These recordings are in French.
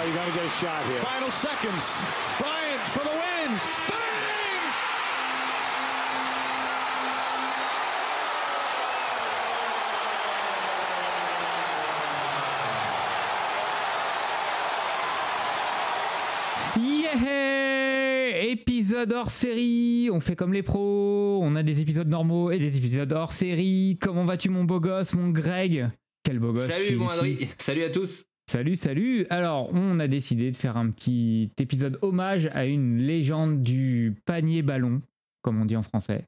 Oh, you got to get a shot here. Final seconds. Bryant for the win. Bang! Yeah Épisode hors série, on fait comme les pros, on a des épisodes normaux et des épisodes hors série. Comment vas-tu mon beau gosse, mon Greg? Quel beau gosse Salut mon. Adri, salut à tous. Salut, salut Alors, on a décidé de faire un petit épisode hommage à une légende du panier ballon, comme on dit en français.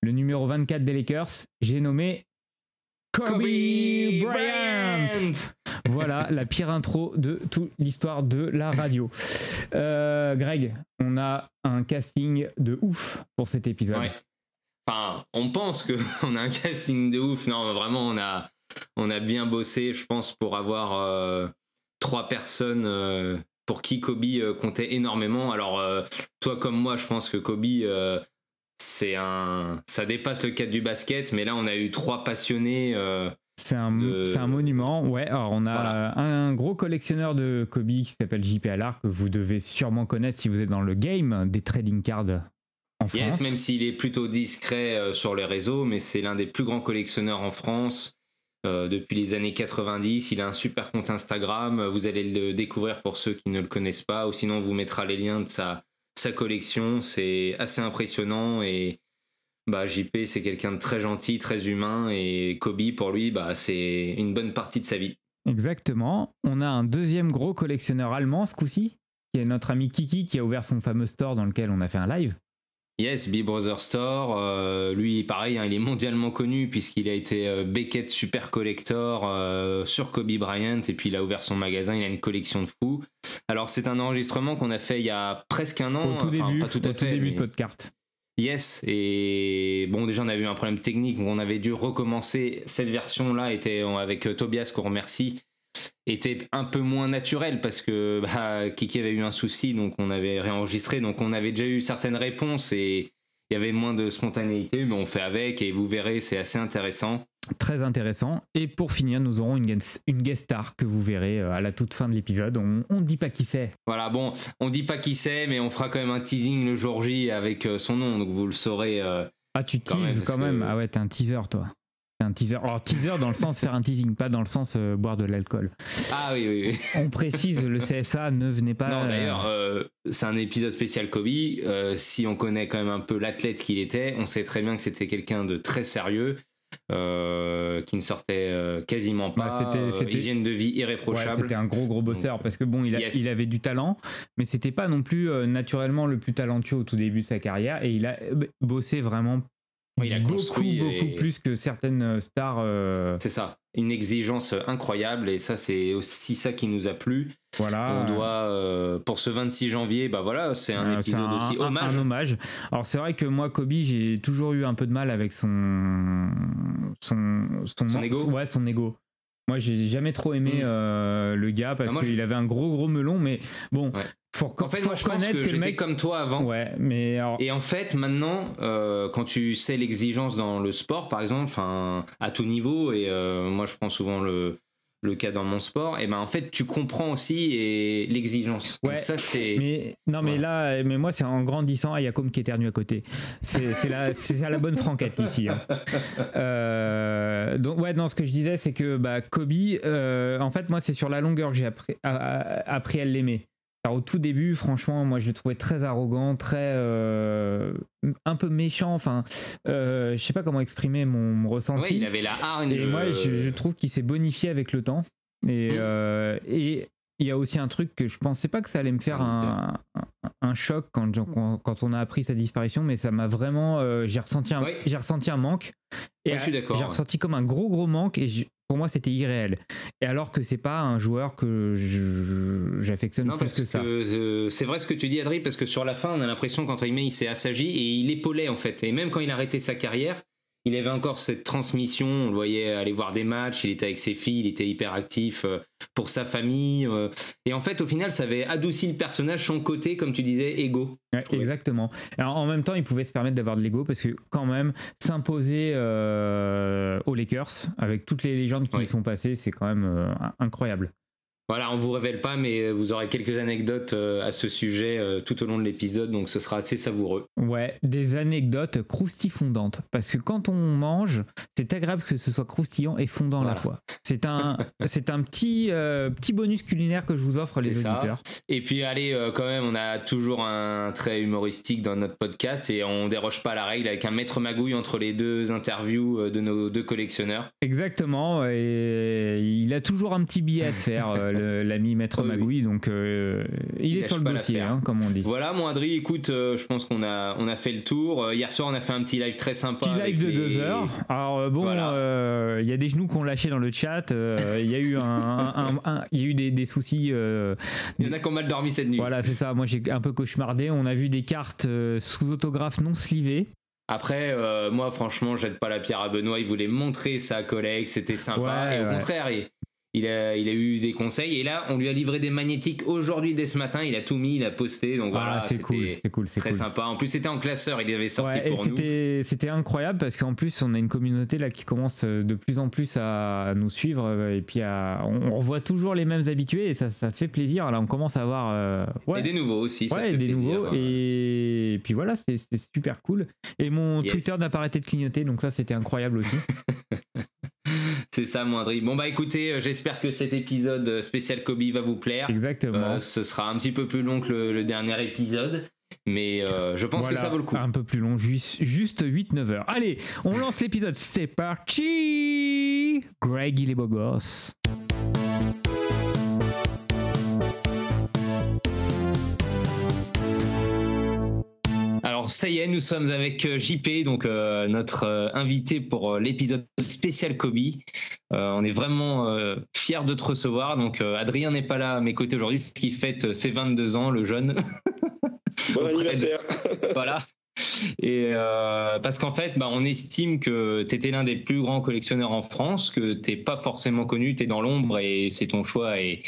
Le numéro 24 des Lakers, j'ai nommé Kobe, Bryant voilà la pire intro de toute l'histoire de la radio. Euh, Greg, on a un casting de ouf pour cet épisode. Ouais. Enfin, on pense qu'on a un casting de ouf. Non, vraiment, on a, on a bien bossé, je pense, pour avoir euh, trois personnes euh, pour qui Kobe euh, comptait énormément. Alors, toi comme moi, je pense que Kobe, c'est un, ça dépasse le cadre du basket, mais là, on a eu trois passionnés. C'est un, de- c'est un monument. Ouais, alors on a Voilà. un gros collectionneur de Kobe qui s'appelle JP Allard, que vous devez sûrement connaître si vous êtes dans le game des trading cards en France. Yes, même s'il est plutôt discret sur les réseaux, mais c'est l'un des plus grands collectionneurs en France. Euh, depuis les années 90, il a un super compte Instagram. Vous allez le découvrir pour ceux qui ne le connaissent pas, ou sinon on vous mettra les liens de sa, collection. C'est assez impressionnant et bah, JP c'est quelqu'un de très gentil, très humain et Kobe pour lui bah, c'est une bonne partie de sa vie. Exactement. On a un deuxième gros collectionneur allemand ce coup-ci, qui est notre ami Kiki qui a ouvert son fameux store dans lequel on a fait un live. Yes, Big Brother Store, euh, lui pareil, hein, il est mondialement connu puisqu'il a été euh, Beckett Super Collector euh, sur Kobe Bryant et puis il a ouvert son magasin, il a une collection de fous. Alors c'est un enregistrement qu'on a fait il y a presque un an, au tout enfin début, pas tout à au tout fait. début mais- de podcast. Yes, et bon déjà on avait eu un problème technique, donc on avait dû recommencer. Cette version-là était avec Tobias qu'on remercie était un peu moins naturelle parce que bah, Kiki avait eu un souci, donc on avait réenregistré, donc on avait déjà eu certaines réponses et il y avait moins de spontanéité, mais on fait avec et vous verrez, c'est assez intéressant. Très intéressant. Et pour finir, nous aurons une guest, une guest star que vous verrez euh, à la toute fin de l'épisode. On ne dit pas qui c'est. Voilà, bon, on dit pas qui c'est, mais on fera quand même un teasing le jour J avec euh, son nom, donc vous le saurez. euh, Ah, tu Quand teases même, quand même. Ah ouais, t'es un teaser, toi. Un teaser. Alors, teaser dans le sens faire un teasing, pas dans le sens euh, boire de l'alcool. Ah oui, oui, oui. On précise, le CSA ne venait pas. Non, euh, d'ailleurs, euh, c'est un épisode spécial Kobe. Euh, si on connaît quand même un peu l'athlète qu'il était, on sait très bien que c'était quelqu'un de très sérieux, qui ne sortait quasiment pas. Bah, c'était- euh, c'était- hygiène de vie Ouais, irréprochable. c'était un gros gros bosseur parce que bon, il, a- Yes. il avait du talent, mais c'était pas non plus naturellement le plus talentueux au tout début de sa carrière et il a bossé vraiment il a beaucoup beaucoup plus que certaines euh, stars. euh, c'est ça, une exigence incroyable et ça c'est aussi ça qui nous a plu. voilà. on doit euh, pour ce 26 janvier, bah voilà, c'est un Euh, épisode aussi un- hommage. Un hommage. Alors c'est vrai que moi, Kobe, j'ai toujours eu un peu de mal avec son son son, Son ego? Ouais, son ego. Moi, j'ai jamais trop aimé Mm. euh, le gars parce Ah, qu'il je- avait un gros gros melon, mais bon, Ouais. Faut, En fait, faut moi je pense que, que, le j'étais mec. comme toi avant. Ouais, mais alors, Et en fait, maintenant, euh, quand tu sais l'exigence dans le sport, par exemple, à tout niveau, et euh, moi je prends souvent le, le cas dans mon sport, et ben en fait, tu comprends aussi et l'exigence. Ouais, Donc ça, c'est. Mais non, mais là, mais moi, c'est en grandissant. Ah, il y a comme qui éternue à côté. C'est la, c'est la bonne franquette ici. hein. Euh, donc ouais, non, ce que je disais, c'est que bah, Kobe, euh, en fait, moi, c'est sur la longueur que j'ai appris, appris à l'aimer. Alors, au tout début, franchement, moi, je le trouvais très arrogant, très euh, un peu méchant. Enfin, euh, je sais pas comment exprimer mon, mon Ouais, ressenti. il avait la hargne. Et moi, je, je trouve qu'il s'est bonifié avec le temps. Et Mm. euh, et il y a aussi un truc que je pensais pas que ça allait me faire un, un, un choc quand, quand, on a appris sa disparition, mais ça m'a vraiment. euh, j'ai ressenti un, Ouais. j'ai ressenti un manque. Et Ouais, je suis d'accord, J'ai ouais. ressenti comme un gros gros manque et je- pour moi c'était irréel. Et alors que c'est pas un joueur que j'affectionne plus parce que que, ça. euh, c'est vrai ce que tu dis, Adri, parce que sur la fin, on a l'impression qu'entre guillemets, il s'est assagi et il épaulait en fait. Et même quand il a arrêté sa carrière, il avait encore cette transmission. On le voyait aller voir des matchs, il était avec ses filles, il était hyper actif euh, pour sa famille. euh, et en fait, au final, ça avait adouci le personnage, son côté, comme tu disais, égo. Ouais, exactement. Alors, en même temps, il pouvait se permettre d'avoir de l'ego parce que quand même s'imposer euh, aux Lakers avec toutes les légendes qui Oui. y sont passées, c'est quand même euh, incroyable. Voilà, on vous révèle pas, mais vous aurez quelques anecdotes euh, à ce sujet euh, tout au long de l'épisode, donc ce sera assez savoureux. Ouais, des anecdotes croustifondantes. Parce que quand on mange, c'est agréable que ce soit croustillant et fondant à la fois. C'est un, c'est un petit, euh, petit bonus culinaire que je vous offre, les C'est ça. auditeurs. Et puis allez, euh, quand même, on a toujours un trait humoristique dans notre podcast et on déroge pas à la règle avec un maître magouille entre les deux interviews euh, de nos deux collectionneurs. Exactement. Et il a toujours un petit billet à se faire, euh, l'ami Maître Oui, oui. Magouille. Donc, euh, il, Il est sur le dossier, hein, comme on dit. Voilà, mon Adri, écoute, euh, je pense qu'on a, on a fait le tour. Euh, hier soir, on a fait un petit live très sympa. Petit avec live de les- deux heures. Alors bon, Voilà. euh, il y a des genoux qu'on lâché dans le chat. Il y a eu un, un- il y a eu des, des soucis. Il y en a qui ont mal dormi cette nuit. voilà, c'est ça. Moi, j'ai un peu cauchemardé. On a vu des cartes sous autographe non slivées. Après, euh, moi, franchement, jette pas la pierre à Benoît. Il voulait montrer sa collègue, c'était sympa. Ouais, et au ouais. contraire, il, il a, il a eu des conseils. Et là, on lui a livré des magnétiques aujourd'hui dès ce matin. Il a tout mis, il a posté. Donc voilà, Ah, c'est cool, c'est cool, très cool. sympa. En plus, c'était en classeur. Il avait sorti Ouais, pour nous. c'était incroyable parce qu'en plus on a une communauté là qui commence euh, de plus en plus à nous suivre euh, et puis à, on, on revoit toujours les mêmes habitués et ça, ça fait plaisir là on commence à avoir euh, ouais, Et des nouveaux aussi. ça ouais, fait des plaisir. nouveaux et, puis voilà c'est c'est super cool et mon Yes. Twitter n'a pas arrêté de clignoter donc ça c'était incroyable aussi C'est ça, Moindry. Bon, bah écoutez, euh, j'espère que cet épisode euh, spécial Kobe va vous plaire. exactement Euh, ce sera un petit peu plus long que le, le dernier épisode. Mais euh, je pense Voilà, que ça vaut le coup. un peu plus long juste, juste 8-9 heures allez on lance l'épisode c'est parti Greg il est beau gosse ça y est, nous sommes avec euh, JP, donc euh, notre euh, invité pour euh, l'épisode spécial Kobe. On est vraiment fiers de te recevoir. Donc Adrien n'est pas là à mes côtés aujourd'hui, ce qui fête ses 22 ans, le jeune. Bon Auprès de- anniversaire. voilà. Et euh, parce qu'en fait, bah, on estime que tu étais l'un des plus grands collectionneurs en France, que t'es pas forcément connu, tu es dans l'ombre et c'est ton choix. Et...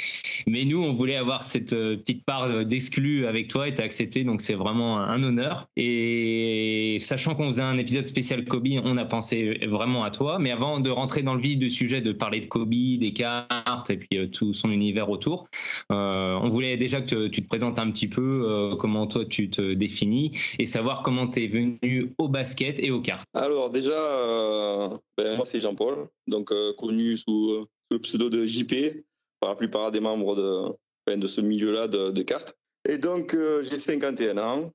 Mais nous, on voulait avoir cette euh, petite part d'exclus avec toi et tu as accepté, donc c'est vraiment un, honneur. Et sachant qu'on faisait un épisode spécial Kobe, on a pensé vraiment à toi. Mais avant de rentrer dans le vif du sujet, de parler de Kobe, des cartes et puis euh, tout son univers autour, on voulait déjà que tu te présentes un petit peu, comment toi tu te définis et savoir comment es venu au basket et aux cartes. Alors déjà, euh, ben, moi c'est Jean-Paul, donc euh, connu sous, euh, sous le pseudo de JP par la plupart des membres de, ce milieu-là de, cartes. Et donc j'ai 51 ans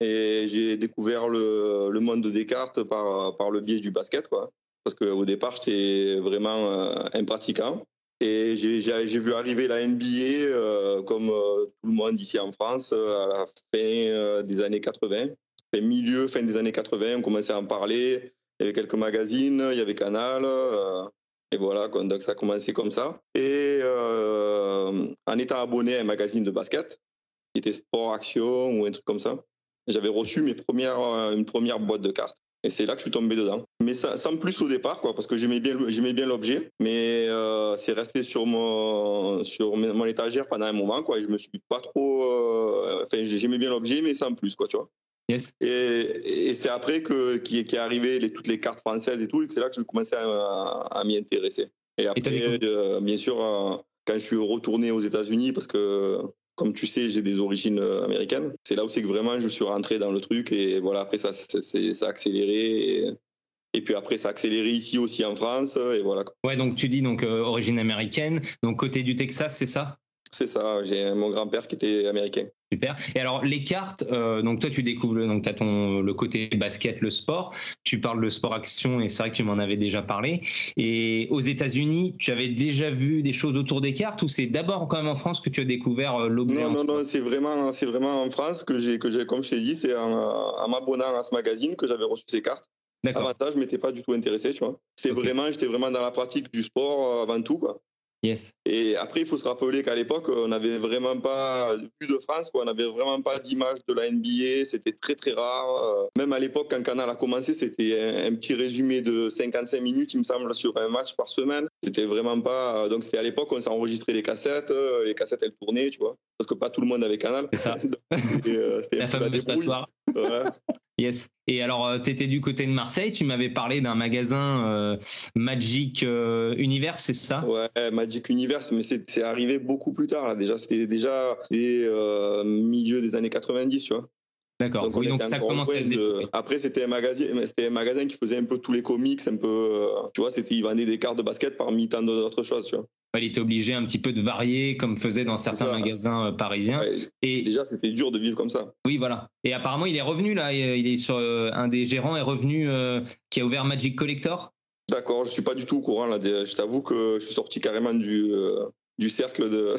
et j'ai découvert le, monde des cartes par, le biais du basket, quoi. Parce qu'au départ j'étais vraiment impratiquant. Et j'ai vu arriver la NBA comme tout le monde ici en France à la fin des années 80. Milieu, fin des années 80, on commençait à en parler. Il y avait quelques magazines, il y avait Canal. euh, et voilà, donc ça a commencé comme ça. Et euh, en étant abonné à un magazine de basket, qui était Sport Action ou un truc comme ça, j'avais reçu mes premières, euh, une première boîte de cartes. Et c'est là que je suis tombé dedans. Mais sans plus au départ, quoi, parce que j'aimais bien, bien l'objet. Mais c'est resté sur mon, sur mon étagère pendant un moment, quoi. Et je me suis pas trop. Enfin, j'aimais bien l'objet, mais sans plus, quoi, tu vois. Yes. Et, et c'est après que qui, qui est arrivé les, toutes les cartes françaises et tout, et c'est là que je commençais à, à m'y intéresser. Et après, euh, bien sûr, euh, quand je suis retourné aux États-Unis, parce que comme tu sais, j'ai des origines euh, américaines, c'est là où c'est que vraiment je suis rentré dans le truc et voilà, après ça, ça a accéléré. Et, et puis après, ça a accéléré ici aussi en France, et voilà. Ouais, donc tu dis donc euh, origine américaine, donc côté du Texas, c'est ça? C'est ça, j'ai mon grand-père qui était américain. Super. Et alors les cartes, euh, donc toi tu découvres le- donc as ton le côté basket, le sport. Tu parles de sport action et c'est vrai que tu m'en avais déjà parlé. Et aux États-Unis, tu avais déjà vu des choses autour des cartes ou c'est d'abord quand même en France que tu as découvert euh, l'objet Non, non, non, c'est vraiment, c'est vraiment en France que j'ai, que j'ai, comme je t'ai dit, c'est en, en m'abonnant à ce magazine que j'avais reçu ces cartes. D'accord. Avant ça, je m'étais pas du tout intéressé, tu vois. C'était vraiment, j'étais vraiment dans la pratique du sport euh, avant tout, quoi. Yes. Et après, il faut se rappeler qu'à l'époque, on n'avait vraiment pas, vu de France, quoi, on n'avait vraiment pas d'image de la NBA. C'était très, très rare. Euh, Même à l'époque, quand Canal a commencé, c'était un, un petit résumé de 55 minutes, il me semble, sur un match par semaine. C'était vraiment pas. Donc, c'était à l'époque, on s'enregistrait les cassettes. euh, Les cassettes, elles tournaient, tu vois. Parce que pas tout le monde avait Canal. C'est ça. Euh, C'était un La fameuse passoire. Voilà. Yes. Et alors, tu étais du côté de Marseille, tu m'avais parlé d'un magasin euh, Magic euh, Universe, c'est ça? Ouais, Magic Universe, mais c'est arrivé beaucoup plus tard, là. Déjà, c'était déjà des euh, milieu des années 90, tu vois. D'accord. Oui, donc ça se de-. Après, c'était un magasin, c'était un magasin qui faisait un peu tous les comics, un peu, euh, tu vois, c'était, ils vendaient des cartes de basket parmi tant d'autres choses, tu vois. Il était obligé un petit peu de varier, comme faisait dans certains magasins euh, parisiens. Ouais, Et déjà, c'était dur de vivre comme ça. oui, voilà. Et apparemment, il est revenu là. Il est sur euh, un des gérants est revenu euh, qui a ouvert Magic Collector. D'accord, je suis pas du tout au courant, là. Je t'avoue que je suis sorti carrément du, euh, du cercle de,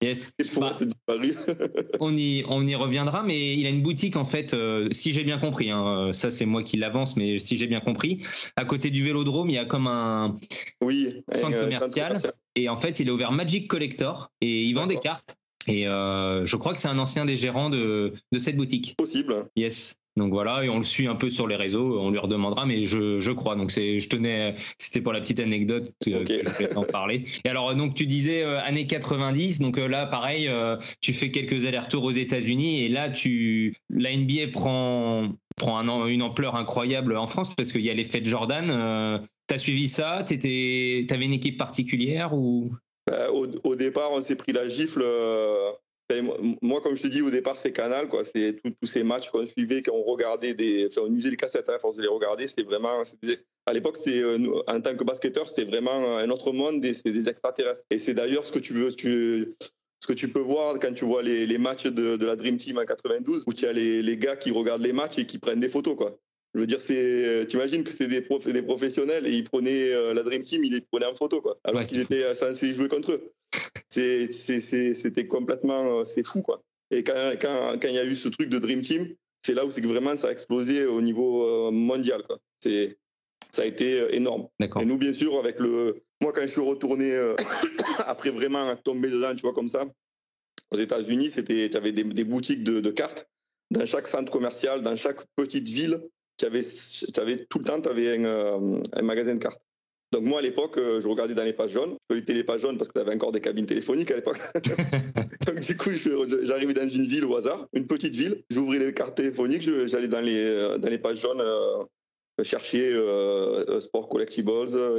Yes. Bah, on y, on y reviendra, mais il a une boutique en fait, euh, si j'ai bien compris, hein, euh, ça c'est moi qui l'avance, mais si j'ai bien compris, à côté du Vélodrome, il y a comme un... oui. Centre euh, commercial. Et en fait, il a ouvert Magic Collector et il vend des cartes. Et euh, je crois que c'est un ancien des gérants de, de cette boutique. Possible. Yes. Donc voilà, et on le suit un peu sur les réseaux, on lui redemandera, mais je, je crois. Donc c'est, je tenais, c'était pour la petite anecdote euh, Ok. que je vais en parler. Et alors donc tu disais euh, années 90, donc euh, là pareil, tu fais quelques allers-retours aux États-Unis et là tu, la NBA prend prend un une ampleur incroyable en France parce qu'il y a l'effet de Jordan. T'as suivi ça? T'étais, t'avais une équipe particulière ou? Euh, au, au départ, on s'est pris la gifle. euh, moi- moi, comme je te dis, au départ, c'est Canal, quoi. C'est tous ces matchs qu'on suivait, qu'on regardait, des, enfin, on usait les cassettes hein, à force de les regarder. C'était vraiment, à l'époque, c'était, euh, en tant que basketteur, c'était vraiment un autre monde, c'était des extraterrestres. Et c'est d'ailleurs ce que tu veux, tu, ce que tu peux voir quand tu vois les, les matchs de, de la Dream Team en 92, où tu as les, les gars qui regardent les matchs et qui prennent des photos, quoi. Je veux dire, c'est, tu imagines que c'est des, prof, des professionnels et ils prenaient euh, la Dream Team, ils les prenaient en photo, quoi. Alors Ouais, qu'ils c'est étaient euh, censés jouer contre eux. C'était complètement, euh, c'est fou, quoi. Et quand, quand, quand il y a eu ce truc de Dream Team, c'est là où c'est que vraiment ça a explosé au niveau euh, mondial, quoi. C'est, ça a été euh, énorme. Et nous, bien sûr, avec le, moi, quand je suis retourné après vraiment tomber dedans, tu vois, comme ça, aux États-Unis, c'était, tu avais des, des boutiques de, de cartes dans chaque centre commercial, dans chaque petite ville. Tu avais, avais tout le temps, tu avais un, un magasin de cartes. Donc moi, à l'époque, euh, je regardais dans les pages jaunes. Je feuilletais les pages jaunes parce que tu avais encore des cabines téléphoniques à l'époque. Donc du coup, j'arrivais dans une ville au hasard, une petite ville. J'ouvrais les cartes téléphoniques, j'allais dans les, euh, dans les pages jaunes euh, chercher euh, euh, Sport Collectibles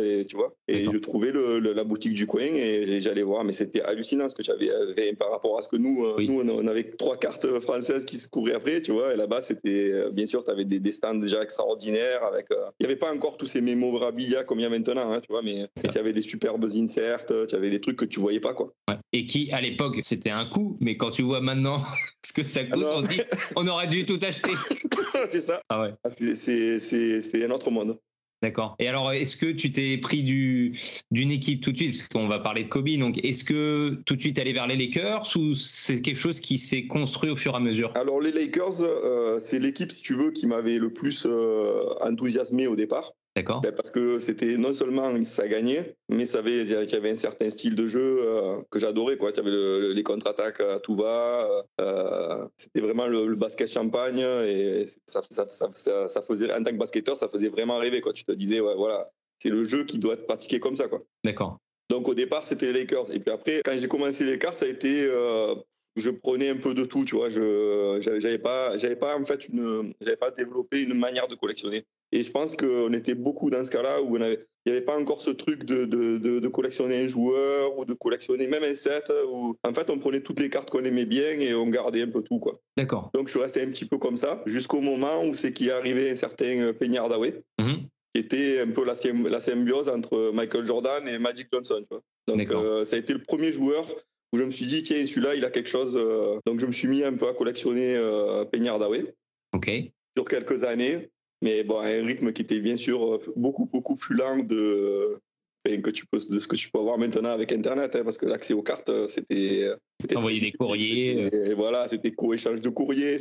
et tu vois. Et je trouvais le, le- la boutique du coin et j'allais voir. Mais c'était hallucinant ce que j'avais avait par rapport à ce que nous, euh, Oui. nous on avait trois cartes françaises qui se couraient après, tu vois. Et là-bas, c'était euh, bien sûr, tu avais des, des stands déjà extraordinaires avec. euh, Il n'y avait pas encore tous ces mémorabilia comme il y a maintenant, hein, tu vois. Mais Ça. tu avais des superbes inserts, tu avais des trucs que tu voyais pas, quoi. Ouais. Et qui, à l'époque, c'était un coup, mais quand tu vois maintenant ce que ça coûte, Alors- on se dit, on aurait dû tout acheter. c'est ça. Ah ouais, Ah, c'est- un autre monde. d'accord. Et alors, est-ce que tu t'es pris du, d'une équipe tout de suite, parce qu'on va parler de Kobe, donc est-ce que tout de suite aller vers les Lakers ou c'est quelque chose qui s'est construit au fur et à mesure? Alors les Lakers, euh, c'est l'équipe, si tu veux, qui m'avait le plus euh, enthousiasmé au départ. D'accord Ben, parce que c'était non seulement ça gagnait, mais ça avait, il y avait un certain style de jeu euh, que j'adorais. Quoi. Avais le- le- les contre-attaques à tout va. euh, c'était vraiment le, le basket champagne et ça, ça, ça, ça, ça faisait, en tant que basketteur, ça faisait vraiment rêver. Quoi. Tu te disais, ouais, voilà, c'est le jeu qui doit être pratiqué comme ça. Quoi. D'accord. Donc au départ, c'était les Lakers. Et puis après, quand j'ai commencé les cartes, ça a été, euh, je prenais un peu de tout, tu vois. Je j'avais pas, j'avais pas en fait une, j'avais pas développé une manière de collectionner. Et je pense qu'on était beaucoup dans ce cas-là où on avait, il n'y avait pas encore ce truc de, de, de, de collectionner un joueur ou de collectionner même un set. Où, en fait, on prenait toutes les cartes qu'on aimait bien et on gardait un peu tout, quoi. D'accord. Donc je suis resté un petit peu comme ça jusqu'au moment où c'est qu'il est arrivé un certain Peña Hardaway Mhm. qui était un peu la, sym- la symbiose entre Michael Jordan et Magic Johnson. Tu vois. Donc euh, ça a été le premier joueur où je me suis dit, tiens, celui-là, il a quelque chose. euh, Donc je me suis mis un peu à collectionner euh, Peña Hardaway Ok. sur quelques années, mais bon, à un rythme qui était bien sûr euh, beaucoup, beaucoup plus lent de, enfin, que tu peux, de ce que tu peux avoir maintenant avec Internet, hein, parce que l'accès aux cartes, euh, c'était... euh, Envoyer des courriers, euh. Et voilà, c'était co-échange de courriers.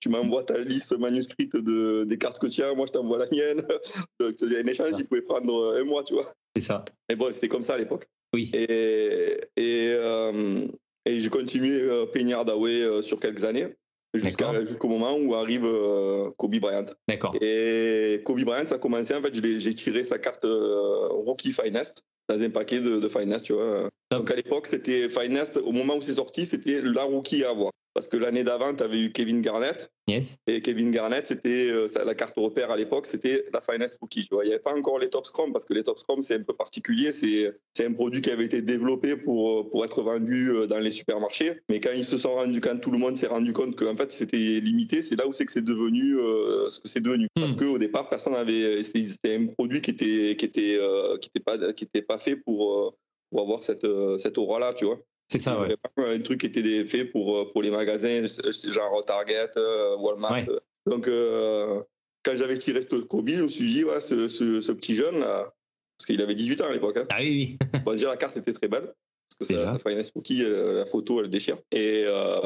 Tu m'envoies ta liste manuscrite de, des cartes que tu as, moi je t'envoie la mienne. Donc, il y a un échange, il pouvait prendre un mois, tu vois. C'est ça. Et bon, c'était comme ça à l'époque. Oui. Et, et, euh, et j'ai continué euh, Peignard Daway euh, sur quelques années, jusqu'au moment où arrive euh, Kobe Bryant. D'accord. Et Kobe Bryant, ça a commencé, en fait, j'ai tiré sa carte euh, Rookie Finest dans un paquet de, de Finest, tu vois. Top. Donc à l'époque, c'était Finest, au moment où c'est sorti, c'était la rookie à avoir. Parce que l'année d'avant, tu avais eu Kevin Garnett, Yes. et Kevin Garnett, c'était euh, la carte repère à l'époque, c'était la Finest Rookie. Tu vois, il n'y avait pas encore les Top Scrum parce que les Top Scrum c'est un peu particulier. C'est un produit qui avait été développé pour pour être vendu euh, dans les supermarchés. Mais quand ils se sont rendus, quand tout le monde s'est rendu compte qu'en fait c'était limité, c'est là où c'est que c'est devenu euh, ce que c'est devenu. Hmm. Parce qu'au départ, personne n'avait. C'était un produit qui était qui était euh, qui était pas qui était pas fait pour euh, pour avoir cette euh, cette aura là, tu vois. C'est ça, ouais. Il y avait pas un truc qui était fait pour, euh, pour les magasins, c'est genre Target, euh, Walmart. Ouais. Donc, euh, quand j'avais tiré ce Kobe, je me suis dit, ouais, ce, ce, ce petit jeune, là, parce qu'il avait 18 ans à l'époque. Hein. Ah oui, oui. Bon, déjà, la carte était très belle, parce que ça, ça fait une spooky, euh, la photo, elle déchire. Et euh,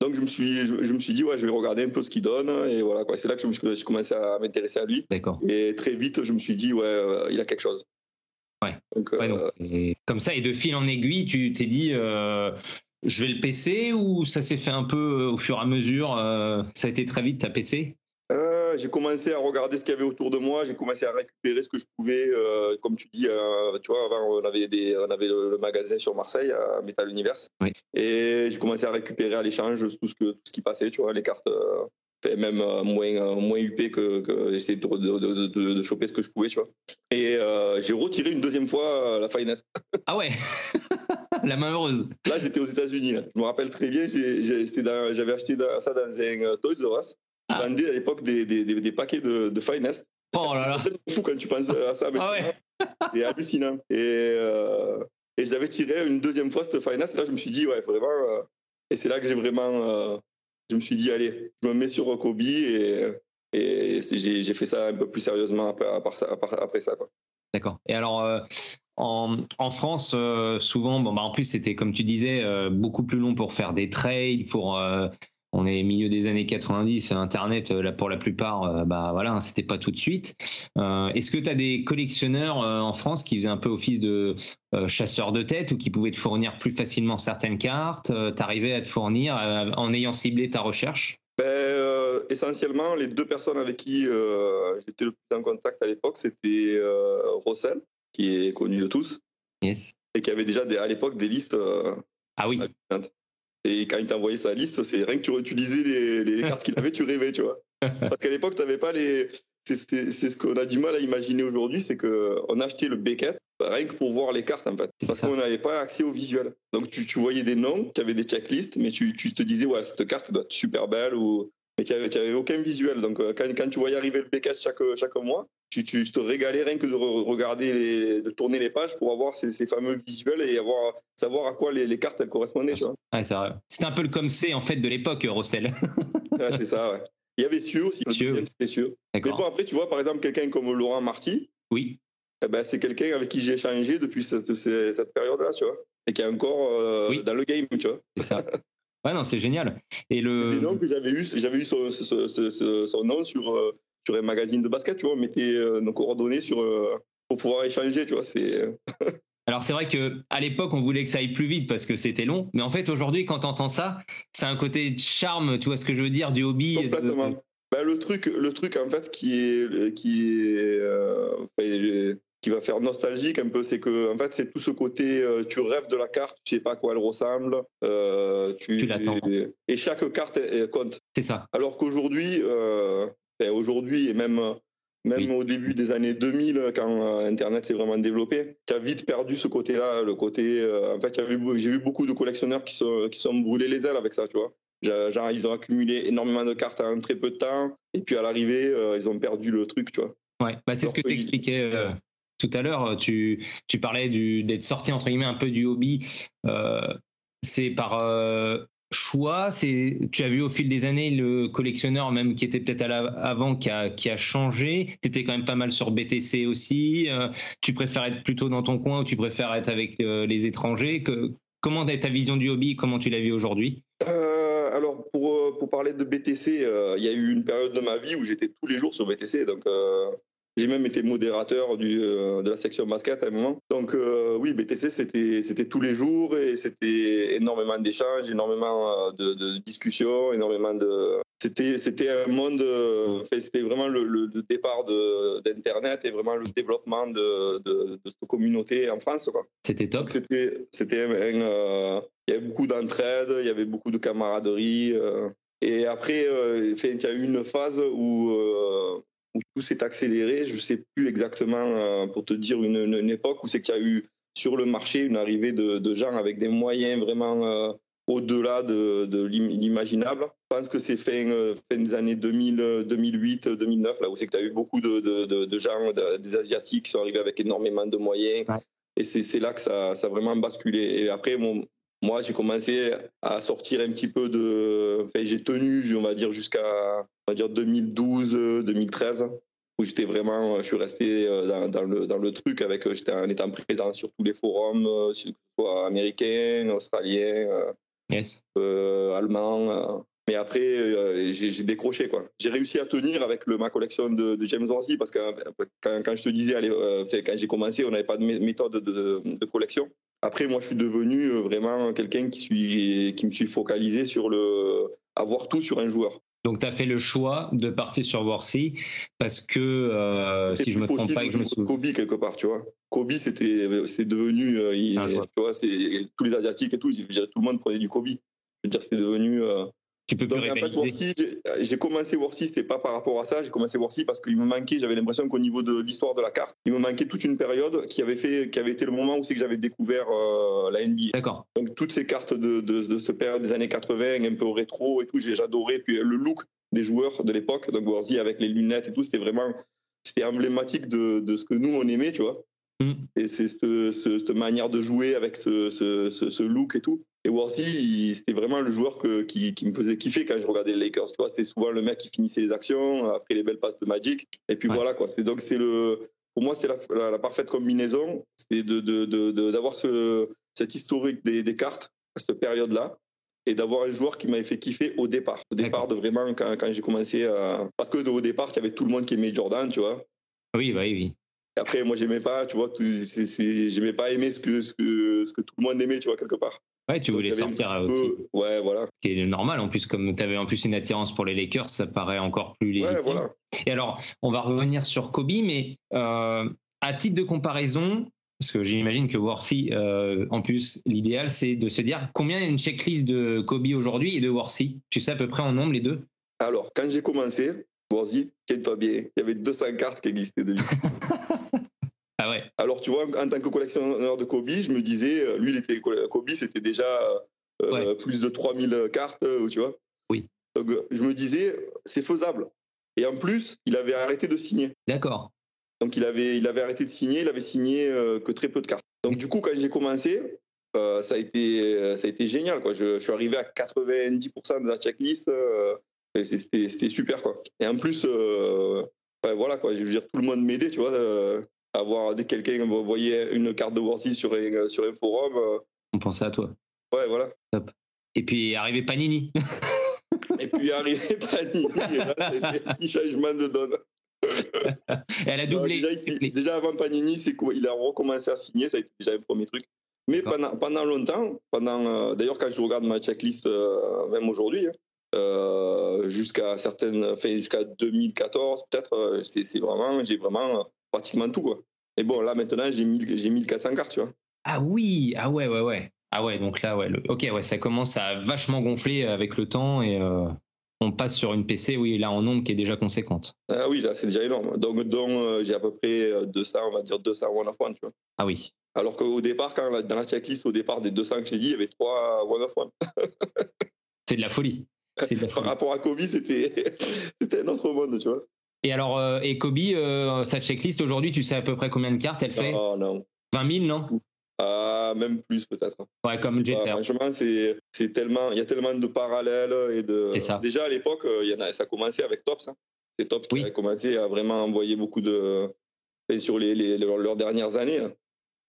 donc, je me, suis, je, je me suis dit, ouais, je vais regarder un peu ce qu'il donne. Et voilà, quoi. C'est là que je me suis- commencé à m'intéresser à lui. D'accord. Et très vite, je me suis dit, ouais, euh, il a quelque chose. Ouais. Donc, Ouais, euh, donc, comme ça, et de fil en aiguille, tu t'es dit, euh, je vais le PC ou ça s'est fait un peu euh, au fur et à mesure Ça a été très vite, ta PC Euh, j'ai commencé à regarder ce qu'il y avait autour de moi. J'ai commencé à récupérer ce que je pouvais. euh, comme tu dis, euh, tu vois, avant, on avait, des, on avait le, le magasin sur Marseille, à Metal Universe. Oui. Et j'ai commencé à récupérer à l'échange tout ce, que, tout ce qui passait, tu vois, les cartes. Même euh, moins, euh, moins UP que, que j'essayais de, de, de, de- de choper ce que je pouvais, tu vois. Et euh, j'ai retiré une deuxième fois la Finest. Ah ouais? La main heureuse. Là, j'étais aux États-Unis. Je me rappelle très bien, j'avais acheté dans- ça dans un Toys R Us. Ah. vendaient à l'époque des, des, des, des paquets de, de Finest. Oh là là C'est fou quand tu penses à ça. Ah ouais. C'est hallucinant. Et, euh, et j'avais tiré une deuxième fois cette finance. Là, je me suis dit, ouais, vraiment. euh, et c'est là que j'ai vraiment. Je me suis dit, allez, je me mets sur Kobe et, j'ai fait ça un peu plus sérieusement après, ça-. D'accord. Et alors, euh, en, en France, euh, souvent, bon, bah, en plus, c'était, comme tu disais, euh, beaucoup plus long pour faire des trades, pour. On est milieu des années 90, Internet, euh, là, pour la plupart, euh, bah voilà, hein, c'était pas tout de suite. Euh, Est-ce que tu as des collectionneurs en France qui faisaient un peu office de euh, chasseur de tête ou qui pouvaient te fournir plus facilement certaines cartes Tu arrivais à te fournir en ayant ciblé ta recherche? Ben, euh, essentiellement, les deux personnes avec qui euh, j'étais le plus en contact à l'époque, c'était euh, Rossel, qui est connu de tous, Yes. et qui avait déjà des- à l'époque des listes. Ah oui, hallucinantes. Et quand il t'envoyait sa liste, c'est rien que tu utilisais les, les cartes qu'il avait, tu rêvais, tu vois. Parce qu'à l'époque, tu n'avais pas les. C'est ce qu'on a du mal à imaginer aujourd'hui, c'est qu'on achetait le Beckett rien que pour voir les cartes, en fait. Parce qu'on n'avait pas accès au visuel. Donc tu, tu voyais des noms, tu avais des checklists, mais tu, tu te disais, ouais, cette carte doit être super belle, ou... mais tu n'avais aucun visuel. Donc euh, quand, quand tu voyais arriver le Beckett chaque, chaque mois, tu, tu te régalais rien que de re- regarder, les, de tourner les pages pour avoir ces, ces fameux visuels et avoir, savoir à quoi les, les cartes elles correspondaient. Ouais, c'est vrai. C'était un peu le comme c'est en fait de l'époque, Rossel. Ouais, c'est ça, ouais. Il y avait sûr aussi, c'était sûr. Mais bon, après, tu vois, par exemple, quelqu'un comme Laurent Marty, Oui. eh ben, c'est quelqu'un avec qui j'ai échangé depuis cette, cette, période-là, tu vois. Et qui est encore euh, Oui. dans le game, tu vois. C'est ça. Ouais, non, c'est génial. Et le. que j'avais eu, j'avais eu son nom sur, euh, sur un magazine de basket, tu vois. On mettait euh, nos coordonnées sur, euh, pour pouvoir échanger, tu vois. C'est, Alors c'est vrai que à l'époque on voulait que ça aille plus vite parce que c'était long, mais en fait aujourd'hui quand t'entends ça, c'est un côté charme, tu vois ce que je veux dire, du hobby. de- complètement. Ben, le, truc, le truc, en fait, qui est. Qui est euh, enfin, j'ai- qui va faire nostalgique un peu, c'est que en fait c'est tout ce côté, euh, tu rêves de la carte, tu sais pas à quoi elle ressemble, euh, tu, Tu l'attends. et chaque carte elle, elle compte. C'est ça. Alors qu'aujourd'hui, aujourd'hui et même, même Oui. au début des années 2000, quand euh, Internet s'est vraiment développé, tu as vite perdu ce côté-là. Le côté, euh, en fait, j'ai vu beaucoup de collectionneurs qui sont, qui sont brûlés les ailes avec ça, tu vois. Genre, ils ont accumulé énormément de cartes en très peu de temps, et puis à l'arrivée, euh, ils ont perdu le truc, tu vois. Ouais. Bah, c'est ce que que tu expliquais tout à l'heure. Tu, tu parlais d'être sorti entre guillemets un peu du hobby. C'est par choix. C'est tu as vu au fil des années le collectionneur même qui était peut-être avant qui a, qui a changé. Tu étais quand même pas mal sur BTC aussi. Euh, tu préfères être plutôt dans ton coin ou tu préfères être avec euh, les étrangers? Que, Comment est ta vision du hobby? Comment tu la vis aujourd'hui? Euh, alors, pour, pour parler de BTC, il y a eu une période de ma vie où j'étais tous les jours sur BTC. Donc, J'ai même été modérateur du, de la section basket à un moment. Donc oui, BTC, c'était, tous les jours et c'était énormément d'échanges, énormément de, de discussions, énormément de, c'était un monde c'était vraiment le, départ d'internet et vraiment le développement de, de, cette communauté en France c'était top c'était c'était il y avait beaucoup d'entraide il y avait beaucoup de camaraderie et après, euh, il y a eu une phase où, euh, où tout s'est accéléré. Je ne sais plus exactement, euh, pour te dire, une, époque où c'est qu'il y a eu sur le marché une arrivée de, gens avec des moyens vraiment au-delà de, l'imaginable. Je pense que c'est fin, fin, des années 2000, 2008, 2009, là où c'est que tu as eu beaucoup de, gens, des Asiatiques qui sont arrivés avec énormément de moyens. Et c'est là que ça, ça, a vraiment basculé. Et après, mon, moi, j'ai commencé à sortir un petit peu de. Enfin, j'ai tenu, on va dire, jusqu'à dire 2012, 2013, où j'étais vraiment. Je suis resté euh, dans, le, dans le truc avec. J'étais en étant présent sur tous les forums, euh, soit américains, australiens, euh, yes. allemands. Mais après, j'ai décroché. quoi. J'ai réussi à tenir avec le, ma collection de, James Worthy parce que quand, quand, je te disais, allez, quand j'ai commencé, on n'avait pas de méthode de, de collection. Après, moi, je suis devenu euh, vraiment quelqu'un qui, suis, qui me suis focalisé sur le avoir tout sur un joueur. Donc, tu as fait le choix de partir sur Worthy parce que, euh, si je me trompe pas, je me souviens. Kobe, quelque part, tu vois. Kobe, c'était devenu, euh, tu vois, tous les Asiatiques et tout, tout le monde prenait du Kobe. Je veux dire, c'était devenu. Tu peux plus Donc, en fait, j'ai commencé Worcy, c'était pas par rapport à ça, j'ai commencé Worcy parce qu'il me manquait, j'avais l'impression qu'au niveau de l'histoire de la carte, il me manquait toute une période qui avait fait, qui avait été le moment où c'est que j'avais découvert euh, la NBA. D'accord. Donc toutes ces cartes de, de, cette période des années 80, un peu rétro et tout, j'ai adoré. Puis le look des joueurs de l'époque, donc Worcy avec les lunettes et tout, c'était vraiment, c'était emblématique de, de ce que nous on aimait, tu vois. Mm. Et c'est cette, cette, manière de jouer avec ce, ce, ce look et tout. Et Worthy, c'était vraiment le joueur que, qui, qui, me faisait kiffer quand je regardais les Lakers. Tu vois, c'était souvent le mec qui finissait les actions après les belles passes de Magic. Et puis voilà, quoi. donc c'est le, pour moi, c'était la, la, parfaite combinaison. C'était d'avoir de, de, ce, cette historique des, des cartes à cette période-là et d'avoir un joueur qui m'avait fait kiffer au départ. Au départ, de vraiment, quand, quand j'ai commencé à. Parce que au départ, il y avait tout le monde qui aimait Jordan, tu vois. Oui, bah oui, oui. Et après, moi, j'aimais pas, tu vois, j'aimais pas aimer ce que, ce, que, ce que tout le monde aimait, tu vois, quelque part. Ouais, tu voulais sortir aussi. Ouais, voilà. Ce qui est normal, en plus, comme tu avais en plus une attirance pour les Lakers, ça paraît encore plus légitime. Ouais, voilà. Et alors, on va revenir sur Kobe, mais euh, à titre de comparaison, parce que j'imagine que Worthy, euh, en plus, l'idéal, c'est de se dire combien il y a une checklist de Kobe aujourd'hui et de Worthy Tu sais à peu près en nombre les deux? Alors, quand j'ai commencé, Worthy, tiens-toi bien, il y avait 200 cartes qui existaient de lui. Ah Alors, tu vois, en tant que collectionneur de Kobe, je me disais, euh, lui, il était, Kobe, c'était déjà euh, plus de 3000 cartes, euh, tu vois. Oui. Donc, je me disais, c'est faisable. Et en plus, il avait arrêté de signer. D'accord. Donc, il avait, il avait arrêté de signer, il avait signé que très peu de cartes. Donc, du coup, quand j'ai commencé, ça, a été, ça a été génial. Quoi. Je, suis arrivé à 90% de la checklist. c'était super. Quoi. Et en plus, voilà, quoi, je veux dire, tout le monde m'aidait, tu vois avoir quelqu'un voyait une carte de Worthy sur un, sur un forum. Euh, On pensait à toi. Ouais, voilà. Top. Et puis arrivé Panini. et puis arrivé Panini, c'était un petit changement de donne. elle a doublé. déjà, avant Panini, c'est quoi Il a recommencé à signer, ça a été déjà un premier truc. Mais pendant, pendant longtemps, pendant, euh, d'ailleurs, quand je regarde ma checklist, euh, même aujourd'hui, hein, jusqu'à certaines, enfin, jusqu'à 2014, peut-être, c'est vraiment, j'ai vraiment pratiquement tout. Quoi. Et bon, là maintenant, j'ai 1400 cartes, tu vois. Ah oui, ah ouais, ouais, ouais. Ah ouais, donc là, ouais, ok, ouais, ça commence à vachement gonfler avec le temps et euh, on passe sur une PC, oui, là en nombre qui est déjà conséquente. Ah oui, là, c'est déjà énorme. Donc, donc euh, j'ai à peu près 200, on va dire 200 One of One, tu vois. Ah oui. Alors qu'au départ, quand, dans la checklist, au départ des 200 que j'ai dit, il y avait 3 One of One. c'est de la folie. Par rapport à Kobe, c'était un autre monde, tu vois. Et alors, euh, et Kobe, euh, sa checklist aujourd'hui, tu sais à peu près combien de cartes elle fait? Non, non. 20 000, non? Ah, même plus peut-être. Ouais, comme Jeter. Franchement, c'est, c'est tellement, il y a tellement de parallèles et de. C'est ça. Déjà à l'époque, il y en a, ça a commencé avec Tops. Hein. C'est Tops qui a commencé à vraiment envoyer beaucoup de, sur les, les, leurs dernières années. Hein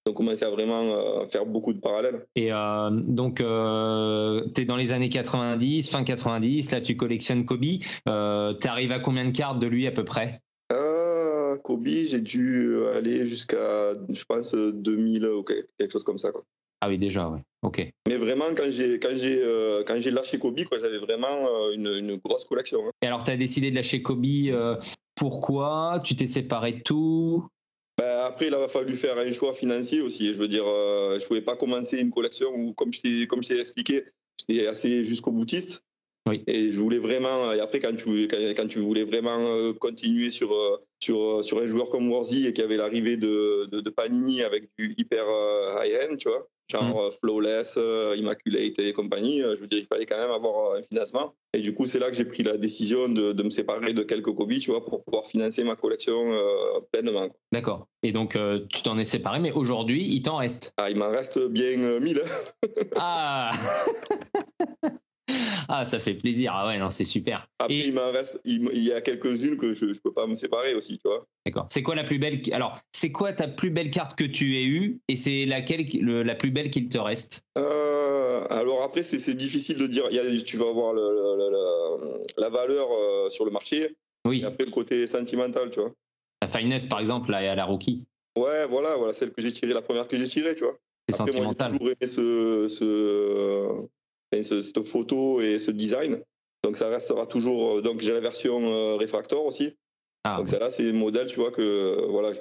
ont commencé à vraiment euh, faire beaucoup de parallèles. Et euh, donc, euh, tu es dans les années 90, fin 90, là tu collectionnes Kobe. tu arrives à combien de cartes de lui à peu près? Kobe, j'ai dû aller jusqu'à, je pense, 2000 ou quelque chose comme ça. Quoi. Ah oui, déjà, ouais. Ok. Mais vraiment, quand j'ai quand j'ai quand j'ai lâché Kobe, quoi, j'avais vraiment une, une, grosse collection. Hein. Et alors, tu as décidé de lâcher Kobe. pourquoi? Tu t'es séparé de tout? Ben, après, il a fallu faire un choix financier aussi. Je veux dire, je je pouvais pas commencer une collection où, comme je t'ai comme je t'ai expliqué, j'étais assez jusqu'au boutiste. Et je voulais vraiment, et après, quand tu, quand, tu voulais vraiment euh, continuer sur, euh, sur, euh, sur un joueur comme Warzy et qu'il y avait l'arrivée de, de, Panini avec du hyper high-end, tu vois, genre mm. Flawless, Immaculate et compagnie, je veux dire, il fallait quand même avoir un financement. Et du coup, c'est là que j'ai pris la décision de, de, me séparer de quelques copies, tu vois, pour pouvoir financer ma collection pleinement. D'accord. Et donc, tu t'en es séparé, mais aujourd'hui, il t'en reste? Ah, il m'en reste bien 1000. ah Ah, ça fait plaisir. Ah ouais, non, c'est super. Après, il m'en reste, il, y a quelques-unes que je, ne peux pas me séparer aussi, tu vois. D'accord. C'est quoi la plus belle Alors, c'est quoi ta plus belle carte que tu aies eue et c'est laquelle la plus belle qu'il te reste? Euh, Alors après, c'est difficile de dire. tu vas avoir la valeur euh, sur le marché. Oui. Et après, le côté sentimental, tu vois. La finesse, par exemple, à la rookie. Ouais, voilà, voilà, celle que j'ai tirée, la première que j'ai tirée, tu vois. C'est sentimental. Moi, j'ai toujours aimé ce, cette photo et ce design. Donc ça restera toujours. Euh, donc j'ai la version euh, réfractor aussi. Ah, donc celle-là, c'est le modèle, tu vois, que voilà,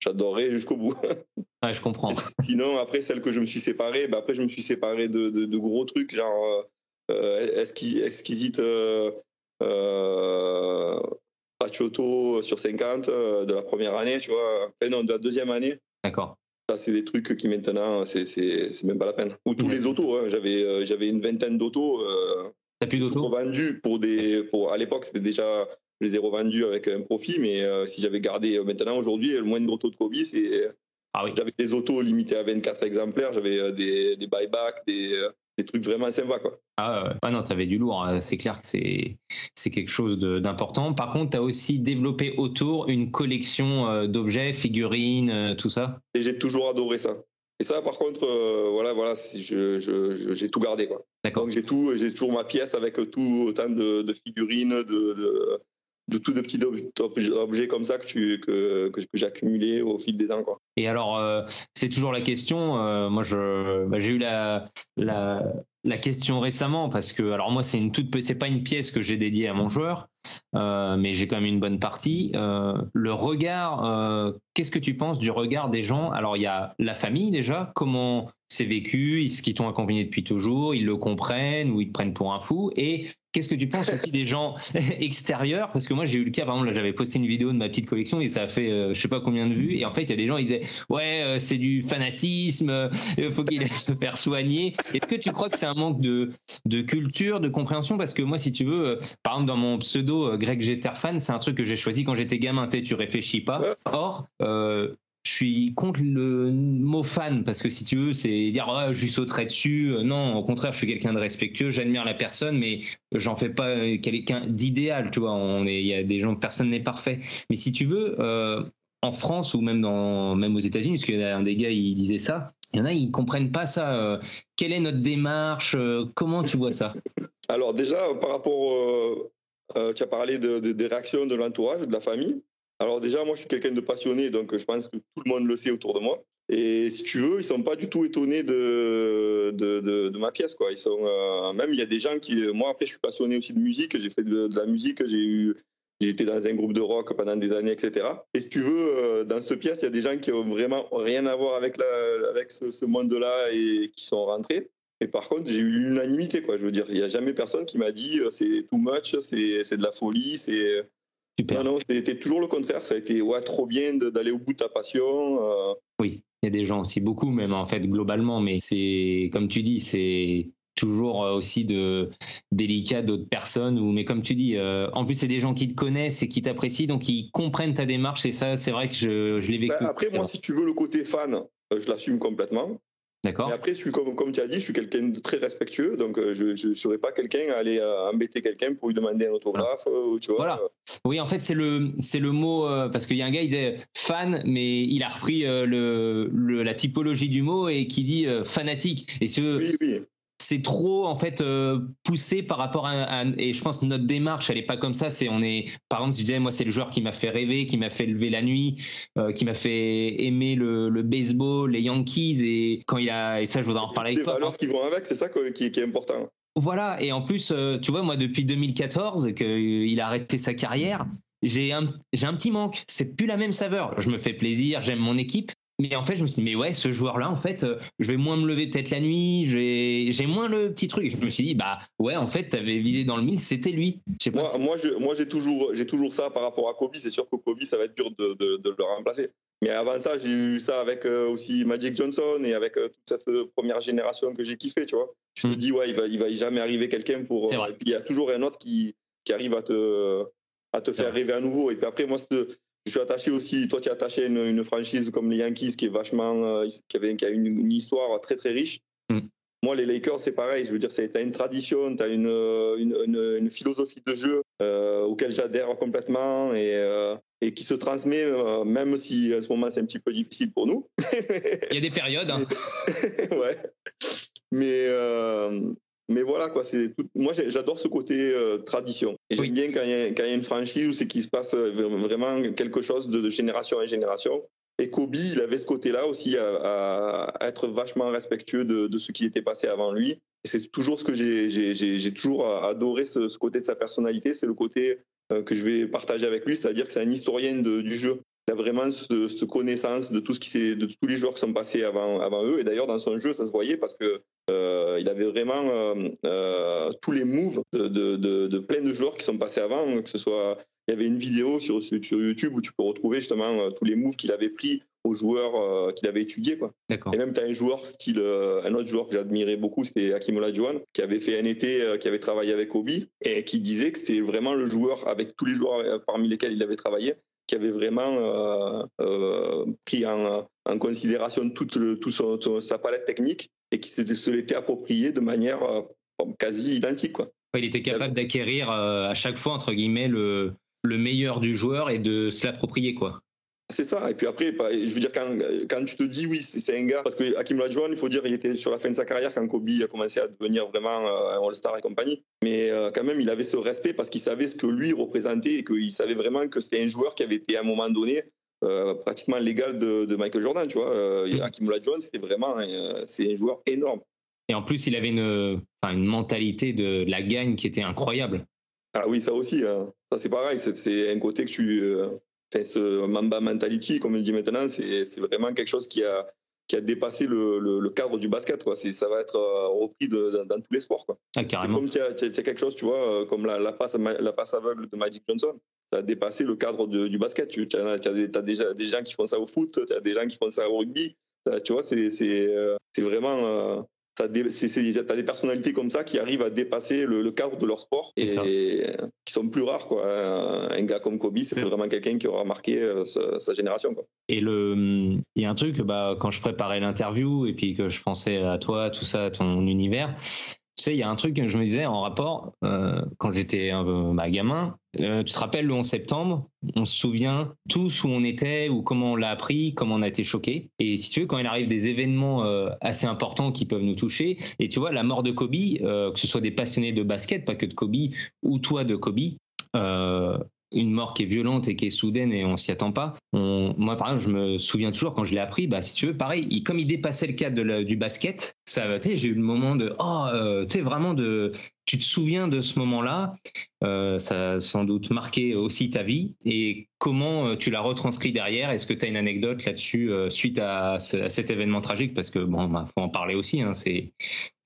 j'adorerais jusqu'au bout. Ouais, je comprends. Sinon, après, celle que je me suis séparé, bah, après, je me suis séparé de, de, gros trucs, genre euh, exquisite euh, Pachotto sur 50 de la première année, tu vois. Enfin, non, de la deuxième année. D'accord. Ça, c'est des trucs qui maintenant, c'est même pas la peine. Ou tous les autos. Hein. J'avais euh, j'avais une vingtaine d'autos. Euh, T'as plus d'autos? Revendus pour des. Pour, à l'époque, c'était déjà. Je les ai revendus avec un profit, mais euh, si j'avais gardé. maintenant, aujourd'hui, le moindre auto de Kobe, c'est. Ah oui. J'avais des autos limitées à 24 exemplaires, j'avais des, des buybacks, des, des trucs vraiment sympas. Quoi. Ah, ah non, tu avais du lourd, hein. c'est clair que c'est, c'est quelque chose d'important. Par contre, tu as aussi développé autour une collection euh, d'objets, figurines, euh, tout ça Et j'ai toujours adoré ça. Et ça, par contre, euh, voilà, voilà, j'ai tout gardé. Quoi. D'accord. Donc j'ai, tout, j'ai toujours ma pièce avec tout autant de, de figurines, de de tout de petits objets comme ça que, tu, que, que, j'ai accumulé au fil des ans. Quoi. Et alors, euh, c'est toujours la question. Euh, moi, je, bah, j'ai eu la, la, la, question récemment parce que, alors moi, c'est une toute, c'est pas une pièce que j'ai dédiée à mon joueur, euh, mais j'ai quand même une bonne partie. le regard, qu'est-ce que tu penses du regard des gens? Alors, il y a la famille déjà. Comment c'est vécu Est-ce qu'ils t'ont accompagné depuis toujours Ils le comprennent ou ils te prennent pour un fou Et Qu'est-ce que tu penses aussi des gens extérieurs? Parce que moi, j'ai eu le cas, par exemple, là, j'avais posté une vidéo de ma petite collection et ça a fait euh, je sais pas combien de vues. Et en fait, il y a des gens, ils disaient Ouais, euh, c'est du fanatisme, euh, faut qu'il se faire soigner. Est-ce que tu crois que c'est un manque de, culture, de compréhension? Parce que moi, si tu veux, par exemple, dans mon pseudo Greg Jeterfan, c'est un truc que j'ai choisi quand j'étais gamin. Tu réfléchis pas. Or, je suis contre le mot fan parce que si tu veux, c'est dire oh, je lui sauterai dessus. Euh, non, au contraire, je suis quelqu'un de respectueux, j'admire la personne, mais j'en fais pas euh, quelqu'un d'idéal. Tu vois, il y a des gens, personne n'est parfait. Mais si tu veux, euh, en France ou même dans, même aux États-Unis, parce qu'il des gars, il disait ça. Il y en a, ils comprennent pas ça. quelle est notre démarche Comment tu vois ça? Alors déjà, par rapport, tu as parlé des réactions de l'entourage, de la famille. Alors déjà, moi, je suis quelqu'un de passionné, donc je pense que tout le monde le sait autour de moi. Et si tu veux, ils sont pas du tout étonnés de, de, ma pièce. Quoi. Ils sont, euh, même, il y a des gens qui... Moi, après, je suis passionné aussi de musique. J'ai fait de, la musique. J'ai eu... J'étais dans un groupe de rock pendant des années, etc. Et si tu veux, euh, dans cette pièce, il y a des gens qui ont vraiment rien à voir avec, avec ce, monde-là et qui sont rentrés. Et par contre, j'ai eu l'unanimité. Je veux dire, il n'y a jamais personne qui m'a dit euh, c'est too much, c'est de la folie, c'est non, non, c'était toujours le contraire. Ça a été ouais, trop bien d'aller au bout de ta passion. Euh. Oui, il y a des gens aussi, beaucoup même en fait, globalement, mais c'est, comme tu dis, c'est toujours euh, aussi de délicat d'autres personnes ou mais comme tu dis euh, en plus c'est des gens qui te connaissent et qui t'apprécient donc ils comprennent ta démarche et ça c'est vrai que je, je l'ai vécu bah, après moi si tu veux le côté fan je l'assume complètement D'accord. Et après, je suis, comme, comme tu as dit, je suis quelqu'un de très respectueux, donc euh, je ne serais pas quelqu'un à aller euh, embêter quelqu'un pour lui demander un autographe, euh, tu vois. Voilà. Oui, en fait, c'est le, c'est le mot, parce qu'il y a un gars, il disait fan, mais il a repris le, le, la typologie du mot et qui dit fanatique. Et ce, oui, oui. C'est trop en fait euh, poussé par rapport à, et je pense que notre démarche elle est pas comme ça c'est on est par exemple si je disais moi c'est le joueur qui m'a fait rêver qui m'a fait lever la nuit euh, qui m'a fait aimer le, le, baseball les Yankees et quand il a et ça je voudrais en parler avec toi les valeurs qui vont avec c'est ça qui, qui, est important voilà et en plus euh, tu vois moi depuis 2014 qu'il a arrêté sa carrière j'ai un, j'ai un petit manque. C'est plus la même saveur. Je me fais plaisir, j'aime mon équipe, mais en fait, je me suis dit, mais ouais, ce joueur-là, en fait, euh, je vais moins me lever peut-être la nuit, j'ai moins le petit truc. Je me suis dit, bah ouais, en fait, t'avais visé dans le mille, c'était lui. moi, moi, moi j'ai toujours, toujours ça par rapport à Kobe. C'est sûr que Kobe, ça va être dur de, de, le remplacer. Mais avant ça, j'ai eu ça avec euh, aussi Magic Johnson et avec euh, toute cette première génération que j'ai kiffé, tu vois. Je me hmm. dis, ouais, il va, il va jamais arriver quelqu'un pour. et puis, il y a toujours un autre qui, qui arrive à te, à te faire rêver à nouveau. Et puis après, moi, je suis attaché aussi, toi tu es attaché à une, franchise comme les Yankees qui est vachement, euh, qui, avait, qui a une, histoire très très riche. Mm. Moi, les Lakers, c'est pareil. Je veux dire, tu as une tradition, tu as une, une, philosophie de jeu euh, auquel j'adhère complètement et, euh, et, qui se transmet, même si à ce moment c'est un petit peu difficile pour nous. Il y a des périodes. Hein. ouais. Mais, mais voilà, quoi, c'est moi j'adore ce côté euh, tradition. Et j'aime bien quand il, y a, une franchise où c'est qu'il se passe euh, vraiment quelque chose de, génération en génération. Et Kobe, il avait ce côté-là aussi à, être vachement respectueux de, ce qui était passé avant lui. Et c'est toujours ce que j'ai toujours adoré, ce, côté de sa personnalité, c'est le côté euh, que je vais partager avec lui, c'est-à-dire que c'est un historien du jeu il a vraiment cette, connaissance de tout ce qui de tous les joueurs qui sont passés avant, avant eux. Et d'ailleurs, dans son jeu, ça se voyait parce que euh, il avait vraiment euh, euh, tous les moves de, de, de, plein de joueurs qui sont passés avant, que ce soit il y avait une vidéo sur, sur YouTube où tu peux retrouver justement tous les moves qu'il avait pris aux joueurs qu'il avait étudiés. Quoi. Et même, tu as un joueur style, un autre joueur que j'admirais beaucoup, c'était Hakim Olajuwon, qui avait fait un été, qui avait travaillé avec Obi, et qui disait que c'était vraiment le joueur, avec tous les joueurs parmi lesquels il avait travaillé, qui avait vraiment euh, euh, pris en, considération toute, sa palette technique et qui se, l'était approprié de manière euh, quasi identique. Quoi. Il était capable d'acquérir à chaque fois, entre guillemets, le, le meilleur du joueur et de se l'approprier. quoi. C'est ça. Et puis après, bah, je veux dire, quand, quand tu te dis oui, c'est un gars, parce que Hakim Olajuwon, il faut dire, il était sur la fin de sa carrière quand Kobe a commencé à devenir vraiment euh, un All-Star et compagnie. Mais euh, quand même, il avait ce respect parce qu'il savait ce que lui représentait et qu'il savait vraiment que c'était un joueur qui avait été à un moment donné euh, pratiquement l'égal de, Michael Jordan. Tu vois, mm. Hakim Olajuwon, c'était vraiment, c'est un joueur énorme. Et en plus, il avait une, une mentalité de la gagne qui était incroyable. Ah oui, ça aussi. Hein. Ça, c'est pareil. C'est un côté que tu ce Mamba mentality, comme on dit maintenant, c'est vraiment quelque chose qui a, qui a dépassé le, le, cadre du basket. Quoi. Ça va être euh, repris de, dans, tous les sports. Quoi. Ah. Comme tu as, quelque chose, tu vois, euh, comme la, la, passe, la passe aveugle de Magic Johnson. Ça a dépassé le cadre du basket. Tu as, as, déjà des gens qui font ça au foot, tu as des gens qui font ça au rugby. Tu vois, c'est euh, t'as des personnalités comme ça qui arrivent à dépasser le, cadre de leur sport et, qui sont plus rares. Quoi. Un, gars comme Kobe, c'est vraiment quelqu'un qui aura marqué euh, sa, génération. Quoi. Et le, il y a un truc, bah, quand je préparais l'interview et puis que je pensais à toi, tout ça, à ton univers, tu sais, il y a un truc que je me disais en rapport, euh, quand j'étais un bah, gamin, euh, tu te rappelles le 11 septembre, on se souvient tous où on était, ou comment on l'a appris, comment on a été choqué. Et si tu veux, quand il arrive des événements euh, assez importants qui peuvent nous toucher, et tu vois, la mort de Kobe, que ce soit des passionnés de basket, pas que de Kobe, ou toi de Kobe, une mort qui est violente et qui est soudaine et on s'y attend pas. moi, par exemple, je me souviens toujours quand je l'ai appris, bah, si tu veux, pareil, comme il dépassait le cadre du basket, ça, j'ai eu le moment de, oh, euh, tu sais, vraiment de, tu te souviens de ce moment-là, euh, ça a sans doute marqué aussi ta vie et comment euh, tu l'as retranscrit derrière? Est-ce que tu as une anecdote là-dessus suite à, cet événement tragique? Parce que bon, bah, faut en parler aussi. Hein, c'est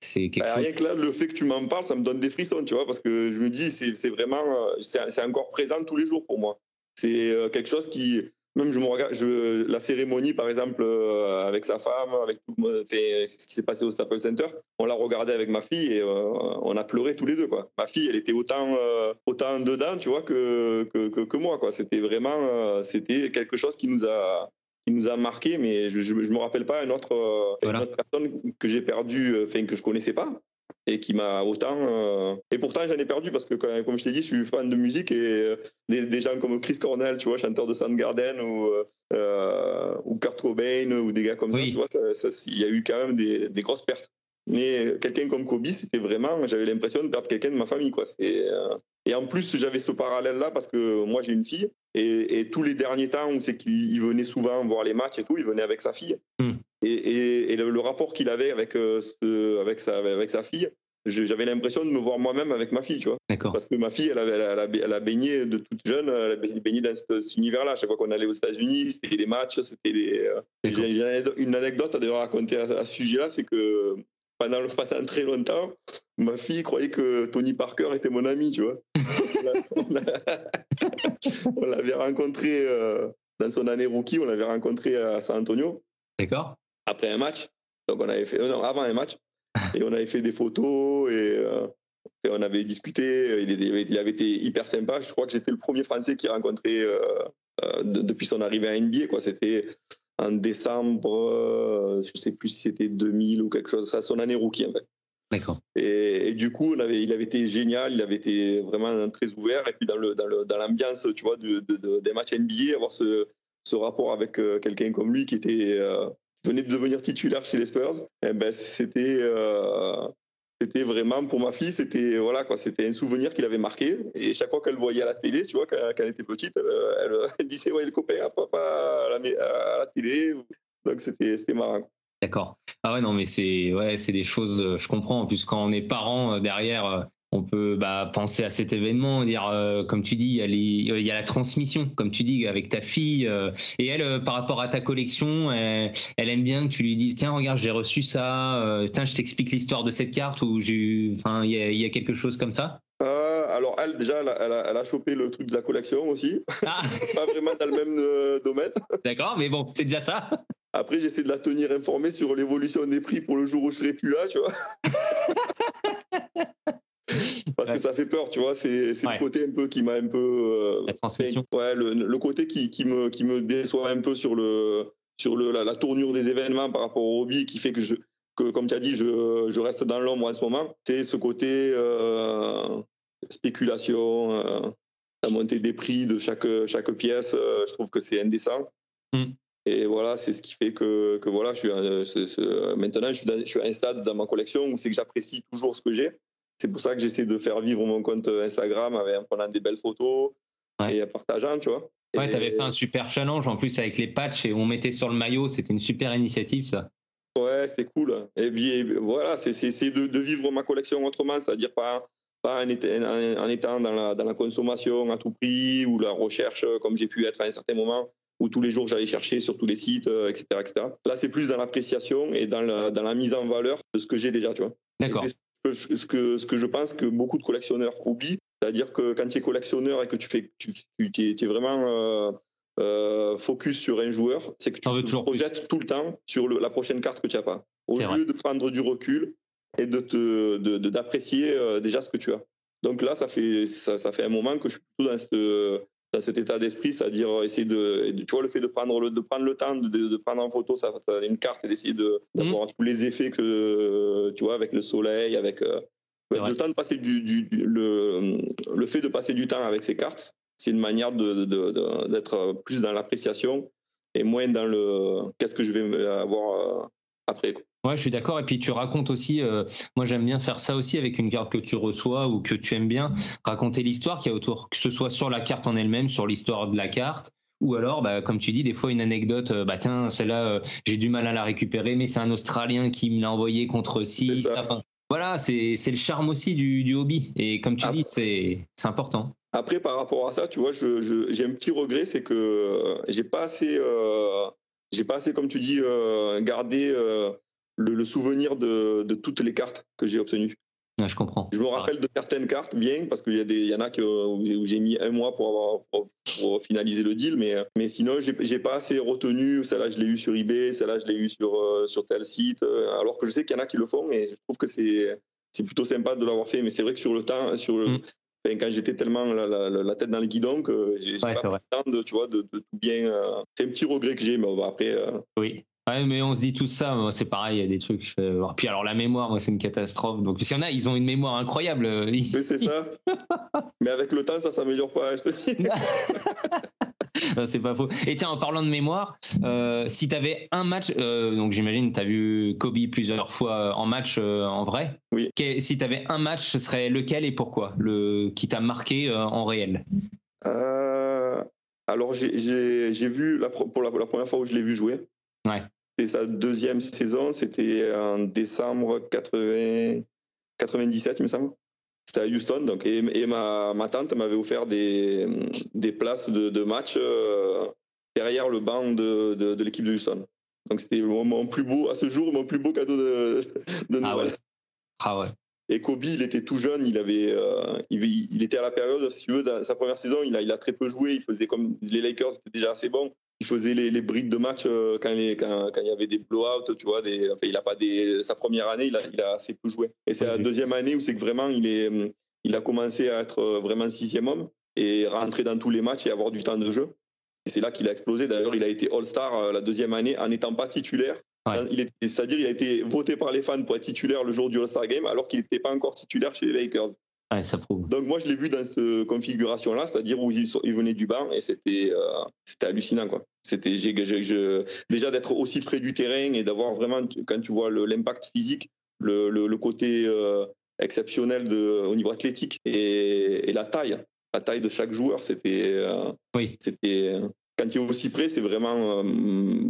c'est quelque bah, chose... Rien que là, le fait que tu m'en parles, ça me donne des frissons, tu vois, parce que je me dis, c'est vraiment, c'est encore présent tous les jours pour moi. C'est quelque chose qui, même je me regarde, je, la cérémonie par exemple euh, avec sa femme, avec tout fait, ce qui s'est passé au Staples Center, on l'a regardé avec ma fille et euh, on a pleuré tous les deux quoi. Ma fille, elle était autant euh, autant dedans, tu vois, que que, que, moi quoi. C'était vraiment c'était quelque chose qui nous a qui nous a marqué, mais je, je, me rappelle pas une autre, une autre personne que j'ai perdu, enfin que je connaissais pas, et qui m'a autant. Euh, et pourtant, j'en ai perdu parce que, comme je t'ai dit, je suis fan de musique et euh, des, gens comme Chris Cornell, tu vois, chanteur de Soundgarden ou, euh, ou Kurt Cobain ou des gars comme ça, tu vois, il y a eu quand même des, grosses pertes. Mais quelqu'un comme Kobe, c'était vraiment, j'avais l'impression de perdre quelqu'un de ma famille, quoi. Euh, Et en plus, j'avais ce parallèle-là parce que moi, j'ai une fille. Et, et tous les derniers temps, où c'est qu'il venait souvent voir les matchs et tout, il venait avec sa fille. Hmm. Et, et, et le, le rapport qu'il avait avec, euh, ce- avec, sa, avec sa fille, j'avais l'impression de me voir moi-même avec ma fille, tu vois. Parce que ma fille, elle, avait, elle, a, elle a baigné de toute jeune, elle a baigné dans ce- cet univers-là. Chaque fois qu'on allait aux États-Unis, c'était les matchs, c'était les. euh. J'ai une anecdote- à raconter à, à ce sujet-là, c'est que pendant, pendant très longtemps, ma fille croyait que Tony Parker était mon ami, tu vois. On l'avait rencontré euh, dans son année rookie, on l'avait rencontré à San Antonio D'accord. Après un match. Donc on avait fait, euh, non, avant un match, et on avait fait des photos et, euh, et on avait discuté. Il, était- il avait été hyper sympa. Je crois que j'étais le premier Français qui a rencontré euh, de- depuis son arrivée à NBA. Quoi, c'était en décembre, je sais plus si c'était 2000 ou quelque chose. Ça, son année rookie en fait. D'accord. Et, et du coup, on avait, il avait été génial, il avait été vraiment très ouvert. Et puis dans le dans le dans l'ambiance, tu vois, de, de- de- des matchs NBA, avoir ce ce rapport avec quelqu'un comme lui qui était euh, venait de devenir titulaire chez les Spurs, eh ben c'était euh, c'était vraiment pour ma fille, c'était voilà quoi, c'était un souvenir qu'il avait marqué. Et chaque fois qu'elle le voyait à la télé, tu vois, quand, elle était petite, elle, elle- disait ouais le copain à papa à la, télé. Donc c'était c'était marrant. D'accord. Ah ouais, non, mais c'est ouais, c'est des choses, euh, je comprends. En quand on est parent euh, derrière, on peut bah, penser à cet événement, dire, euh, comme tu dis, il y, a les- il y a la transmission, comme tu dis, avec ta fille. euh, et elle, euh, par rapport à ta collection, elle, elle aime bien que tu lui dises, tiens, regarde, j'ai reçu ça, tiens, je t'explique l'histoire de cette carte, ou j'ai eu- enfin, il y, a- il y a quelque chose comme ça? Alors elle déjà, elle a, elle a- elle a chopé le truc de la collection aussi, Ah, pas vraiment dans le même domaine. d'accord, mais bon, c'est déjà ça. Après, j'essaie de la tenir informée sur l'évolution des prix pour le jour où je serai plus là, tu vois. Parce que ça fait peur, tu vois. C'est Ouais. le côté un peu qui m'a un peu. euh, La transmission. ouais, le, le côté qui, qui, me, qui me déçoit un peu sur, le, sur le, la, la tournure des événements par rapport au hobby qui fait que, je, que comme tu as dit, je, je reste dans l'ombre en ce moment. C'est ce côté euh, spéculation, euh, la montée des prix de chaque, chaque pièce. euh, je trouve que c'est indécent. Mm. Et voilà, c'est ce qui fait que, que voilà, je suis, maintenant, je suis, dans- je suis à un stade dans ma collection où c'est que j'apprécie toujours ce que j'ai. C'est pour ça que j'essaie de faire vivre mon compte Instagram avec, en prenant des belles photos Ouais. et en partageant, tu vois. Ouais, t'avais fait un super challenge en plus avec les patchs et on mettait sur le maillot, c'était une super initiative ça. Ouais, c'est cool. Et puis et voilà, c'est de, de vivre ma collection autrement, c'est-à-dire pas, pas en, étant, en- en étant dans la, dans la consommation à tout prix ou la recherche euh, comme j'ai pu être à un certain moment où tous les jours j'allais chercher sur tous les sites, euh, etc., etc. Là, c'est plus dans l'appréciation et dans la, dans la mise en valeur de ce que j'ai déjà, tu vois. D'accord. Ce que, je, ce, que, ce que je pense que beaucoup de collectionneurs oublient. C'est-à-dire que quand tu es collectionneur et que tu fais, tu, es, vraiment euh, euh, focus sur un joueur, c'est que tu te plus. projettes tout le temps sur le- la prochaine carte que tu n'as pas. Au lieu vrai. de prendre du recul et de te, de, de- d'apprécier euh, déjà ce que tu as. Donc là, ça fait, ça, ça fait un moment que je suis plutôt dans cette dans cet état d'esprit, c'est-à-dire essayer de, tu vois, le fait de prendre le, de prendre le temps de, de prendre en photo ça, une carte et d'essayer de, d'avoir tous les effets que, tu vois, avec le soleil, avec euh, le temps de passer du, du- du- le, le fait de passer du temps avec ces cartes, c'est une manière de, de- de- d'être plus dans l'appréciation et moins dans le qu'est-ce que je vais avoir euh, après. quoi. Ouais, je suis d'accord. Et puis tu racontes aussi, euh, moi j'aime bien faire ça aussi avec une carte que tu reçois ou que tu aimes bien, raconter l'histoire qu'il y a autour, que ce soit sur la carte en elle-même, sur l'histoire de la carte, ou alors, bah, comme tu dis, des fois une anecdote, euh, bah tiens, celle-là, euh, j'ai du mal à la récupérer, mais c'est un Australien qui me l'a envoyé contre ça. ça. Enfin, voilà, c'est le charme aussi du, du hobby. Et comme tu dis, c'est important. Après, par rapport à ça, tu vois, je, je- j'ai un petit regret, c'est que j'ai pas assez, j'ai pas assez, comme tu dis, euh, gardé euh, le, le souvenir de, de toutes les cartes que j'ai obtenues. Ouais, je comprends. Je me rappelle de certaines cartes bien, parce qu'il y, a des- il y en a que, où j'ai- mis un mois pour, avoir, pour, pour finaliser le deal, mais, mais sinon, j'ai pas assez retenu. Celle-là, je l'ai eu sur eBay, celle-là, je l'ai eu sur, euh, sur tel site, euh, alors que je sais qu'il y en a qui le font, et je trouve que c'est c'est plutôt sympa de l'avoir fait. Mais c'est vrai que sur le temps, sur le, Mm. Enfin, quand j'étais tellement la, la- la tête dans le guidon, que j'ai Ouais, pas le temps de, tu vois, de, de tout bien. euh, c'est un petit regret que j'ai, mais bon, après. euh, Oui. Ouais, mais on se dit tout ça, c'est pareil, il y a des trucs. Puis alors la mémoire, moi c'est une catastrophe. Donc parce qu'il y en a, ils ont une mémoire incroyable. Ils- mais c'est ça. mais avec le temps, ça s'améliore pas. Je te dis. c'est pas faux. Et tiens, en parlant de mémoire, euh, si tu avais un match, euh, donc j'imagine tu as vu Kobe plusieurs fois en match en vrai. Oui. si tu avais un match, ce serait lequel et pourquoi? Le, Qui t'a marqué en réel? Alors j'ai vu la, pour la, première fois où je l'ai vu jouer. Ouais. C'est sa deuxième saison, c'était en décembre 80, 97, il me semble. C'était à Houston, donc, et, ma, ma, tante m'avait offert des, des places de, de match euh, derrière le banc de, de, l'équipe de Houston. Donc c'était mon, plus beau, à ce jour, mon plus beau cadeau de, de ah Noël. Ah ouais. Et Kobe, il était tout jeune, il avait, euh, il, il, était à la période, si tu veux, dans sa première saison, il a, il a très peu joué, il faisait comme les Lakers étaient déjà assez bons il faisait les, les brides de match euh, quand, quand, quand, il y avait des blowouts, tu vois. Des, enfin, il a pas des, sa première année, il a, il a assez peu joué. Et c'est la deuxième année où c'est que vraiment il, est, il a commencé à être euh, vraiment sixième homme et rentrer dans tous les matchs et avoir du temps de jeu. Et c'est là qu'il a explosé. D'ailleurs, il a été All-Star euh, la deuxième année en n'étant pas titulaire. C'est-à-dire, il a été voté par les fans pour être titulaire le jour du All-Star Game, alors qu'il n'était pas encore titulaire chez les Lakers. Ça prouve. Donc moi, je l'ai vu dans cette configuration-là, c'est-à-dire où il, il, venait du banc et c'était c'était hallucinant quoi. C'était déjà d'être aussi près du terrain et d'avoir vraiment, quand tu vois l'impact physique, le, le, côté euh, exceptionnel de, au niveau athlétique et, la taille, la taille de chaque joueur, c'était, euh, oui. c'était quand tu es aussi près, c'est vraiment, euh,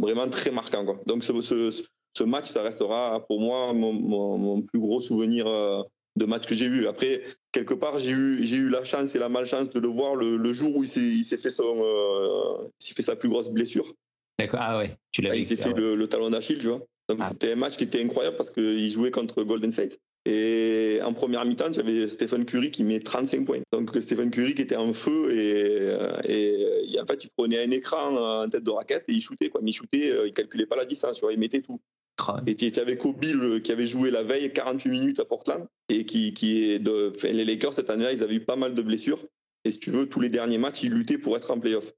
vraiment très marquant. Quoi. Donc ce, ce, ce, match, ça restera pour moi mon, mon, plus gros souvenir de match que j'ai vu. Après, quelque part, j'ai eu, j'ai eu la chance et la malchance de le voir le, jour où il s'est, il s'est fait son, euh, s'est fait sa plus grosse blessure. D'accord. Ah ouais. Tu l'as ah, Il s'est fait le, talon d'Achille, tu vois. Donc ah. c'était un match qui était incroyable parce qu'il jouait contre Golden State. Et en première mi-temps, j'avais Stephen Curry qui met 35 points. Donc Stephen Curry qui était en feu et, euh, et, en fait il prenait un écran en tête de raquette et il shootait quoi. Mais il shootait, euh, il calculait pas la distance, tu vois, il mettait tout. Et tu avais Kobe qui avait joué la veille 48 minutes à Portland et qui, qui est de, les Lakers cette année-là, ils avaient eu pas mal de blessures. Et si tu veux, tous les derniers matchs, ils luttaient pour être en playoff.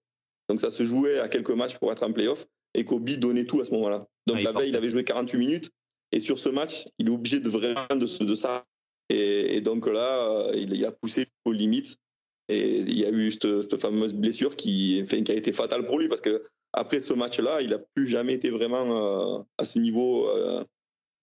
Donc ça se jouait à quelques matchs pour être en playoff et Kobe donnait tout à ce moment-là. Donc ah, la veille, il avait joué 48 minutes et sur ce match, il est obligé de vraiment de, de ça. Et, donc là, il, il, a poussé aux limites et il y a eu cette, cette fameuse blessure qui, enfin, qui a été fatale pour lui parce que après ce match-là, il n'a plus jamais été vraiment euh, à ce niveau. Euh,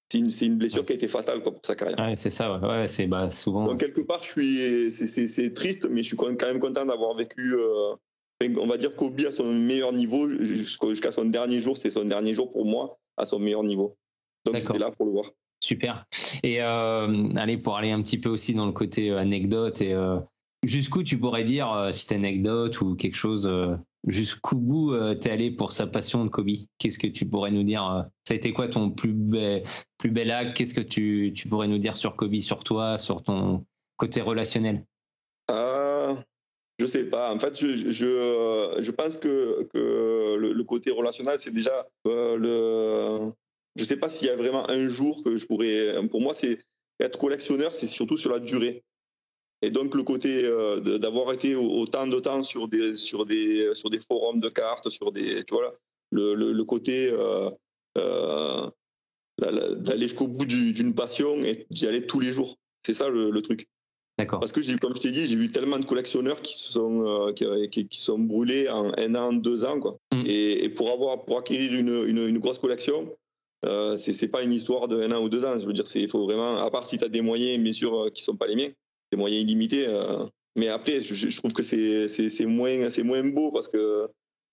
c'est une, blessure qui a été fatale pour sa carrière. Ouais, c'est ça, ouais, c'est bah, souvent. Donc, quelque part, c'est triste, mais je suis quand même content d'avoir vécu. Euh, on va dire qu'Obi à son meilleur niveau jusqu'à son dernier jour, c'est son dernier jour pour moi à son meilleur niveau. Donc j'étais là pour le voir. Super. Et allez, pour aller un petit peu aussi dans le côté anecdote, et jusqu'où tu pourrais dire, si c'est anecdote ou quelque chose jusqu'où bout euh, t'es allé pour sa passion de Kobe Qu'est-ce que tu pourrais nous dire euh, Ça a été quoi ton plus, bel acte? Qu'est-ce que tu, pourrais nous dire sur Kobe, sur toi, sur ton côté relationnel? Euh, Je sais pas. En fait, je, pense que, que le, côté relationnel, c'est déjà euh, le. Je sais pas s'il y a vraiment un jour que je pourrais. Pour moi, c'est être collectionneur, c'est surtout sur la durée. Et donc le côté euh, d'avoir été autant de temps sur des, sur, des, sur des forums de cartes, sur des, tu vois, le, le, côté euh, euh, d'aller jusqu'au bout d'une passion et d'y aller tous les jours. C'est ça le, truc. D'accord. Parce que comme je t'ai dit, j'ai vu tellement de collectionneurs qui sont qui, qui, sont brûlés en un an, deux ans, quoi. Mm. Et, pour avoir pour acquérir une, une, une grosse collection, euh, c'est pas une histoire de un an ou deux ans. Je veux dire, c'est il faut vraiment, à part si tu as des moyens, bien sûr, qui sont pas les miens des moyens illimités. Euh. mais après, je, trouve que c'est moins, moins beau parce que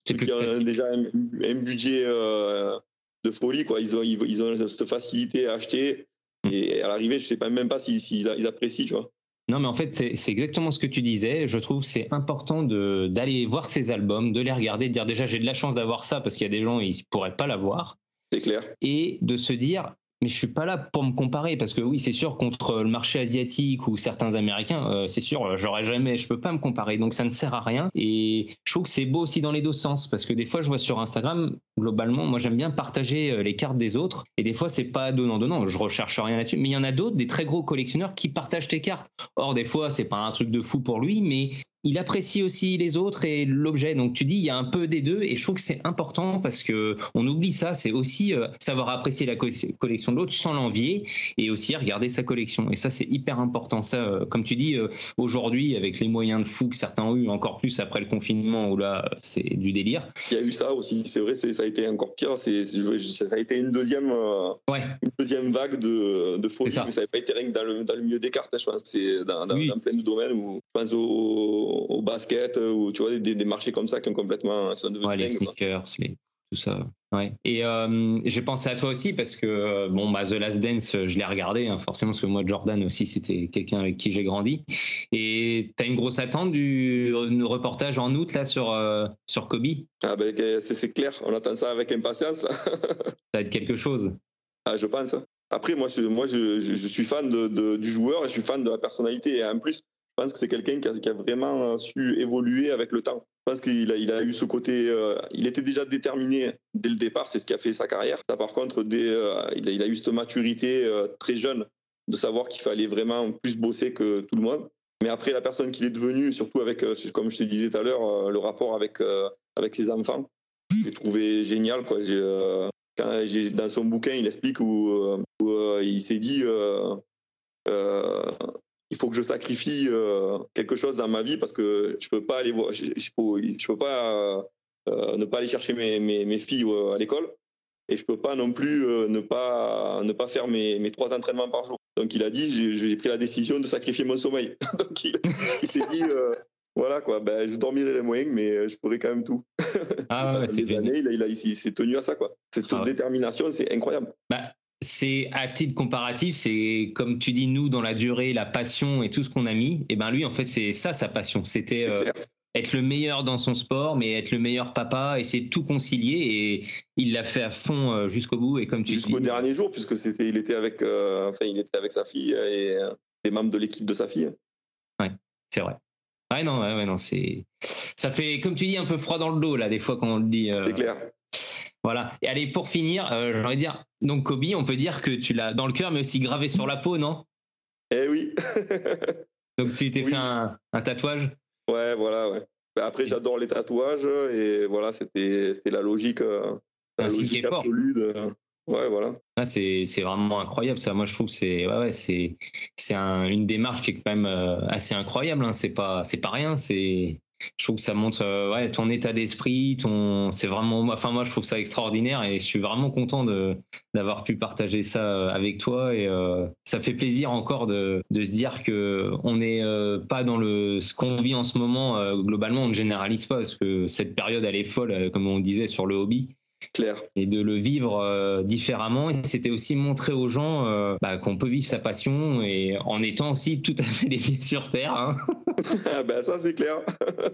y a déjà un, budget euh, de folie. Quoi. Ils, ont, ils, ont cette facilité à acheter. Mm. Et à l'arrivée, je ne sais pas, même pas s'ils si, ils apprécient. Tu vois. Non, mais en fait, c'est exactement ce que tu disais. Je trouve c'est important d'aller voir ces albums, de les regarder, de dire déjà j'ai de la chance d'avoir ça parce qu'il y a des gens ils pourraient pas l'avoir. C'est clair. Et de se dire mais je suis pas là pour me comparer parce que oui, c'est sûr contre le marché asiatique ou certains Américains, euh, c'est sûr, j'aurais jamais, je peux pas me comparer, donc ça ne sert à rien. Et je trouve que c'est beau aussi dans les deux sens parce que des fois, je vois sur Instagram globalement, moi j'aime bien partager euh, les cartes des autres. Et des fois, c'est pas donnant donnant. Je recherche rien là-dessus. Mais il y en a d'autres, des très gros collectionneurs qui partagent tes cartes. Or, des fois, c'est pas un truc de fou pour lui, mais il apprécie aussi les autres et l'objet. Donc tu dis il y a un peu des deux et je trouve que c'est important parce que on oublie ça. C'est aussi euh, savoir apprécier la collection de l'autre sans l'envier et aussi regarder sa collection. Et ça c'est hyper important. Ça, euh, comme tu dis, euh, aujourd'hui avec les moyens de fou que certains ont eu, encore plus après le confinement où là c'est du délire. Il y a eu ça aussi. C'est vrai, ça a été encore pire. C'est, ça a été une deuxième, ouais. une deuxième vague de, de folie. Ça. N'avait pas été rien que dans le, dans le milieu des cartes. Hein, je pense c'est dans, dans, plein de domaines où je pense au au, basket euh, ou tu vois des, des, marchés comme ça qui ont complètement sont devenus ouais, les sneakers, les, tout ça. Ouais. Et euh, j'ai pensé à toi aussi parce que euh, bon bah The Last Dance, je l'ai regardé hein, forcément parce que moi Jordan aussi c'était quelqu'un avec qui j'ai grandi. Et tu as une grosse attente du reportage en août là sur sur Kobe? Ah ben c'est clair, on attend ça avec impatience. Là. ça va être quelque chose. Ah je pense. Après moi je, moi je, je, suis fan de, de, du joueur et je suis fan de la personnalité et en plus je pense que c'est quelqu'un qui, a, vraiment su évoluer avec le temps. Je pense qu'il a, eu ce côté, euh, il était déjà déterminé dès le départ, c'est ce qui a fait sa carrière. Ça, par contre, euh, il, a, eu cette maturité euh, très jeune de savoir qu'il fallait vraiment plus bosser que tout le monde. Mais après, la personne qu'il est devenu, surtout avec, comme je te disais tout à l'heure, le rapport avec, ses enfants, j'ai trouvé génial. Quand dans son bouquin, il explique où il s'est dit il faut que je sacrifie euh, quelque chose dans ma vie parce que je peux pas aller voir, je, je peux pas euh, ne pas aller chercher mes, mes, filles euh, à l'école et je peux pas non plus ne pas ne pas faire mes, mes, trois entraînements par jour. Donc il a dit j'ai pris la décision de sacrifier mon sommeil. Donc il, s'est dit voilà quoi, ben, je dormirai moins mais je pourrai quand même tout. Ah ouais, des années, il, il, il s'est tenu à ça quoi. Cette ah détermination, c'est incroyable. Bah, c'est à titre comparatif, c'est comme tu dis nous dans la durée, la passion et tout ce qu'on a mis. Et ben lui en fait c'est ça sa passion, c'était euh, être le meilleur dans son sport, mais être le meilleur papa, essayer de tout concilier et il l'a fait à fond euh, jusqu'au bout. Et comme tu jusqu'au dernier jour puisque c'était il était avec euh, enfin il était avec sa fille et des membres de l'équipe de sa fille. Ouais, c'est vrai. Ouais non ouais, non c'est ça fait comme tu dis un peu froid dans le dos là des fois quand on le dit. C'est clair. Voilà. Et allez, pour finir, euh, j'ai envie de dire, donc Kobe, on peut dire que tu l'as dans le cœur, mais aussi gravé sur la peau, non? Eh oui. donc tu t'es fait un, tatouage? Ouais, voilà, ouais. Ben, après, j'adore les tatouages et voilà, c'était la logique, euh, la logique absolue de... Ouais, voilà. Ah, c'est vraiment incroyable ça. Moi, je trouve que c'est ouais, ouais, c'est une démarche qui est quand même euh, assez incroyable. Hein. C'est pas c'est pas rien. C'est je trouve que ça montre euh, ton état d'esprit, ton c'est vraiment enfin moi je trouve ça extraordinaire et je suis vraiment content de d'avoir pu partager ça euh, avec toi et euh, ça fait plaisir encore de, de se dire que on n'est pas dans le ce qu'on vit en ce moment globalement on ne généralise pas parce que cette période elle est folle comme on disait sur le hobby Claire. Et de le vivre euh, différemment. Et c'était aussi montrer aux gens euh, bah, qu'on peut vivre sa passion et en étant aussi tout à fait les pieds sur terre. Hein. ben ça c'est clair.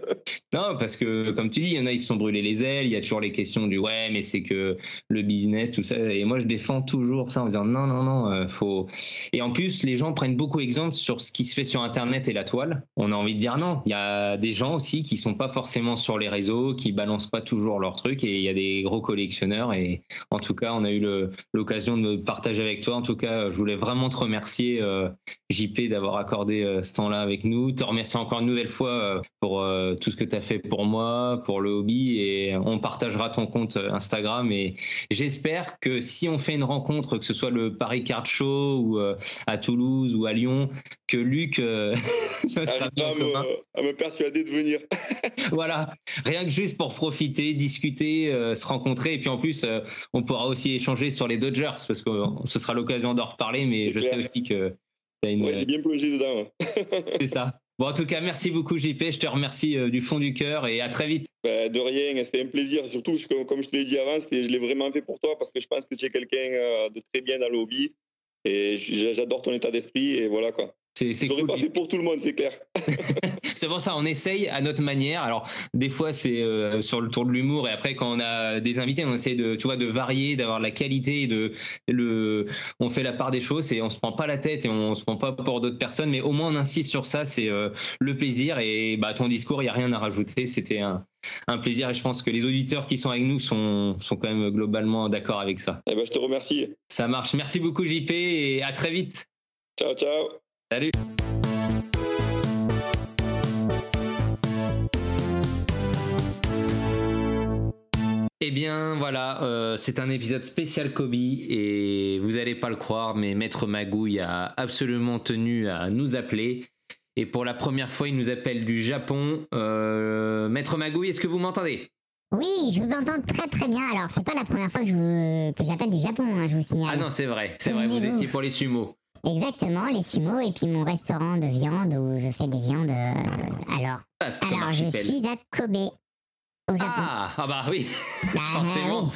non, parce que comme tu dis, il y en a ils se sont brûlés les ailes. Il y a toujours les questions du ouais, mais c'est que le business, tout ça. Et moi je défends toujours ça en disant non, non, non, euh, faut. Et en plus, les gens prennent beaucoup exemple sur ce qui se fait sur Internet et la toile. On a envie de dire non. Il y a des gens aussi qui sont pas forcément sur les réseaux, qui balancent pas toujours leurs trucs et il y a des gros collègues et en tout cas, on a eu l'occasion de partager avec toi. En tout cas, je voulais vraiment te remercier, euh, JP, d'avoir accordé euh, ce temps-là avec nous. Te remercier encore une nouvelle fois euh, pour tout ce que tu as fait pour moi, pour le hobby. Et on partagera ton compte Instagram. Et j'espère que si on fait une rencontre, que ce soit le Paris Card Show ou à Toulouse ou à Lyon, que Luc arrive à me persuader de venir. voilà, rien que juste pour profiter, discuter, se rencontrer et puis en plus, euh, on pourra aussi échanger sur les Dodgers parce que ce sera l'occasion d'en reparler. Mais je sais aussi que tu as une. Ouais, j'ai bien plongé dedans. C'est ça. Bon, en tout cas, merci beaucoup, JP. Je te remercie euh, du fond du cœur et à très vite. Bah, de rien, c'était un plaisir. Surtout, comme je te l'ai dit avant, je l'ai vraiment fait pour toi parce que je pense que tu es quelqu'un euh, de très bien dans le hobby et j'adore ton état d'esprit et voilà quoi. C'est cool. pas fait pour tout le monde, c'est clair. c'est pour ça on essaye à notre manière. Alors des fois c'est euh, sur le tour de l'humour et après quand on a des invités, on essaie de, tu vois, de varier, d'avoir de la qualité, de le, on fait la part des choses et on se prend pas la tête et on se prend pas pour d'autres personnes, mais au moins on insiste sur ça, c'est euh, le plaisir et bah ton discours, il y a rien à rajouter, c'était un, un plaisir et je pense que les auditeurs qui sont avec nous sont, sont quand même globalement d'accord avec ça. Eh ben, je te remercie. Ça marche. Merci beaucoup JP et à très vite. Ciao, ciao. Salut. Eh bien voilà, euh, c'est un épisode spécial Kobe et vous allez pas le croire, mais Maître Magouille a absolument tenu à nous appeler. Et pour la première fois, il nous appelle du Japon. Euh, Maître Magouille, est-ce que vous m'entendez? Oui, je vous entends très très bien. Alors, c'est pas la première fois que, je vous- que j'appelle du Japon, hein, je vous signale. Ah non, c'est vrai, c'est vrai, vous étiez pour les sumo. Exactement, les sumo et puis mon restaurant de viande où je fais des viandes. euh, alors, Ah, alors je suis à Kobe, au Japon. Ah, ah bah oui, Bah, forcément.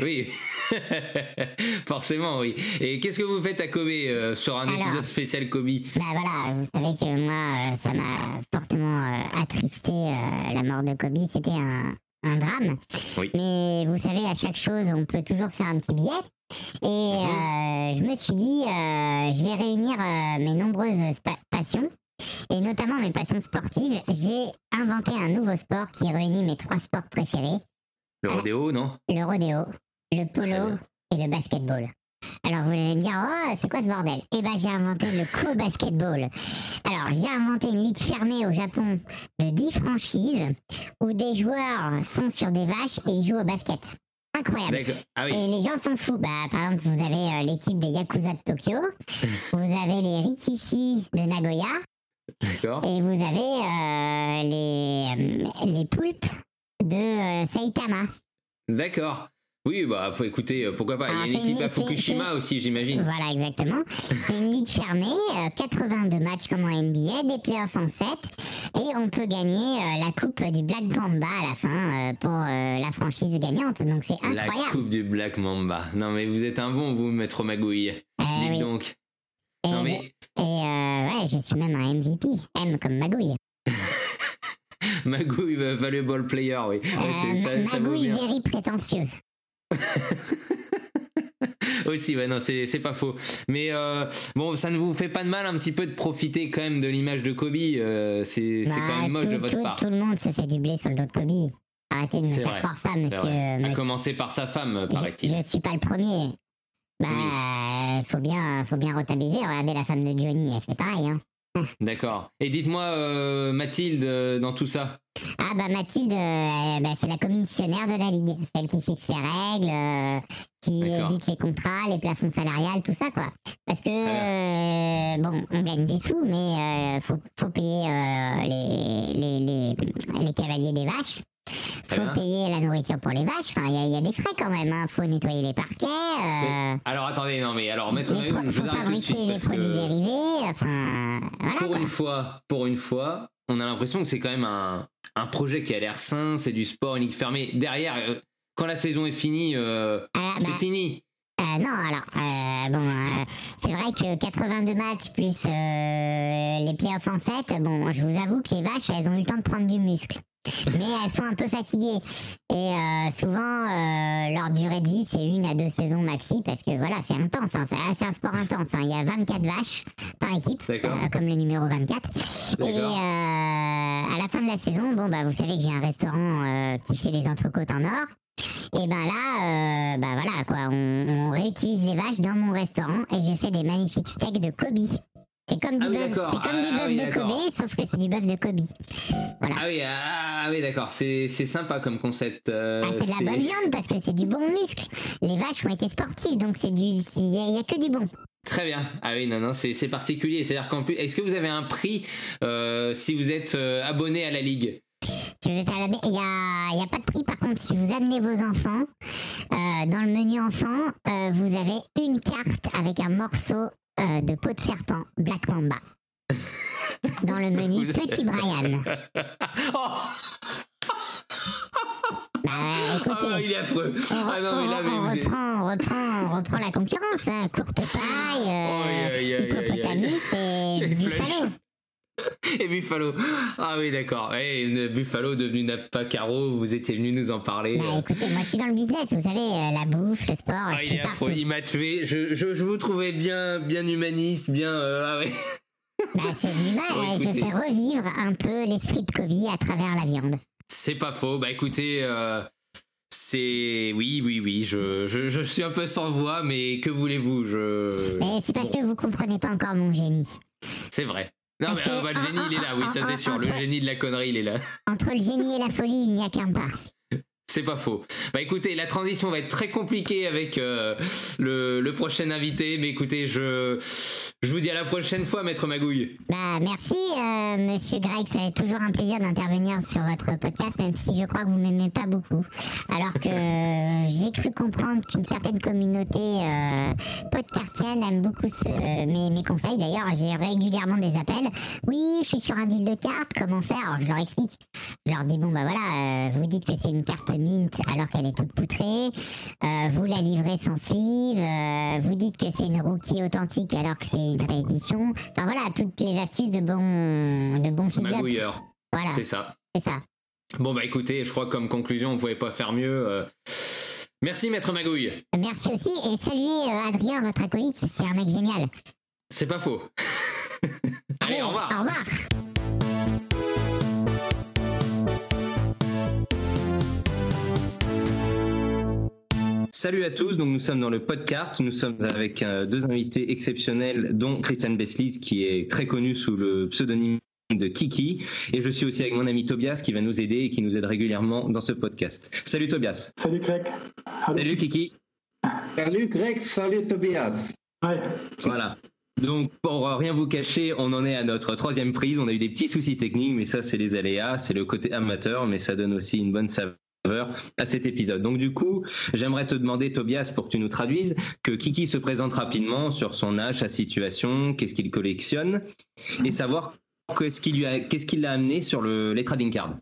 oui. Forcément, oui. Et qu'est-ce que vous faites à Kobe euh, sur un Alors. épisode spécial Kobe? Bah voilà, vous savez que moi, euh, ça m'a fortement attristé la mort de Kobe. C'était un, un drame. Oui. Mais vous savez, à chaque chose, on peut toujours faire un petit billet. Et euh, je me suis dit, euh, je vais réunir euh, mes nombreuses passions, et notamment mes passions sportives. J'ai inventé un nouveau sport qui réunit mes trois sports préférés Le rodéo, non? le rodéo, le polo et le basketball. Alors vous allez me dire, oh, c'est quoi ce bordel? Eh ben j'ai inventé le co-basketball. Alors j'ai inventé une ligue fermée au Japon de 10 franchises où des joueurs sont sur des vaches et ils jouent au basket. Incroyable. Ah oui. Et les gens sont fous. Bah, par exemple, vous avez euh, l'équipe des Yakuza de Tokyo, vous avez les Rikishi de Nagoya, et vous avez euh, les, euh, les poulpes de euh, Saitama. D'accord. Oui, bah faut écouter, euh, pourquoi pas. Il y a Ah, une équipe à Fukushima aussi, j'imagine. Voilà, exactement. C'est une ligue fermée, euh, 82 matchs comme en NBA, des playoffs en 7, et on peut gagner euh, la coupe du Black Mamba à la fin euh, pour euh, la franchise gagnante. Donc c'est La incroyable. coupe du Black Mamba. Non mais vous êtes un bon, vous, Maître Magouille. Euh, Dites oui. donc. Et, Non mais et, euh, ouais, je suis même un MVP. M comme Magouille. Magouille, euh, volleyball player, oui. Euh, ça, ça Magouille bien. very prétentieux. Aussi, ouais, non, c'est c'est pas faux. Mais euh, bon, ça ne vous fait pas de mal un petit peu de profiter quand même de l'image de Kobe. euh, c'est Bah, quand même moche tout, de votre tout- part. tout le monde se fait du blé sur le dos de Kobe. Arrêtez de me faire croire ça, monsieur. À monsieur- commencer par sa femme, paraît-il. je suis pas le premier. Bah, faut bien, faut bien rentabiliser. Regardez la femme de Johnny, elle fait pareil. Hein. D'accord. Et dites-moi, euh, Mathilde, euh, dans tout ça. Ah bah Mathilde, euh, bah, c'est la commissionnaire de la ligue, celle qui fixe les règles, qui D'accord. édite les contrats, les plafonds salariales, tout ça quoi. Parce que bon, on gagne des sous, mais faut, faut payer les, les, les, les cavaliers des vaches. Faut bien. payer la nourriture pour les vaches. Enfin, il y, a- il y a des frais quand même. Hein. Faut nettoyer les parquets. Euh, Alors attendez, non mais alors, Maître les pro- faut fabriquer les parce produits que dérivés. Enfin, voilà. pour quoi. une fois, pour une fois, on a l'impression que c'est quand même un, un projet qui a l'air sain, c'est du sport, une ligue fermée. Derrière, euh, quand la saison est finie, euh, Ah, c'est bah, fini. Euh, non, alors, euh, bon, euh, c'est vrai que 82 matchs plus euh, les playoffs en 7, bon, je vous avoue que les vaches, elles ont eu le temps de prendre du muscle. Mais elles sont un peu fatiguées. Et souvent, leur durée de vie, c'est une à deux saisons maxi, parce que voilà, c'est intense, hein, c'est un sport intense. hein. Il y a 24 vaches par équipe, comme le numéro 24. Et à la fin de la saison, bon, bah, vous savez que j'ai un restaurant qui fait des entrecôtes en or. Et ben là, euh, bah voilà quoi, on, on réutilise les vaches dans mon restaurant et je fais des magnifiques steaks de Kobe. C'est comme du Ah oui, bœuf, d'accord. c'est comme du Ah bœuf oui, de. Kobe, sauf que c'est du bœuf de Kobe. Voilà. Ah oui, ah, ah oui, d'accord, c'est sympa comme concept. euh, Ah, c'est de la bonne viande parce que c'est du bon muscle. Les vaches ont été sportives, donc c'est du, il y, a- il y a que du bon. Très bien. Ah oui, non, non, c'est c'est particulier. C'est-à-dire qu'en plus, est-ce que vous avez un prix euh, si vous êtes euh, abonné à la ligue? Si vous êtes à la, il y a, il y a pas de prix. Par contre, si vous amenez vos enfants euh, dans le menu enfant, euh, vous avez une carte avec un morceau euh, de peau de serpent Black Mamba. Dans le menu Petit Brian. Oh, Bah, ah non, il est affreux. on, Ah non, là, on- reprend, on reprend, on reprend la concurrence. hein. Courte paille, euh, aïe, aïe, aïe. hippopotamus Et buffalo. Et Buffalo. Ah oui, d'accord. Et Buffalo devenu Napa Caro, vous étiez venu nous en parler. Bah écoutez, moi je suis dans le business, vous savez, euh, la bouffe, le sport, Ah, je il, suis a- partout. il m'a tué. Je, je, je vous trouvais bien, bien humaniste, bien. euh, ah ouais. Bah c'est humain, Bon, euh, je fais revivre un peu l'esprit de Kobe à travers la viande. C'est pas faux. Bah écoutez, euh, c'est. Oui, oui, oui. Je, je, je suis un peu sans voix, mais que voulez-vous? Je. Mais c'est parce que vous comprenez pas encore mon génie. C'est vrai. Non, mais euh, bah, le génie, il est là. Oui, ça c'est sûr. Le génie de la connerie, il est là. Entre le génie et la folie, il n'y a qu'un pas. C'est pas faux. Bah écoutez, la transition va être très compliquée avec euh, le, prochain invité, mais écoutez, je, je vous dis à la prochaine fois, maître Magouille. Bah merci, euh, monsieur Greg, c'est toujours un plaisir d'intervenir sur votre podcast, même si je crois que vous m'aimez pas beaucoup. Alors que euh, j'ai cru comprendre qu'une certaine communauté euh, podcastienne aime beaucoup mes, mes conseils. D'ailleurs, j'ai régulièrement des appels. Oui, je suis sur un deal de cartes, comment faire? Alors je leur explique. Je leur dis bon bah voilà, vous dites que c'est une carte mint alors qu'elle est toute poutrée. Euh, vous la livrez sans sleeve. euh, vous dites que c'est une rookie authentique alors que c'est une réédition. Enfin voilà, toutes les astuces de bon, de bon. Magouilleur, Voilà, c'est ça. c'est ça. Bon bah écoutez, je crois que comme conclusion, on pouvait pas faire mieux. euh. Merci, maître Magouille. Merci aussi et saluez Adrien, votre acolyte, c'est un mec génial. C'est pas faux. Allez, au revoir. Au revoir. Salut à tous, donc nous sommes dans le podcast, nous sommes avec euh, deux invités exceptionnels, dont Christian Beslis qui est très connu sous le pseudonyme de Kiki, et je suis aussi avec mon ami Tobias qui va nous aider et qui nous aide régulièrement dans ce podcast. Salut Tobias. Salut Greg. Salut Kiki. Salut Greg, salut Tobias. Ouais. Voilà. Donc, pour rien vous cacher, on en est à notre troisième prise. On a eu des petits soucis techniques, mais ça, c'est les aléas, c'est le côté amateur, mais ça donne aussi une bonne saveur à cet épisode. Donc, du coup, j'aimerais te demander, Tobias, pour que tu nous traduises, que Kiki se présente rapidement sur son âge, sa situation, qu'est-ce qu'il collectionne, et savoir qu'est-ce qui l'a amené sur le, les trading cards.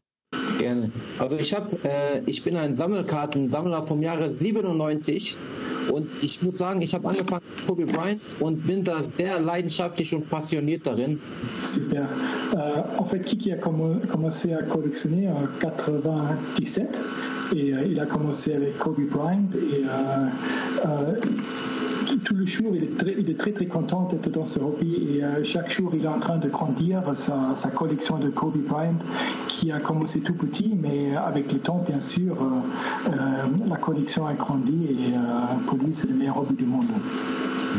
Gerne. Also ich hab, äh, ich bin ein Sammelkartensammler vom Jahre 97 und ich muss sagen, ich habe angefangen mit Kobe Bryant und bin da sehr leidenschaftlich und passioniert darin. Super. Euh, en fait, Kiki a commen- commencé à collectionner en 97 et euh, il a commencé avec Kobe Bryant et euh, euh, tout- le jour, il est, très, il très très content d'être dans ce hobby et euh, chaque jour, il est en train de grandir sa, collection de Kobe Bryant qui a commencé tout petit, mais avec le temps, bien sûr, euh, euh, la collection a grandi et euh, pour lui, c'est le meilleur hobby du monde.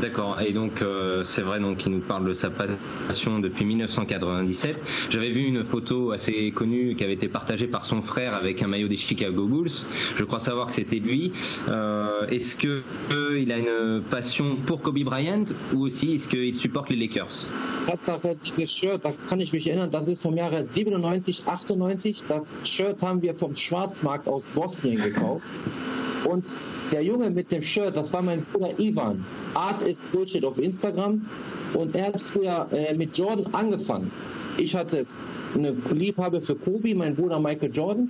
D'accord. Et donc, euh, c'est vrai donc qu'il nous parle de sa passion depuis 1997. J'avais vu une photo assez connue qui avait été partagée par son frère avec un maillot des Chicago Bulls. Je crois savoir que c'était lui. Euh, est-ce que euh, il a une passion pour Kobe Bryant ou aussi est-ce qu'il supporte les Lakers Tatsache, dieses Shirt, da kann ich mich erinnern, das ist vom Jahre 97, 98. Das Shirt haben wir vom Schwarzmarkt aus Bosnien gekauft. Und der Junge mit dem Shirt, das war mein Bruder Ivan. Art is Bullshit auf Instagram. Und er hat früher äh, mit Jordan angefangen. Ich hatte eine Liebhabe für Kobe, mein Bruder Michael Jordan.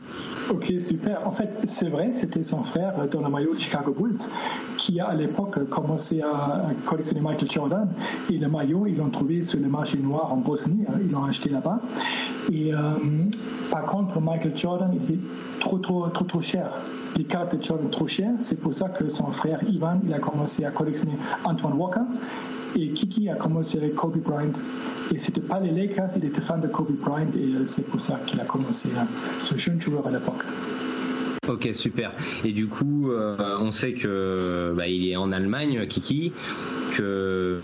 Ok, super. En fait, c'est vrai, c'était son frère dans le maillot de Chicago Bulls qui a à l'époque commencé à collectionner Michael Jordan. Et le maillot, ils l'ont trouvé sur le marché noir en Bosnie. hein, Ils l'ont acheté là-bas. Et euh, par contre, Michael Jordan, était trop, trop, trop, trop cher. Les cartes de Jordan trop chères. C'est pour ça que son frère Ivan, il a commencé à collectionner Antoine Walker. Et Kiki a commencé avec Kobe Bryant. Et c'était pas les Lakers, il était fan de Kobe Bryant et euh, c'est pour ça qu'il a commencé euh, ce jeune joueur à l'époque. Ok, super. Et du coup, euh, on sait que bah, il est en Allemagne, Kiki, que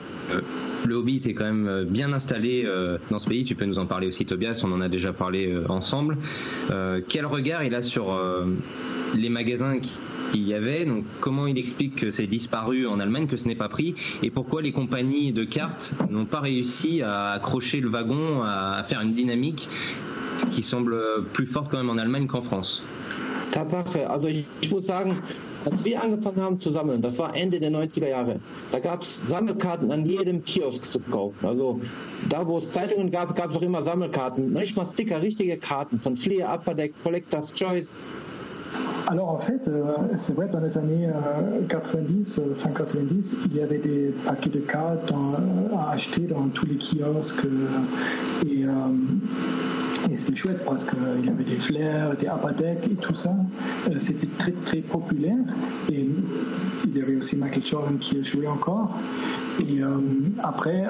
le Hobbit est quand même bien installé dans ce pays. Tu peux nous en parler aussi, Tobias. On en a déjà parlé ensemble. Quel regard il a sur les magasins qui qu'il y avait, donc comment il explique que c'est disparu en Allemagne, que ce n'est pas pris, et pourquoi les compagnies de cartes n'ont pas réussi à accrocher le wagon, à faire une dynamique qui semble plus forte quand même en Allemagne qu'en France? Tatsache, also ich, muss sagen, als wir angefangen haben zu sammeln, das war Ende der 90er Jahre, da gab es Sammelkarten an jedem Kiosk zu kaufen. Also da, wo es Zeitungen gab, gab es auch immer Sammelkarten. Nicht mal Sticker, richtige Karten von Fleer, Upper Deck, Collector's Choice. Alors en fait, euh, c'est vrai, dans les années 90, euh, fin 90, il y avait des paquets de cartes à acheter dans tous les kiosques. euh, et euh, et c'était chouette parce qu'il y avait des flares, des apadec et tout ça. Euh, C'était très très populaire. Et il y avait aussi Michael Jordan qui jouait encore. Et euh, après,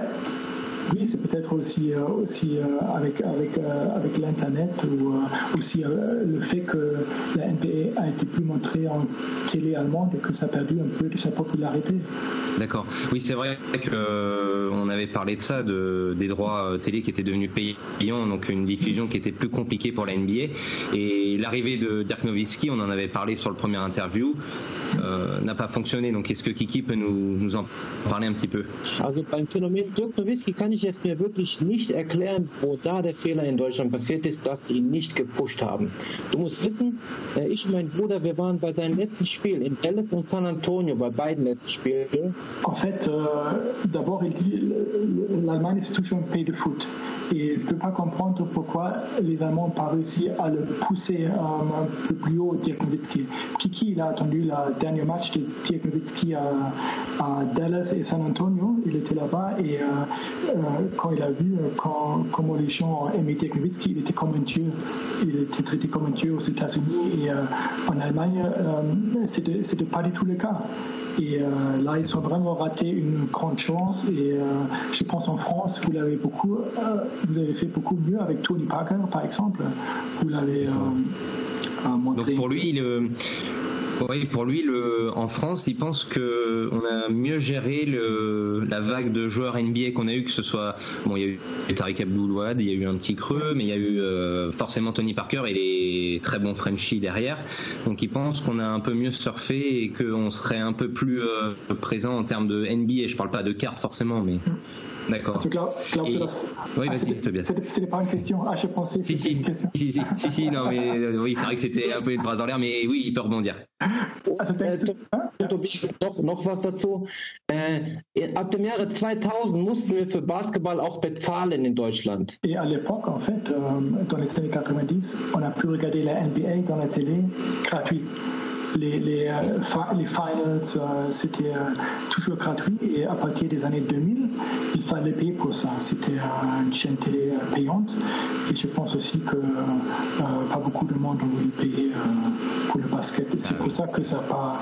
oui, c'est peut-être aussi, euh, aussi euh, avec, avec, euh, avec l'Internet ou euh, aussi euh, le fait que la NBA a été plus montrée en télé allemande et que ça a perdu un peu de sa popularité. D'accord. Oui, c'est vrai que euh, on avait parlé de ça, de, des droits télé qui étaient devenus payants, donc une diffusion qui était plus compliquée pour la NBA. Et l'arrivée de Dirk Nowitzki, on en avait parlé sur le premier interview, euh, n'a pas fonctionné. Donc, est-ce que Kiki peut nous, nous en parler un petit peu? Also beim Phänomen Dirk Nowitzki kann ich jetzt mir wirklich nicht erklären, wo da der Fehler in Deutschland passiert ist, dass sie ihn nicht gepusht haben. Du musst wissen, äh, ich und mein Bruder, wir waren bei seinen letzten Spielen in Dallas und San Antonio, bei beiden letzten Spielen. En fait, euh, d'abord, le- le- l'Allemagne, c'est toujours un pays de foot. Et il ne peut pas comprendre pourquoi les Allemands n'ont pas réussi à le pousser euh, un peu plus haut, Dirk Nowitzki. Kiki, il a attendu le dernier match de Dirk Nowitzki à, à Dallas et San Antonio. Il était là-bas et euh, quand il a vu euh, comment les gens aimaient Nowitzki, il était comme un dieu. Il était traité comme un dieu aux États-Unis et euh, en Allemagne, c'était c'était pas du tout le cas. Et euh, là, ils ont vraiment raté une grande chance. Et je pense en France, vous l'avez beaucoup, vous avez fait beaucoup mieux avec Tony Parker, par exemple. Vous l'avez montré. Donc pour lui, le, oui, pour lui, en France, il pense que on a mieux géré la vague de joueurs NBA qu'on a eu, que ce soit bon, il y a eu Tariq Abdul-Wahad, il y a eu un petit creux, mais il y a eu euh, forcément Tony Parker et les très bons Frenchies derrière. Donc il pense qu'on a un peu mieux surfé et qu'on serait un peu plus euh, présent en termes de NBA. Je parle pas de cartes forcément, mais d'accord. Oui, vas-y, c'était- Tobias. c'était- pas une question. Ah, je pensais que Si, si, une question. si, si, si, si, non, mais euh, oui, c'est vrai que c'était un peu une phrase en l'air, mais oui, il peut rebondir. Also denkst du, Hein? Tobias, doch noch was dazu. Äh, ab dem Jahre 2000 mussten wir für Basketball auch bezahlen in Deutschland. Et à l'époque, en fait, euh, dans les années 90, on a pu regarder la NBA dans la télé gratuit. Les, les, euh, les finals, euh, c'était euh, toujours gratuit. Et à partir des années 2000, il fallait payer pour ça. C'était une chaîne télé payante. Et je pense aussi que pas beaucoup de monde voulu payer pour le basket. Et c'est pour ça que ça n'a pas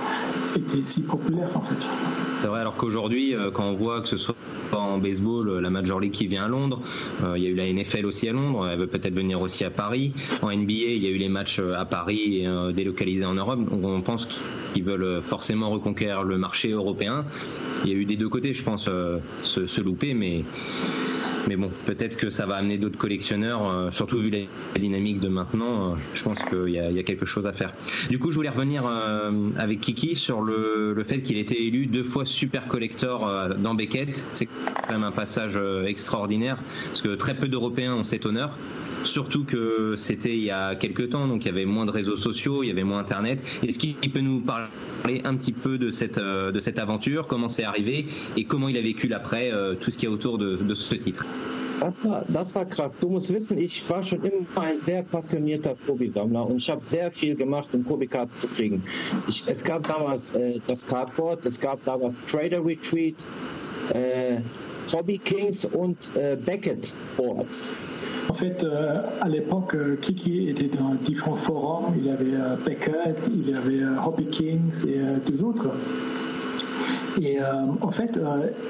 été si populaire, en fait. C'est vrai, alors qu'aujourd'hui, euh, quand on voit que ce soit en baseball, euh, la Major League qui vient à Londres, euh, il y a eu la NFL aussi à Londres, elle veut peut-être venir aussi à Paris. En NBA, il y a eu les matchs à Paris délocalisés en Europe. Donc on pense qu'ils veulent forcément reconquérir le marché européen. Il y a eu des deux côtés, je pense, se, se louper, mais. Mais bon, peut-être que ça va amener d'autres collectionneurs, euh, surtout vu la, dynamique de maintenant. euh, je pense qu'il y, y a quelque chose à faire. Du coup, je voulais revenir euh, avec Kiki sur le, fait qu'il était élu deux fois super collector dans Beckett. C'est quand même un passage extraordinaire parce que très peu d'Européens ont cet honneur. Surtout que c'était il y a quelques temps, donc il y avait moins de réseaux sociaux, il y avait moins Internet. Est-ce qu'il peut nous parler un petit peu de cette, euh, de cette aventure, comment c'est arrivé et comment il a vécu l'après, euh, tout ce qu'il y a autour de, ce titre? War, das war krass. Du musst wissen, ich war schon immer ein sehr passionierter Kobi-Sammler und ich habe sehr viel gemacht, um Kobi-Karten zu kriegen. Ich, es gab damals äh, das Cardboard, es gab damals Trader Retreat, äh, Hobby Kings und äh, Beckett Boards. En fait, euh, à l'époque, euh, Kiki était dans différents forums. Il y avait euh, Beckett, il y avait Hobby Kings et deux autres. Et en fait,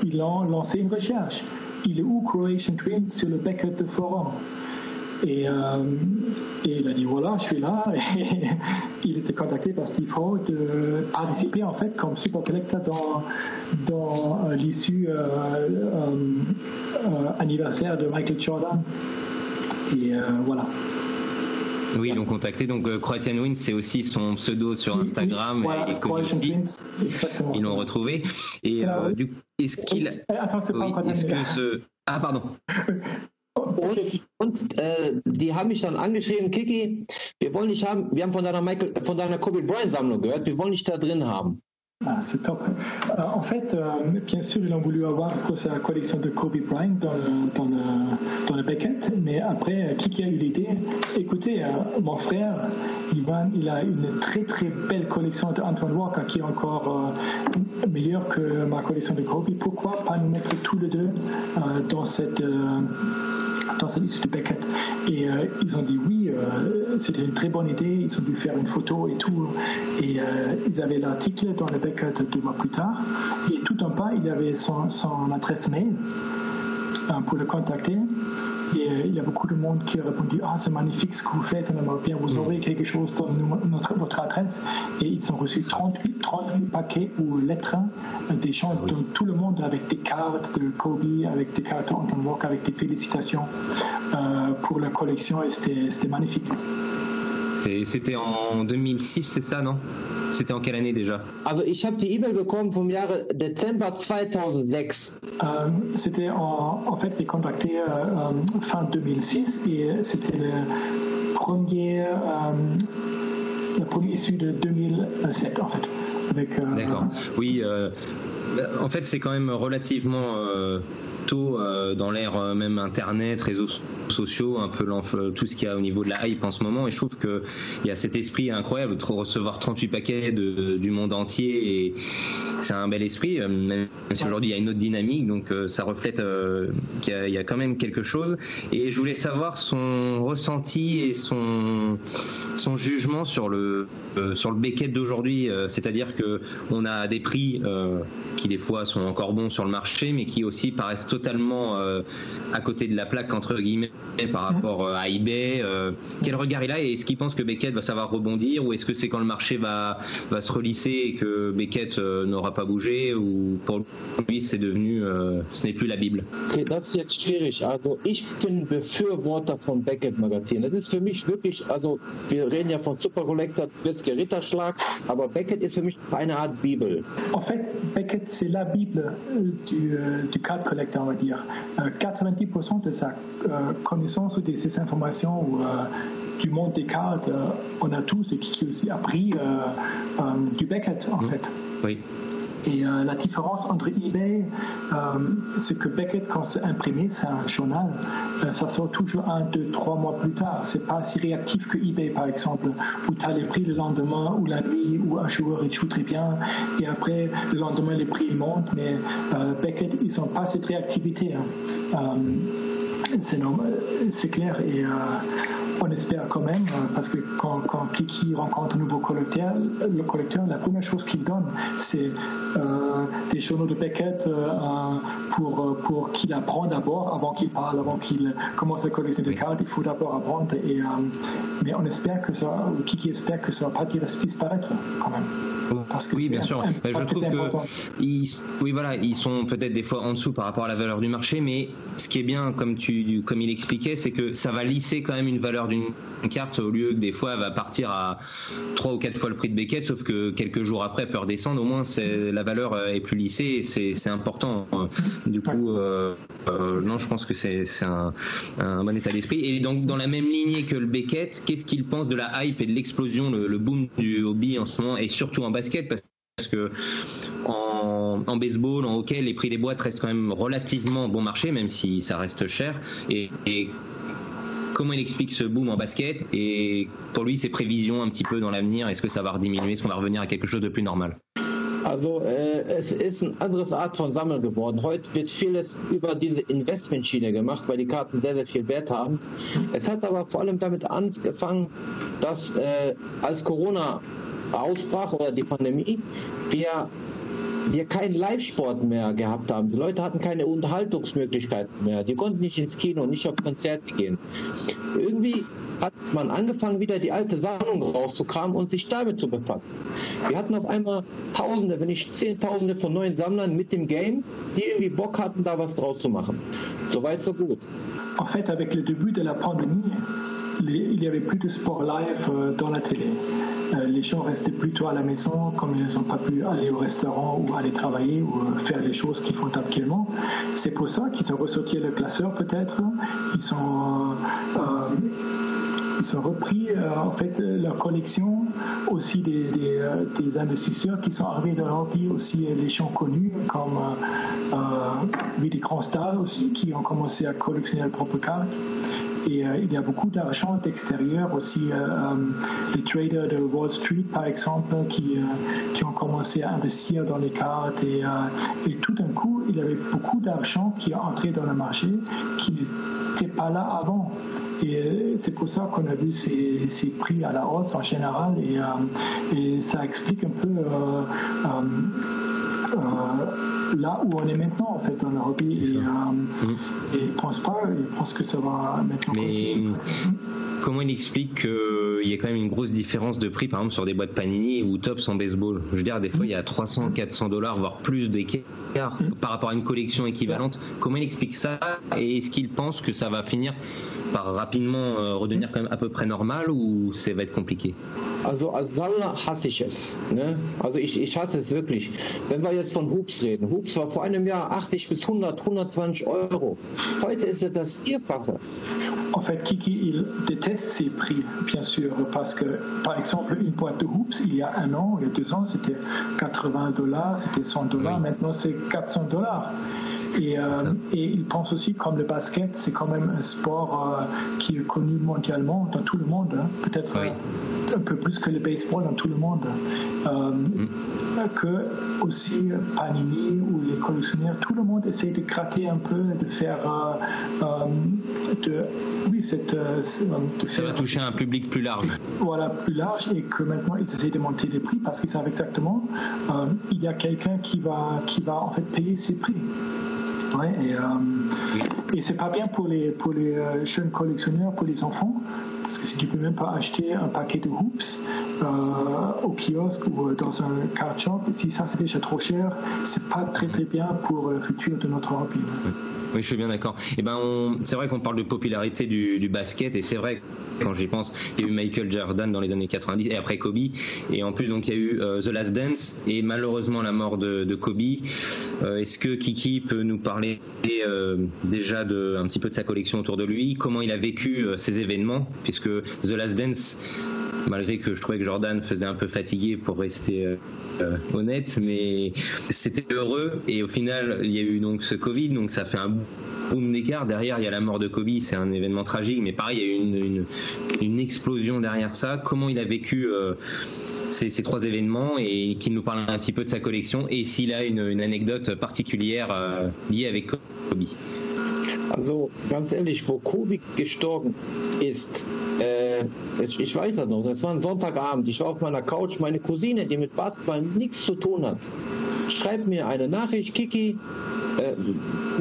ils ont lancé une recherche. Il est où Croatian Twins sur le Beckett forum? Et, euh, et il a dit voilà, je suis là. Et il était contacté par Steve Hall de participer en fait comme super collector dans, dans euh, l'issue euh, anniversaire de Michael Jordan. Et voilà. Oui, ils l'ont contacté. Donc, euh, Croatian Wins, c'est aussi son pseudo sur Instagram. Voilà, et Croatian aussi. Twins, exactement. Ils l'ont retrouvé. Et euh, oui. du coup, est-ce qu'il. Attends, c'est pas Oui, terminé. que ce. Ah, pardon. Und, und äh, die haben mich dann angeschrieben, Kiki, wir wollen dich haben, wir haben von deiner Michael, von deiner Kobe Bryant Sammlung gehört, wir wollen dich da drin haben. Ah, c'est top. Euh, en fait, euh, bien sûr, ils ont voulu avoir pour sa collection de Kobe Bryant dans le, dans le, dans le Beckett, mais après, euh, qui, qui a eu l'idée Écoutez, euh, mon frère, Ivan, il a une très très belle collection de Antoine Walker qui est encore euh, meilleure que ma collection de Kobe. Pourquoi pas nous mettre tous les deux euh, dans cette dans cette liste de Beckett. Et euh, ils ont dit oui, euh, c'était une très bonne idée. Ils ont dû faire une photo et tout. Et euh, ils avaient l'article dans le Beckett deux mois plus tard. Et tout en bas, il avait son, adresse mail euh, pour le contacter. Et euh, il y a beaucoup de monde qui a répondu Ah, c'est magnifique ce que vous faites, on aimerait bien vous aurez quelque chose dans nous- notre, votre adresse. Et ils ont reçu 38, 38 paquets ou lettres euh, des gens de tout le monde avec des cartes de Kobe, avec des cartes d'Anton Walker, avec des félicitations euh, pour la collection. Et c'était magnifique. C'était en 2006, c'est ça, non? C'était en quelle année déjà? Also ich habe die E-Mail bekommen vom Jahre Dezember 2006. Euh, c'était en, en fait, les contactés euh, fin 2006 et c'était le premier, euh, le premier issu de 2007 en fait. Euh, D'accord. Oui, euh, en fait, c'est quand même relativement euh, tôt euh, dans l'ère euh, même Internet, réseaux so- sociaux, un peu tout ce qu'il y a au niveau de la hype en ce moment. Et je trouve qu'il y a cet esprit incroyable de recevoir 38 paquets du monde entier. Et c'est un bel esprit, même si aujourd'hui il y a une autre dynamique. Donc ça reflète qu'il y, a- quand même quelque chose. Et je voulais savoir son ressenti et son, jugement sur le, sur le Beckett d'aujourd'hui. C'est-à-dire que on a des prix qui des fois sont encore bons sur le marché, mais qui aussi paraissent totalement euh, à côté de la plaque entre guillemets par rapport euh, à eBay. Euh, quel regard il a et est-ce qu'il pense que Beckett va savoir rebondir ou est-ce que c'est quand le marché va va se relisser et que Beckett euh, n'aura pas bougé ou pour lui c'est devenu euh, ce n'est plus la Bible? Okay, das ist jetzt schwierig. Also ich bin Befürworter von Beckett Magazin. Das ist für mich wirklich, also wir reden ja von Super Collector, Witzke Ritterschlag, aber Beckett ist für mich eine Art Bibel. En fait, Beckett, c'est la Bible euh, du, euh, du card collector, on va dire. Euh, 90% de sa euh, connaissance ou de ses informations ou, euh, du monde des cartes, euh, on a tous et qui, qui aussi appris euh, euh, du Beckett, en fait. Oui. Et euh, la différence entre eBay, euh, c'est que Beckett, quand c'est imprimé, c'est un journal, euh, ça sort toujours un, deux, trois mois plus tard. C'est pas si réactif que eBay, par exemple, où tu as les prix le lendemain ou la nuit, où un joueur il joue très bien, et après, le lendemain, les prix montent. Mais Beckett, ils n'ont pas cette réactivité. hein. C'est clair et on espère quand même parce que quand, Kiki rencontre un nouveau collecteur, le collecteur, la première chose qu'il donne, c'est des journaux de Beckett euh, euh, pour, euh, pour qu'il apprenne d'abord, avant qu'il parle, avant qu'il commence à collectionner des cartes, il faut d'abord apprendre. Et, euh, mais on espère que ça, Kiki espère que ça va pas dire- disparaître quand même. Parce que Oui, bien sûr. je trouve que ils, oui, voilà, ils sont peut-être des fois en dessous par rapport à la valeur du marché, mais ce qui est bien, comme tu, comme il expliquait, c'est que ça va lisser quand même une valeur d'une carte au lieu que des fois elle va partir à trois ou quatre fois le prix de Beckett, sauf que quelques jours après elle peut redescendre. Au moins, c'est la valeur euh, est plus lissée, c'est important. Du coup, euh, euh, non, je pense que c'est un, un bon état d'esprit. Et donc, dans la même lignée que le Beckett, qu'est-ce qu'il pense de la hype et de l'explosion, le, le boom du hobby en ce moment, et surtout en basket, parce parce que en, en baseball, en hockey, les prix des boîtes restent quand même relativement bon marché, même si ça reste cher. Et, et comment il explique ce boom en basket? Et pour lui, ses prévisions un petit peu dans l'avenir, est-ce que ça va rediminuer? Est-ce qu'on va revenir à quelque chose de plus normal? Also äh, es ist eine andere Art von Sammeln geworden. Heute wird vieles über diese Investmentschiene gemacht, weil die Karten sehr, sehr viel Wert haben. Es hat aber vor allem damit angefangen, dass äh, als Corona ausbrach oder die Pandemie, wir wir keinen Live-Sport mehr gehabt haben. Die Leute hatten keine Unterhaltungsmöglichkeiten mehr. Die konnten nicht ins Kino, nicht auf Konzerte gehen. Irgendwie hat man angefangen, wieder die alte Sammlung rauszukramen und sich damit zu befassen. Wir hatten auf einmal Tausende, wenn nicht Zehntausende von neuen Sammlern mit dem Game, die irgendwie Bock hatten, da was draus zu machen. Soweit, so gut. En fait, avec le début de la pandémie, il n'y avait plus de sport live euh, dans la télé. Euh, les gens restaient plutôt à la maison, comme ils n'ont pas pu aller au restaurant ou aller travailler ou euh, faire les choses qu'ils font actuellement. C'est pour ça qu'ils ont ressorti le classeur peut-être. Ils ont euh, repris en fait leur collection, aussi des, investisseurs qui sont arrivés dans leur pays, aussi les gens connus comme oui, des grands stars aussi qui ont commencé à collectionner leurs propres cartes. Et euh, il y a beaucoup d'argent d'extérieur aussi. Euh, euh, les traders de Wall Street, par exemple, qui, qui ont commencé à investir dans les cartes. Et, et tout d'un coup, il y avait beaucoup d'argent qui est entré dans le marché qui n'était pas là avant. Et c'est pour ça qu'on a vu ces, ces, prix à la hausse en général. Et, et ça explique un peu là où on est maintenant, en fait, dans Europe. Et, euh, mm. et il ne pense pas, il pense que ça va maintenant. Mais comment il explique qu'il y a quand même une grosse différence de prix, par exemple, sur des boîtes Panini ou Tops en baseball? Je veux dire, des fois, il y a 300, 400 dollars, voire plus d'écart mm. par rapport à une collection équivalente. Comment il explique ça Et est-ce qu'il pense que ça va finir par rapidement euh, redevenir quand même à peu près normal ou ça va être compliqué Also als Sammler hasse ich es. Ne? Also ich, ich hasse es wirklich. Wenn wir jetzt von Hoops reden. Hoops war vor einem Jahr 80 bis 100, 120 Euro. Heute ist es das Vierfache. En fait, Kiki, il déteste ces prix, bien sûr, parce que, par exemple, une boîte de Hoops, il y a un an, il y a deux ans, c'était 80 dollars, c'était 100 dollars, oui. maintenant c'est 400 dollars. Et, euh, et, il pense aussi, comme le basket, c'est quand même un sport euh, qui est connu mondialement dans tout le monde, hein. peut-être oui. euh, un peu plus que le baseball dans tout le monde. Euh, mm. Que aussi Panini ou les collectionneurs, tout le monde essaie de gratter un peu, de faire, euh, de, oui, cette, de faire, ça va toucher un public plus large. Voilà, plus large, et que maintenant ils essaient de monter les prix parce qu'ils savent exactement, il y a quelqu'un qui va, qui va en fait payer ces prix. Ouais, et, euh, et c'est pas bien pour les, pour les euh, jeunes collectionneurs, pour les enfants, parce que si tu peux même pas acheter un paquet de hoops euh, au kiosque ou dans un card shop, si ça c'est déjà trop cher, c'est pas très très bien pour le futur de notre hobby. Oui, je suis bien d'accord. Et eh ben, c'est vrai qu'on parle de popularité du, du basket, et c'est vrai quand j'y pense, il y a eu Michael Jordan dans les années 90 et après Kobe. Et en plus, donc, il y a eu euh, The Last Dance et malheureusement la mort de, Kobe. Euh, Est-ce que Kiki peut nous parler euh, déjà un petit peu de sa collection autour de lui? Comment il a vécu ces événements? Puisque The Last Dance, malgré que je trouvais que Jordan faisait un peu fatigué pour rester euh, euh, honnête, mais c'était heureux. Et au final, il y a eu donc ce Covid, donc ça fait un boom d'écart. Derrière, il y a la mort de Kobe, c'est un événement tragique, mais pareil, il y a eu une, explosion derrière ça. Comment il a vécu euh, ces, trois événements et qu'il nous parle un petit peu de sa collection et s'il a une, anecdote particulière liée avec Kobe? Also ganz ehrlich, wo Kobe gestorben ist, äh, ich weiß das noch, das war ein Sonntagabend, ich war auf meiner Couch, meine Cousine, die mit Basketball nichts zu tun hat, schreibt mir eine Nachricht, Kiki, äh,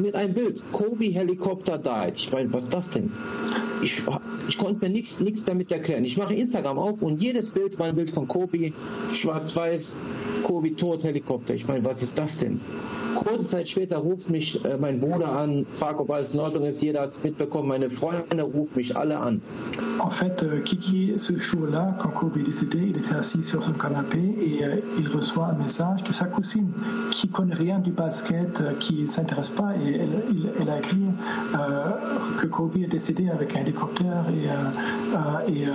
mit einem Bild, Kobe Helikopter died. Ich meine, was ist das denn? Ich, ich konnte mir nichts damit erklären. Ich mache Instagram auf und jedes Bild war ein Bild von Kobe, schwarz-weiß, Kobe tot, Helikopter. Ich meine, was ist das denn? Kurze Zeit später ruft mich äh, mein Bruder an, fragt, ob alles in Ordnung ist. Jeder hat es mitbekommen. Meine Freunde rufen mich alle an. En fait, euh, Kiki, ce jour-là, quand Kobe est décédé, il était assis sur son canapé et euh, il reçoit un message de sa cousine qui connaît rien du basket, euh, qui ne s'intéresse pas. Et elle, elle a écrit que Kobe est décédé avec un et, et,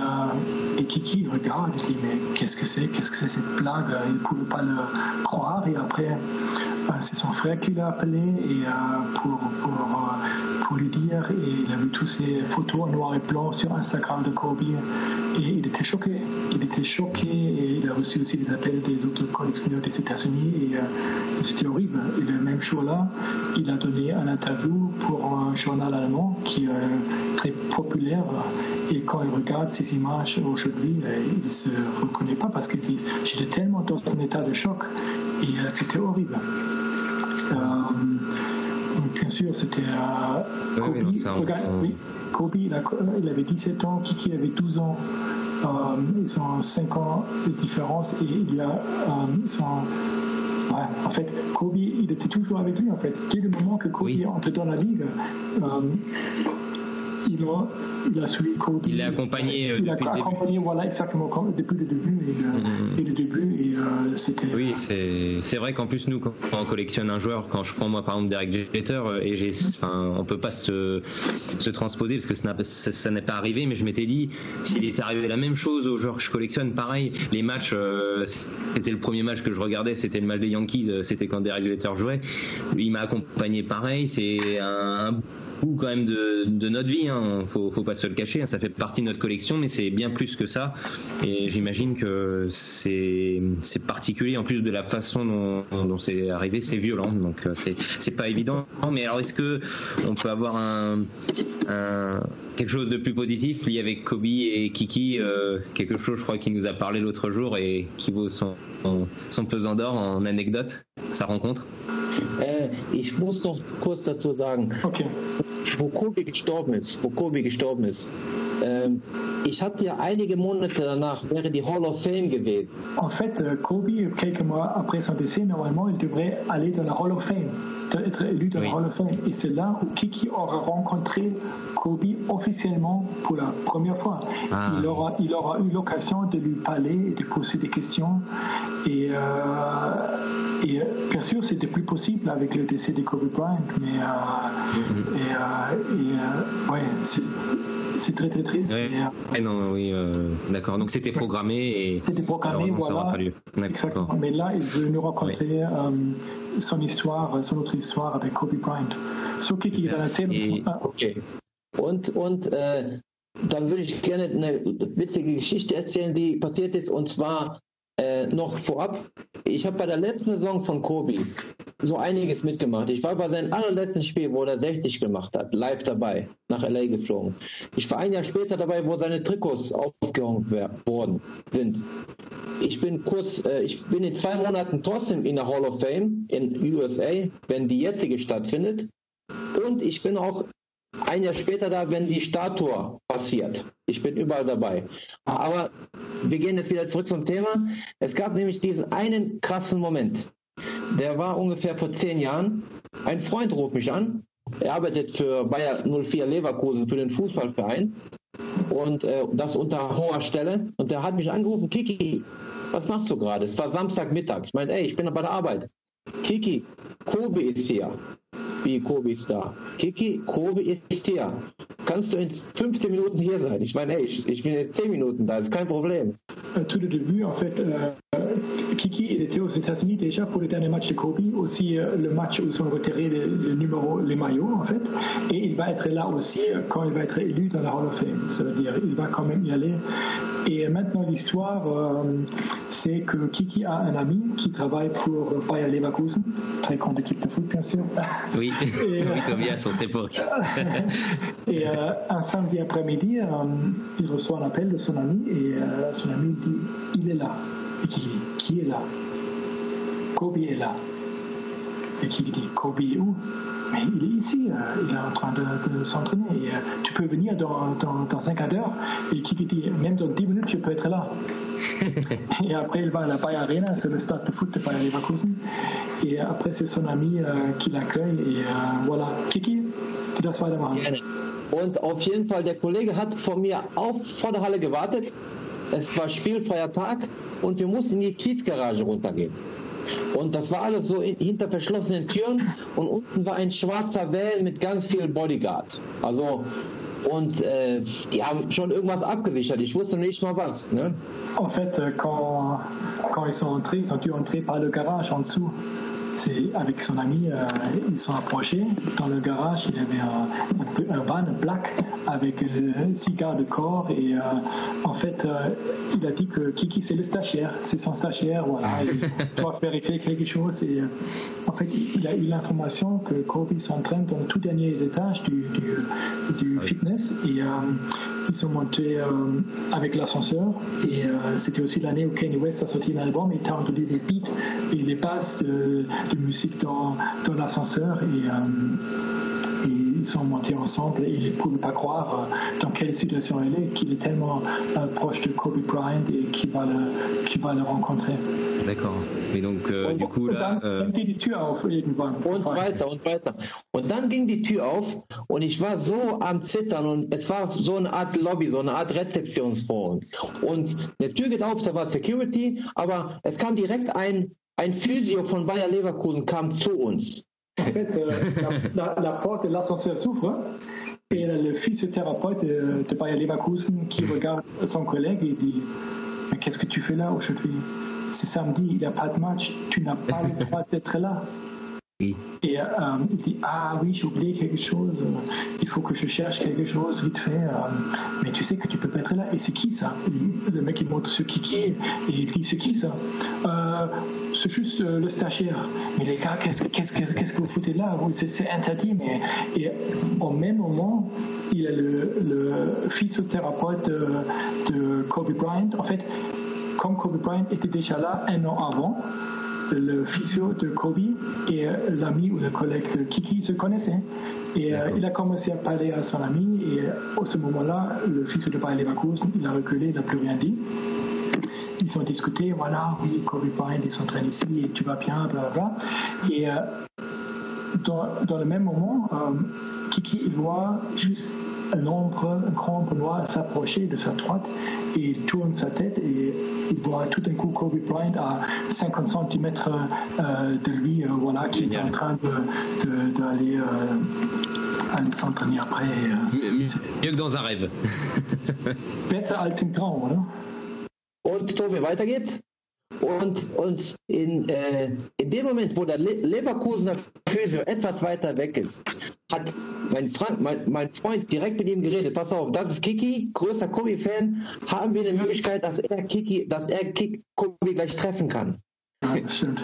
et Kiki regarde et dit mais qu'est-ce que c'est Qu'est-ce que c'est cette blague? Il ne pouvait pas le croire. Et après c'est son frère qui l'a appelé euh, euh, pour, lui dire, et il a vu toutes ces photos en noir et blanc sur Instagram de Kobe et il était choqué. Il était choqué et il a reçu aussi des appels des autres collectionneurs des États-Unis et, euh, c'était horrible. Et le même jour-là, il a donné un interview pour un journal allemand qui est très populaire et quand il regarde ces images aujourd'hui, il ne se reconnaît pas parce qu'il dit j'étais tellement dans un état de choc et c'était horrible. Euh, bien sûr, c'était euh, Kobe. Oui, ça, regarde, on... oui, Kobe, il, a, il, avait 17 ans, Kiki avait 12 ans. Euh, ils ont 5 ans de différence et il y a. ils sont, ouais, en fait, Kobe, il était toujours avec lui. En fait, dès le moment que Kobe oui. entre dans la ligue, il a, il a suivi Kobe. Il l'a accompagné Il a depuis le début. accompagné, voilà, exactement, comme- depuis le début. Et, euh, Mhm. dès le début, et euh, c'était. Oui, c'est c'est vrai qu'en plus nous quand on collectionne un joueur, quand je prends moi par exemple Derek Jeter euh, et j'ai, enfin, on peut pas se, se transposer parce que ça n'a- ça, ça n'est pas arrivé, mais je m'étais dit s'il était arrivé la même chose aux joueurs que je collectionne, pareil, les matchs, euh, c'était le premier match que je regardais, c'était le match des Yankees, c'était quand Derek Jeter jouait, il m'a accompagné pareil, c'est un, un bout quand même de, de notre vie, hein. faut, faut pas se le cacher, hein. ça fait partie de notre collection, mais c'est bien plus que ça. Et j'imagine que c'est particulier en plus de la façon dont, dont c'est arrivé, c'est violent, donc euh, c'est pas évident. Mais alors est-ce que on peut avoir un, un- quelque chose de plus positif lié avec Kobe et Kiki, euh, quelque chose je crois qu'il nous a parlé l'autre jour et qui vaut son son pesant d'or en anecdote, sa rencontre? Äh, ich muss noch kurz dazu sagen, Ok. wo Kobe gestorben ist, wo Kobe gestorben ist. Ähm, ich hatte ja einige Monate danach, wäre die Hall of Fame gewesen. En fait, euh, Kobe, quelques mois après son décès, normalement, il devrait aller dans la Hall of Fame, être élu dans Oui. Fame. Et c'est là où Kiki aura rencontré Kobe officiellement pour la première fois. Ah. il, aura, il aura eu l'occasion de lui parler et de poser des questions. Et, euh, et euh, bien sûr, c'était plus possible avec le décès de Kobe Bryant, mais euh, et, euh, et, ouais, c'est c'est très très triste. Ouais. Et, euh, non, oui, euh, d'accord. Donc c'était programmé et C'était programmé, malheureusement, ça voilà. aura pas lieu. Exactement. Mais là, il veut nous raconter euh, son histoire, son autre histoire avec Kobe Bryant. So, Kiki, Ja. dann erzähl uns mal. Okay. Und, und äh, dann würde ich gerne eine witzige Geschichte erzählen, die passiert ist. Und zwar äh, noch vorab. Ich habe bei der letzten Saison von Kobe so einiges mitgemacht. Ich war bei seinem allerletzten Spiel, wo er 60 gemacht hat, live dabei, nach LA geflogen. Ich war ein Jahr später dabei, wo seine Trikots aufgehängt worden sind. Ich bin kurz, äh, ich bin in zwei Monaten trotzdem in der Hall of Fame in USA, wenn die jetzige stattfindet. Und ich bin auch ein Jahr später da, wenn die Statue passiert. Ich bin überall dabei. Aber wir gehen jetzt wieder zurück zum Thema. Es gab nämlich diesen einen krassen Moment. Der war ungefähr vor zehn Jahren. Ein Freund ruft mich an. Er arbeitet für Bayer 04 Leverkusen, für den Fußballverein. Und äh, das unter hoher Stelle. Und der hat mich angerufen, Kiki, was machst du gerade? Es war Samstagmittag. Ich meine, ey, ich bin bei der Arbeit. Kiki, Kobe ist hier. Wie Kobe ist da. Kiki, Kobe ist hier. Kannst du in 15 Minuten hier sein? Ich meine, ey, ich, ich bin in 10 Minuten da, ist kein Problem. Euh, Tout le début, en fait, euh, Kiki, il était aux États-Unis déjà pour le dernier match de Kobe, aussi euh, le match où ils ont retiré les, les numéros, les maillots, en fait. Et il va être là aussi euh, quand il va être élu dans la Hall of Fame. Ça veut dire il va quand même y aller. Et maintenant, l'histoire, euh, c'est que Kiki a un ami qui travaille pour Bayer Leverkusen, très grande équipe de foot, bien sûr. Oui, Et, oui Tobias, sait pas. Et euh, un samedi après-midi, euh, il reçoit un appel de son ami et euh, son ami dit Il est là. Et qui, qui est là? Kobe est là. Et qui dit Kobe est où? Mais il est ici, euh, il est en train de, de s'entraîner. Et, euh, tu peux venir dans, dans, dans un quart d'heure. Et qui dit Même dans 10 minutes, je peux être là. et après, il va à la Bayer Arena, c'est le stade de foot de Bayer Leverkusen. Et après, c'est son ami euh, qui l'accueille. Et voilà. Kiki, tu dois weitermachen. Und auf jeden Fall, der Kollege hat vor mir auf vor der Halle gewartet. Es war spielfreier Tag und wir mussten in die Tiefgarage runtergehen. Und das war alles so in, hinter verschlossenen Türen und unten war ein schwarzer Van mit ganz viel Bodyguard. Also und äh, die haben schon irgendwas abgesichert. Ich wusste nicht mal was. Ne? En fait, quand, quand ils sont entrés, ils ont dû entrer par le garage en dessous. C'est avec son ami, euh, ils sont approchés. Dans le garage, il y avait un, un, un van black avec euh, six gardes de corps. Et euh, en fait, euh, il a dit que Kiki, c'est le stagiaire. C'est son stagiaire. Voilà, il doit vérifier quelque chose. Et en fait, il a eu l'information que Kobe s'entraîne dans les tout derniers étages du, du, du fitness. Et ils sont montés avec l'ascenseur. Et euh, c'était aussi l'année où Kanye West a sorti l'album. Et tu as entendu des beats et les bases de, de musique dans, dans l'ascenseur. Et, euh, sont montés ensemble et ils ne pouvaient pas croire euh, dans quelle situation elle est, qu'il est tellement euh, proche de Kobe Bryant et qu'il va le, qu'il va le rencontrer. D'accord. Et donc, äh, du coup, là. Dann, dann geht die Tür auf irgendwann. Und weiter und weiter. Und dann ging die Tür auf und ich war so am Zittern und es war so eine Art Lobby, so eine Art Rezeptionsfonds. Und die Tür geht auf, da war Security, aber es kam direkt ein, ein Physio von Bayer Leverkusen kam zu uns. En fait, euh, la, porte de l'ascenseur s'ouvre et le physiothérapeute de, de Bayer Leverkusen qui regarde son collègue et dit Mais qu'est-ce que tu fais là aujourd'hui? C'est samedi, il n'y a pas de match, tu n'as pas le droit d'être là. Et euh, il dit Ah oui, j'ai oublié quelque chose, il faut que je cherche quelque chose vite fait. Euh, mais tu sais que tu peux pas être là. Et c'est qui ça? Le mec il montre ce qui est et il dit C'est qui ça? Euh, C'est juste le stagiaire. Mais les gars, qu'est-ce qu'est-ce, que vous foutez là? C'est, interdit. Mais et au même moment, il a le, le physiothérapeute de, de Kobe Bryant. En fait, comme Kobe Bryant était déjà là un an avant, le physio de Kobe et l'ami ou le collègue de Kiki se connaissaient. Et euh, il a commencé à parler à son ami et à ce moment-là, le physio de Bayer Leverkusen, il a reculé, il n'a plus rien dit. Ils ont discuté, voilà, oui, Kobe Bryant, il s'entraîne ici et tu vas bien, blablabla. Et euh, dans, dans, le même moment, euh, Kiki, il voit juste un ombre, un grand ombre noir s'approcher de sa droite et il tourne sa tête et il voit tout d'un coup Kobe Bryant à 50 cm euh, de lui, euh, voilà, qui Génial. est en train d'aller euh, aller s'entraîner après. mieux, mieux, mieux, que dans un rêve. Besser als im Traum, oder? Und Tobi, weiter geht's. Und, und in, äh, in dem Moment, wo der Le Leverkusener Physio etwas weiter weg ist, hat mein, Frank, mein, mein Freund direkt mit ihm geredet. Pass auf, das ist Kiki, größter Kobe-Fan. Haben wir eine Möglichkeit, dass er Kiki, dass er Kiki, Kobe gleich treffen kann? Das stimmt.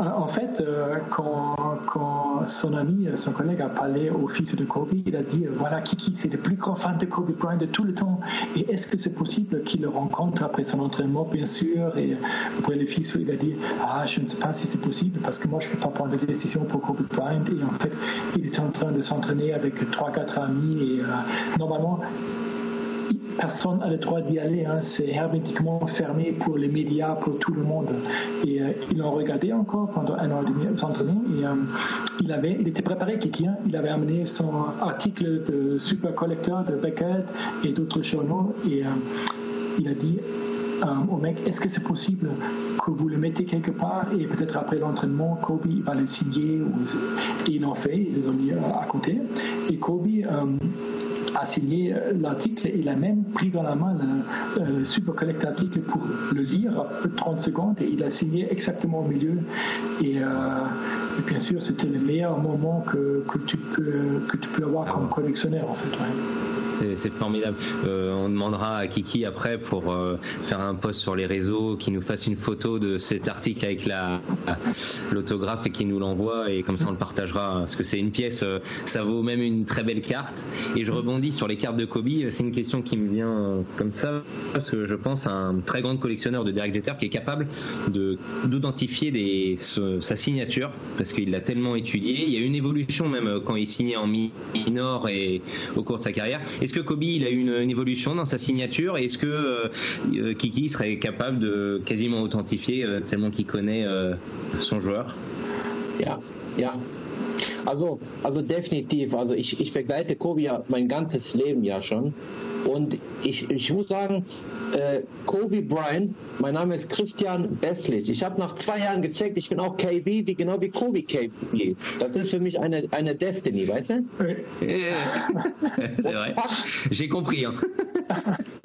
En fait, euh, quand, quand, son ami, son collègue a parlé au fils de Kobe, il a dit voilà, Kiki, c'est le plus grand fan de Kobe Bryant de tout le temps. Et est-ce que c'est possible qu'il le rencontre après son entraînement, bien sûr Et après le fils, il a dit ah, je ne sais pas si c'est possible parce que moi, je ne peux pas prendre de décision pour Kobe Bryant. Et en fait, il était en train de s'entraîner avec 3-4 amis. Et euh, normalement, personne n'a le droit d'y aller. Hein. C'est hermétiquement fermé pour les médias, pour tout le monde. Et euh, ils l'ont regardé encore pendant un an et demi. Et euh, il, avait, il était préparé, Kiki. Hein. Il avait amené son article de super collecteur de Beckett et d'autres journaux. Et euh, il a dit au mec, est-ce que c'est possible que vous le mettez quelque part et peut-être après l'entraînement, Kobe va le signer ou... Et ils l'ont fait, ils les ont mis à côté. Et Kobe a signé l'article et il a même pris dans la main le euh, super collect article pour le lire 30 secondes et il a signé exactement au milieu et, euh, et bien sûr c'était le meilleur moment que, que, tu, peux, que tu peux avoir comme collectionneur en fait ouais. C'est formidable. Euh, on demandera à Kiki après pour euh, faire un post sur les réseaux, qui nous fasse une photo de cet article avec la l'autographe et qui nous l'envoie et comme ça on le partagera parce que c'est une pièce, euh, ça vaut même une très belle carte. Et je rebondis sur les cartes de Kobe, c'est une question qui me vient comme ça parce que je pense à un très grand collectionneur de Derek Jeter qui est capable de d'identifier sa signature parce qu'il l'a tellement étudié. Il y a une évolution même quand il signait en minor et au cours de sa carrière. Est-ce que Kobe il a une, une évolution dans sa signature et est-ce que euh, Kiki serait capable de quasiment authentifier euh, tellement qu'il connaît euh, son joueur? Ja, ja. Also, also definitiv. Also ich, ich begleite Kobe ja mein ganzes Leben ja schon. Und ich, ich muss sagen, äh, Kobe Bryant, mein Name ist Christian Besslich. Ich habe nach zwei Jahren gecheckt, ich bin auch KB, wie genau wie Kobe KB ist. Das ist für mich eine, eine Destiny, weißt du? C'est vrai. J'ai compris. Hein.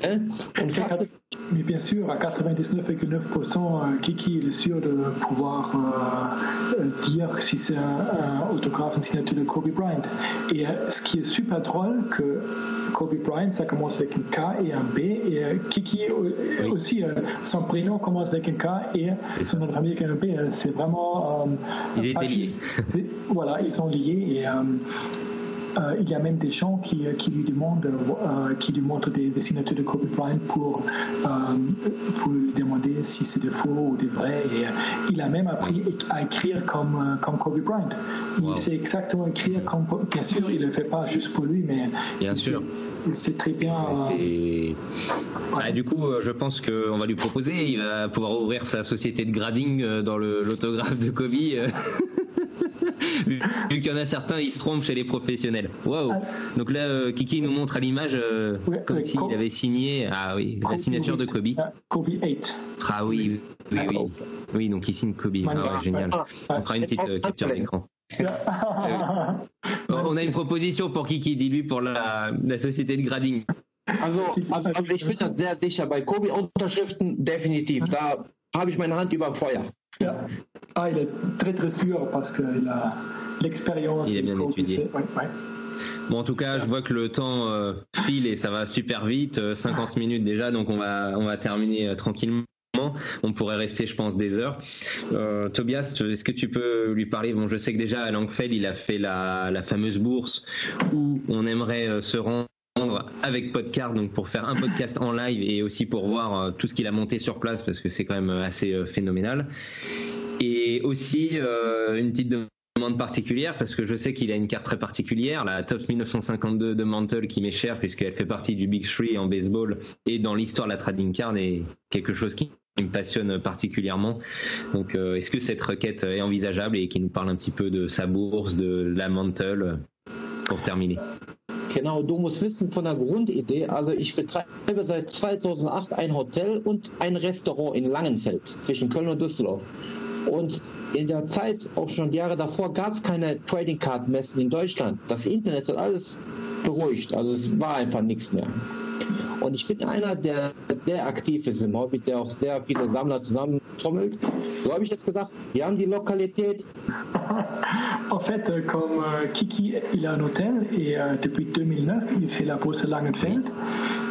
Ist, Mais bien sûr, à 99,9%, Kiki est sûr de pouvoir euh, dire si c'est un, un, autographe, une signature de Kobe Bryant. Et euh, ce qui est super drôle, que Kobe Bryant, ça commence avec un K et un B, et euh, Kiki oui. aussi, son prénom commence avec un K et son nom de famille avec un B. C'est vraiment. ils étaient liés. Voilà, ils sont liés et Euh, il y a même des gens qui, qui lui demandent, euh, qui lui montrent des, des signatures de Kobe Bryant pour, euh, pour lui demander si c'est des faux ou des vrais. Et, euh, il a même appris à écrire comme, euh, comme Kobe Bryant. Il Wow. sait exactement écrire comme. Bien sûr, il ne le fait pas juste pour lui, mais Bien sûr. sait très bien. euh, C'est- Ah, du coup, euh, je pense qu'on va lui proposer. Il va pouvoir ouvrir sa société de grading euh, dans l'autographe de Kobe. Vu qu'il y en a certains, ils se trompent chez les professionnels. Waouh! Ah. Donc là, euh, Kiki nous montre à l'image euh, Ouais, comme s'il Kobe- avait signé. Ah oui, la Kobe signature de Kobe. Kobe 8. Ah oui, oui, oui. Oui, donc il signe Kobe. Ah ouais, génial. On fera une petite euh, capture d'écran. On a une proposition pour Kiki, dis-lui, pour la, la société de grading. Also, also, ich bin da sehr sicher. Bei Kobi-Unterschriften definitiv. Da habe ich meine Hand über Feuer. Yeah. Ah, il est très très sûr parce qu'il a l'expérience. Il a bien étudié. c'est- ouais, ouais. Bon, en tout cas, je vois que le temps euh, file et ça va super vite, euh, 50 minutes déjà, donc on va, on va terminer euh, tranquillement. On pourrait rester, je pense, des heures. Euh, Tobias, est-ce que tu peux lui parler? Bon, je sais que déjà à Langfeld, il a fait la, la fameuse bourse où on aimerait se rendre avec Podcard, donc pour faire un podcast en live et aussi pour voir euh, tout ce qu'il a monté sur place parce que c'est quand même euh, assez euh, phénoménal. Et aussi une petite demande particulière parce que je sais qu'il a une carte très particulière, la Top 1952 de Mantle qui m'est chère puisqu'elle fait partie du Big Three en baseball et dans l'histoire de la trading card est quelque chose qui me passionne particulièrement. Donc est-ce que cette requête est envisageable et qui nous parle un petit peu de sa bourse, de la Mantle pour terminer? Genau, du musst wissen von der Grundidee. Also ich betreibe seit 2008 ein Hotel und ein Restaurant in Langenfeld zwischen Köln und Düsseldorf. Und in der Zeit, auch schon Jahre davor, gab es keine Trading Card Messen in Deutschland. Das Internet hat alles beruhigt. Also es war einfach nichts mehr. Und ich bin einer, der sehr aktiv ist im Hobby, der auch sehr viele Sammler zusammentrommelt. So habe ich jetzt gesagt, wir haben die Lokalität, En fait, euh, comme euh, Kiki, il a un hôtel et euh, depuis 2009, il fait la bourse Langenfeld.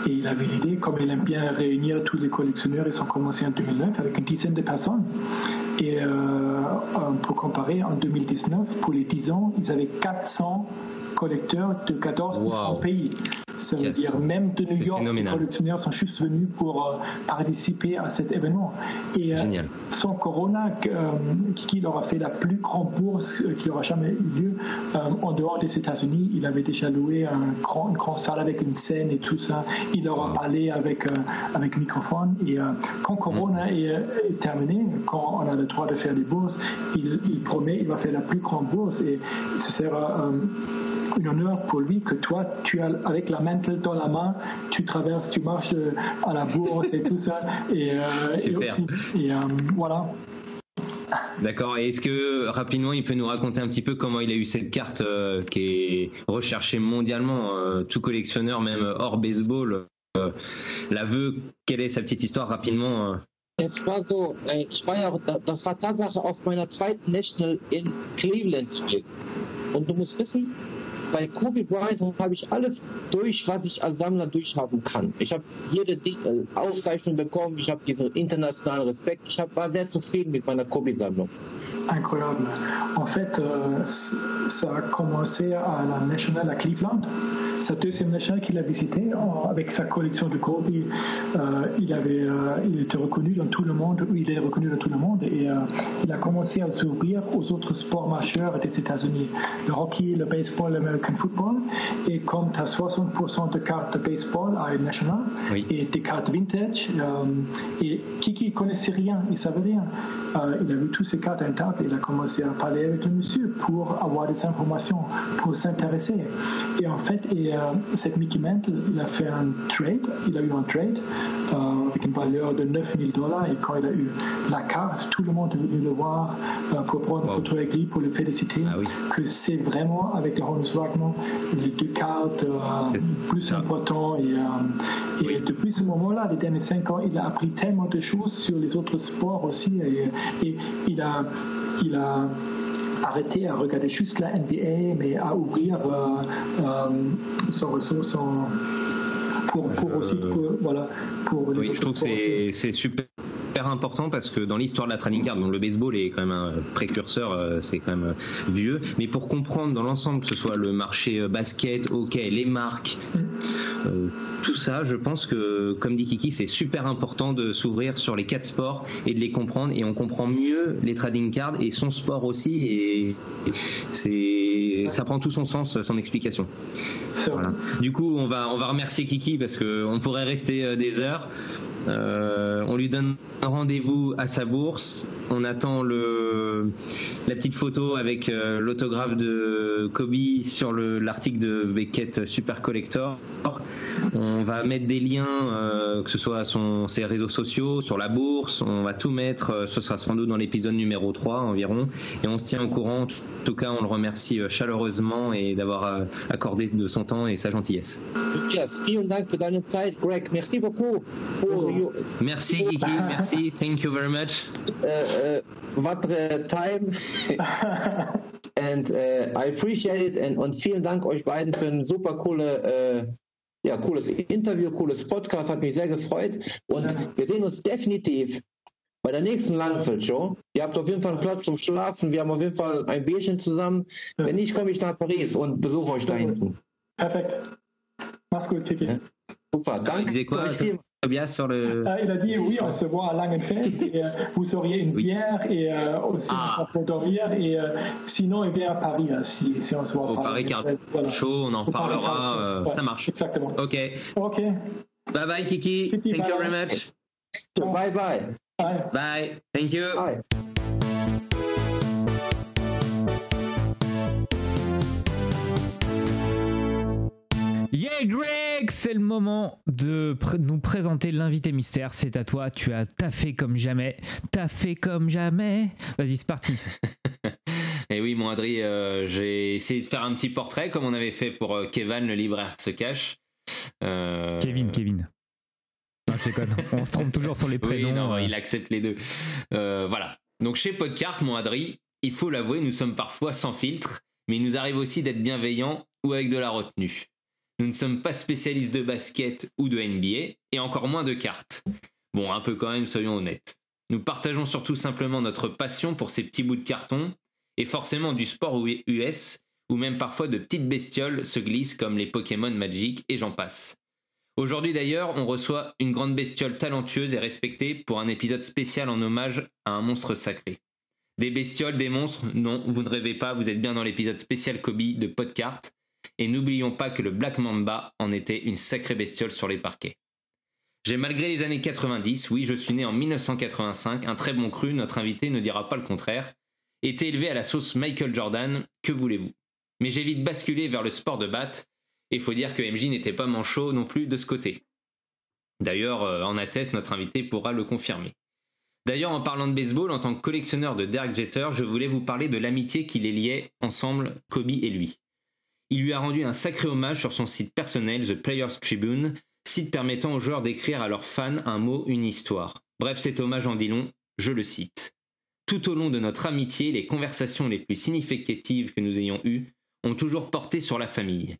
Et il avait l'idée, comme il aime bien réunir tous les collectionneurs, ils ont commencé en 2009 avec une dizaine de personnes. Et pour comparer, en 2019, pour les 10 ans, ils avaient 400 collecteurs de 14 différents Wow. pays. Ça veut 400. dire même de New York, les collectionneurs sont juste venus pour euh, participer à cet événement. Et euh, Génial. sans Corona, euh, Kiki leur a fait la plus grande bourse qui aura jamais eu lieu en dehors des États-Unis. Il avait déjà loué un grand, une grande salle avec une scène et tout ça. Il leur a parlé avec, avec microphone. Et quand Corona est, euh, est terminé, quand on a le droit de faire des bourses, il, il promet il va faire la plus grande bourse. Et ce sera euh, un honneur pour lui que toi, tu as avec la mantle dans la main, tu traverses, tu marches euh, à la bourse et tout ça. Et, euh, et Super. aussi, et euh, voilà. D'accord. Et est-ce que rapidement, il peut nous raconter un petit peu comment il a eu cette carte euh, qui est recherchée mondialement, euh, tout collectionneur, même hors baseball, euh, la veut? Quelle est sa petite histoire rapidement euh? Es war so, äh, ich war ja, das war Tatsache auf meiner zweiten National in Cleveland. Und du musst wissen, bei Kobe Bryant habe ich alles durch, was ich als Sammler durchhaben kann. Ich habe jede äh, Auszeichnung bekommen, ich habe diesen internationalen Respekt, ich war sehr zufrieden mit meiner Kobe-Sammlung. Incroyable. En fait, euh, ça a commencé à la National à Cleveland. Sa deuxième National qu'il a visité avec sa collection de Kobe, euh, il, avait, euh, il était reconnu dans tout le monde, il est reconnu dans tout le monde et euh, il a commencé à s'ouvrir aux autres sports majeurs des États-Unis, le hockey, le baseball, l'American football. Et comme tu as 60% de cartes de baseball à une National Oui. et des cartes vintage, et Kiki ne connaissait rien, il savait rien. Il a vu toutes ces cartes à une table et il a commencé à parler avec le monsieur pour avoir des informations, pour s'intéresser. Et en fait, et, cette Mickey Mantle, il a fait un trade, il a eu un trade euh, avec une valeur de 9000 dollars et quand il a eu la carte, tout le monde est venu le voir euh, pour prendre une Wow. photo avec lui, pour le féliciter, Ah oui. que c'est vraiment avec les Honus Wagner, les deux cartes euh, plus ça. importants et, euh, depuis ce moment-là, les derniers cinq ans, il a appris tellement de choses sur les autres sports aussi. Et, et il, a, il a arrêté à regarder juste la NBA, mais à ouvrir son ressource en- pour, pour Je- aussi pour, voilà, pour les Oui, je autres trouve que c'est super. Important parce que dans l'histoire de la trading card, le baseball est quand même un précurseur, euh, c'est quand même euh, vieux, mais pour comprendre dans l'ensemble que ce soit le marché euh, basket, hockey, les marques, euh, tout ça, je pense que, comme dit Kiki, c'est super important de s'ouvrir sur les quatre sports et de les comprendre. Et on comprend mieux les trading cards et son sport aussi. Et c'est, ça prend tout son sens, son explication. Voilà. Du coup, on va, on va remercier Kiki parce qu'on pourrait rester des heures. Euh, on lui donne un rendez-vous à sa bourse. On attend le, la petite photo avec euh, l'autographe de Kobe sur le- l'article de Beckett Super Collector. On va mettre des liens, euh, que ce soit son, ses réseaux sociaux, sur la bourse. On va tout mettre. euh, Ce sera sans doute dans l'épisode numéro 3 environ. Et on se tient au courant. En tout cas, on le remercie euh, chaleureusement et d'avoir accordé de son temps et sa gentillesse. Yes, vielen Dank für deine Zeit, Greg. Merci beaucoup pour Merci Kiki, merci, thank you very much. uh, uh, votre time. and uh, I appreciate it. And, und vielen Dank euch beiden für ein super coole, uh, ja, cooles Interview, cooles Podcast. Hat mich sehr gefreut. Und wir sehen uns definitiv bei der nächsten Langfeldshow. Ihr habt auf jeden Fall einen Platz zum Schlafen. Wir haben auf jeden Fall ein Bierchen zusammen. Wenn nicht, komme ich nach Paris und besuche euch da hinten. Perfekt. Mach's gut, Kiki. Ja. Super, danke Tobias sur le. Euh, il a dit oui, on se voit à Langenfeld et euh, vous auriez une Oui. bière et euh, aussi Ah. pour dormir et euh, sinon il vient à Paris euh, si, si on se voit Au à Paris Car Voilà. Show, on en Au Paris euh, Ouais, ça marche. Exactement. Ok, Ok. bye bye Kiki, Kiki, thank you bye. very much. Bye, bye. Bye. Bye, thank you. Bye. Yeah Greg, c'est le moment de pr- nous présenter l'invité mystère. C'est à toi, tu as taffé comme jamais. Taffé comme jamais. Vas-y, c'est parti. Et oui, mon Adri, euh, j'ai essayé de faire un petit portrait comme on avait fait pour euh, Kevin, le libraire se cache. Euh, Kevin, Kevin. Non, je déconne. On se trompe toujours sur les prénoms. Oui, non, il accepte les deux. Voilà. Donc chez Podcart, mon Adri, il faut l'avouer, nous sommes parfois sans filtre, mais il nous arrive aussi d'être bienveillants ou avec de la retenue. Nous ne sommes pas spécialistes de basket ou de NBA, et encore moins de cartes. Bon, un peu quand même, soyons honnêtes. Nous partageons surtout simplement notre passion pour ces petits bouts de carton, et forcément du sport US, où même parfois de petites bestioles se glissent comme les Pokémon Magic et j'en passe. Aujourd'hui d'ailleurs, on reçoit une grande bestiole talentueuse et respectée pour un épisode spécial en hommage à un monstre sacré. Des bestioles, des monstres, non, vous ne rêvez pas, vous êtes bien dans l'épisode spécial Kobe de Podcart. Et n'oublions pas que le Black Mamba en était une sacrée bestiole sur les parquets. J'ai malgré les années 90, oui, je suis né en 1985, un très bon cru, notre invité ne dira pas le contraire, été élevé à la sauce Michael Jordan, que voulez-vous Mais j'ai vite basculé vers le sport de batte, et faut dire que MJ n'était pas manchot non plus de ce côté. D'ailleurs, euh, en atteste, notre invité pourra le confirmer. D'ailleurs, en parlant de baseball, en tant que collectionneur de Derek Jeter, je voulais vous parler de l'amitié qui les liait ensemble, Kobe et lui. Il lui a rendu un sacré hommage sur son site personnel, The Players Tribune, site permettant aux joueurs d'écrire à leurs fans un mot, une histoire. Bref, cet hommage en dit long, je le cite. Tout au long de notre amitié, les conversations les plus significatives que nous ayons eues ont toujours porté sur la famille.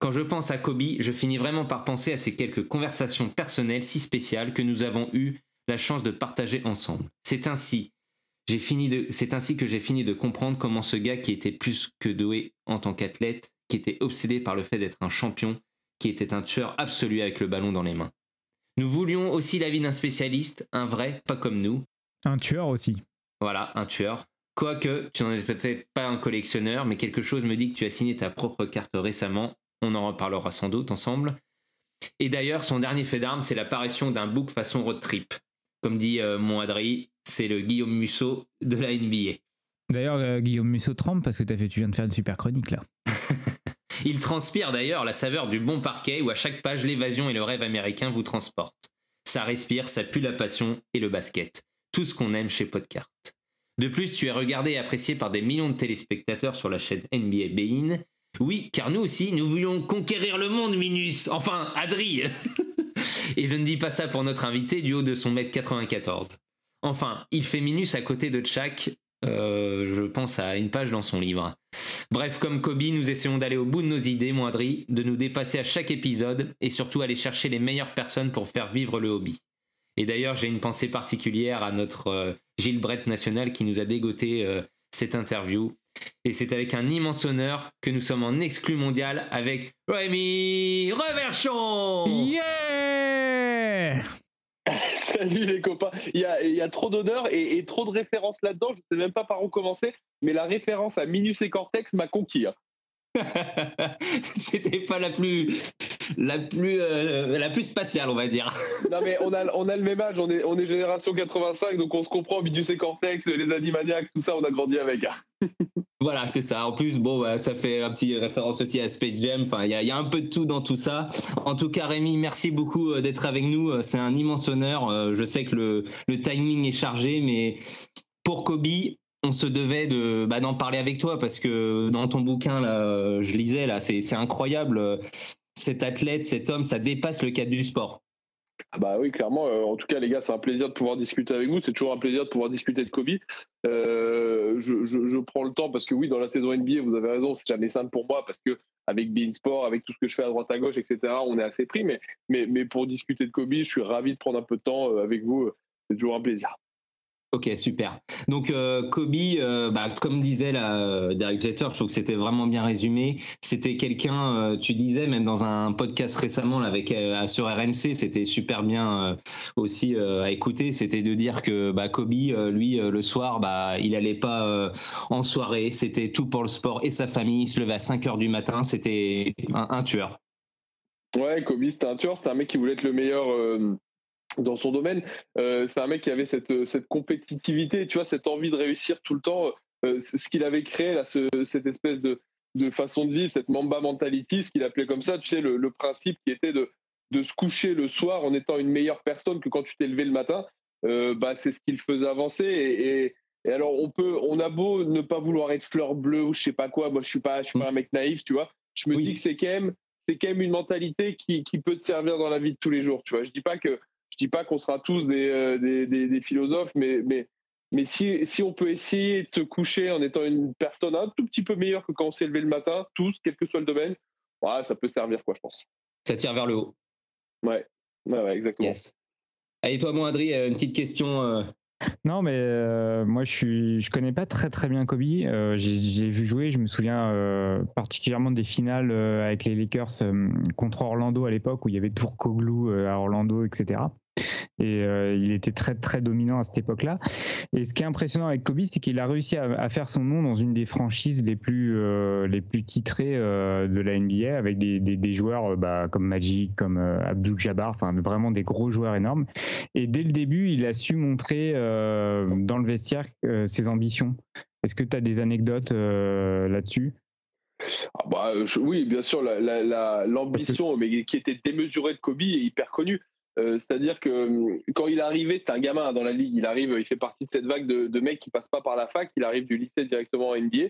Quand je pense à Kobe, je finis vraiment par penser à ces quelques conversations personnelles si spéciales que nous avons eues la chance de partager ensemble. C'est ainsi, que j'ai fini de comprendre comment ce gars qui était plus que doué en tant qu'athlète, qui était obsédé par le fait d'être un champion, qui était un tueur absolu avec le ballon dans les mains. Nous voulions aussi l'avis d'un spécialiste, un vrai, pas comme nous. Un tueur aussi. Voilà, un tueur. Quoique, tu n'en es peut-être pas un collectionneur, mais quelque chose me dit que tu as signé ta propre carte récemment. On en reparlera sans doute ensemble. Et d'ailleurs, son dernier fait d'armes, c'est l'apparition d'un book façon road trip. Comme dit euh, mon Adri, c'est le Guillaume Musso de la NBA. D'ailleurs, euh, Guillaume Musso trempe parce que as fait, tu viens de faire une super chronique là. Il transpire d'ailleurs la saveur du bon parquet où à chaque page l'évasion et le rêve américain vous transportent. Ça respire, ça pue la passion et le basket. Tout ce qu'on aime chez Podcart. De plus, tu es regardé et apprécié par des millions de téléspectateurs sur la chaîne NBA Bein. Oui, car nous aussi, nous voulions conquérir le monde, Minus. Enfin, Adri. et je ne dis pas ça pour notre invité du haut de son mètre 94. Enfin, il fait Minus à côté de Tchak. Euh, je pense à une page dans son livre. Bref, comme Kobe, nous essayons d'aller au bout de nos idées, mon Adri, de nous dépasser à chaque épisode et surtout aller chercher les meilleures personnes pour faire vivre le hobby. Et d'ailleurs, j'ai une pensée particulière à notre euh, Gilles national qui nous a dégoté euh, cette interview. Et c'est avec un immense honneur que nous sommes en exclu mondial avec Rémi Reverchon. Yeah Salut les copains. Il y a, il y a trop d'honneur et, et trop de références là-dedans. Je sais même pas par où commencer, mais la référence à Minus et Cortex m'a conquis. hein. C'était pas la plus, la plus, euh, la plus spatiale, on va dire. Non mais on a, on a le même âge, on est, on est génération 85, donc on se comprend. Minus et Cortex, les Animaniacs, tout ça, on a grandi avec. Voilà, c'est ça. En plus, bon, bah, ça fait un petit référence aussi à Space Jam. Enfin, il y a, un peu de tout dans tout ça. En tout cas, Rémi, merci beaucoup euh, d'être avec nous. Euh, C'est un immense honneur. Euh, Je sais que le, timing est chargé, mais pour Kobe, on se devait de bah, d'en parler avec toi parce que dans ton bouquin, là, je lisais là, c'est incroyable. Cet athlète, cet homme, ça dépasse le cadre du sport. Ah bah oui, clairement. euh, en tout cas, les gars, c'est un plaisir de pouvoir discuter avec vous. C'est toujours un plaisir de pouvoir discuter de Kobe. Euh, je, prends le temps parce que oui, dans la saison NBA, vous avez raison, c'est jamais simple pour moi parce que avec Bein Sport, avec tout ce que je fais à droite à gauche, etc., on est assez pris. Mais, mais, mais pour discuter de Kobe, je suis ravi de prendre un peu de temps euh, avec vous. C'est toujours un plaisir. Ok, super. Donc euh, Kobe, euh, bah, comme disait la Derek Jeter, je trouve que c'était vraiment bien résumé. C'était quelqu'un, euh, tu disais même dans un podcast récemment là, avec euh, sur RMC, c'était super bien euh, aussi euh, à écouter. C'était de dire que bah, Kobe, euh, lui, euh, le soir, bah, il allait pas euh, en soirée. C'était tout pour le sport et sa famille. Il se levait à 5 heures du matin. C'était un, un tueur. Ouais, Kobe, c'était un tueur, c'était un mec qui voulait être le meilleur euh, dans son domaine. Euh, c'est un mec qui avait cette, cette compétitivité, tu vois, cette envie de réussir tout le temps. Euh, ce qu'il avait créé, là, ce- cette espèce de, de façon de vivre, cette Mamba mentality, ce qu'il appelait comme ça, tu sais, le, le principe qui était de, de se coucher le soir en étant une meilleure personne que quand tu t'es levé le matin, euh, bah, c'est ce qui le faisait avancer. Et, et- et alors, on peut, on a beau ne pas vouloir être fleur bleue ou je sais pas quoi, moi, je suis pas, je suis pas un mec naïf, tu vois. Je me Oui. dis que c'est quand même c'est quand même une mentalité qui, qui peut te servir dans la vie de tous les jours. Tu vois, je dis pas que dis pas qu'on sera tous des, euh, des, des- des philosophes, mais mais mais si, si on peut essayer de se coucher en étant une personne un tout petit peu meilleure que quand on s'est levé le matin, tous, quel que soit le domaine, ça peut servir quoi, je pense. Ça tire vers le haut. Ouais, ouais, ouais, exactement. Yes. Allez, toi, mon Adri, euh, une petite question. euh, Non, mais euh, moi, je suis, connais pas très très bien Kobe. Euh, j'ai vu jouer. Je me souviens euh, particulièrement des finales avec les Lakers contre Orlando à l'époque où il y avait Tourcoglou à Orlando, etc. Et euh, il était très très dominant à cette époque-là. Et ce qui est impressionnant avec Kobe, c'est qu'il a réussi à, à faire son nom dans une des franchises les plus euh, les plus titrées euh, de la NBA, avec des, des, des joueurs bah, comme Magic, comme Abdul Jabbar, enfin vraiment des gros joueurs énormes. Et dès le début, il a su montrer dans le vestiaire ses ambitions. Est-ce que tu as des anecdotes là-dessus? Ah bah, je- oui, bien sûr, la- la- la- l'ambition, mais qui était démesurée de Kobe, est hyper connue. Euh, C'est-à-dire que euh, quand il est arrivé, c'était un gamin hein, dans la ligue. Il arrive, il fait partie de cette vague de, de mecs qui passent pas par la fac. Il arrive du lycée directement en NBA.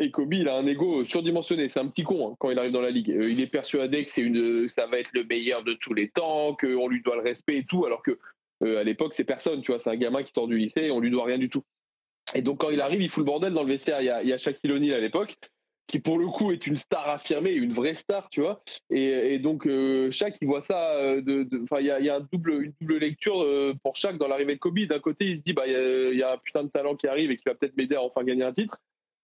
Et Kobe, il a un ego surdimensionné. C'est un petit con hein, quand il arrive dans la ligue. Euh, il est persuadé que c'est une, ça va être le meilleur de tous les temps, qu'on lui doit le respect et tout, alors que euh, à l'époque, c'est personne. Tu vois, c'est un gamin qui sort du lycée et on lui doit rien du tout. Et donc quand il arrive, il fout le bordel dans le vestiaire. Il y a, il y a Shaquille O'Neal à l'époque qui pour le coup est une star affirmée, une vraie star, tu vois. Et, donc euh, Shaq, il voit ça. euh, Enfin, il y a, une double lecture euh, pour Shaq dans l'arrivée de Kobe. D'un côté, il se dit, bah, il y, a- un putain de talent qui arrive et qui va peut-être m'aider à enfin gagner un titre.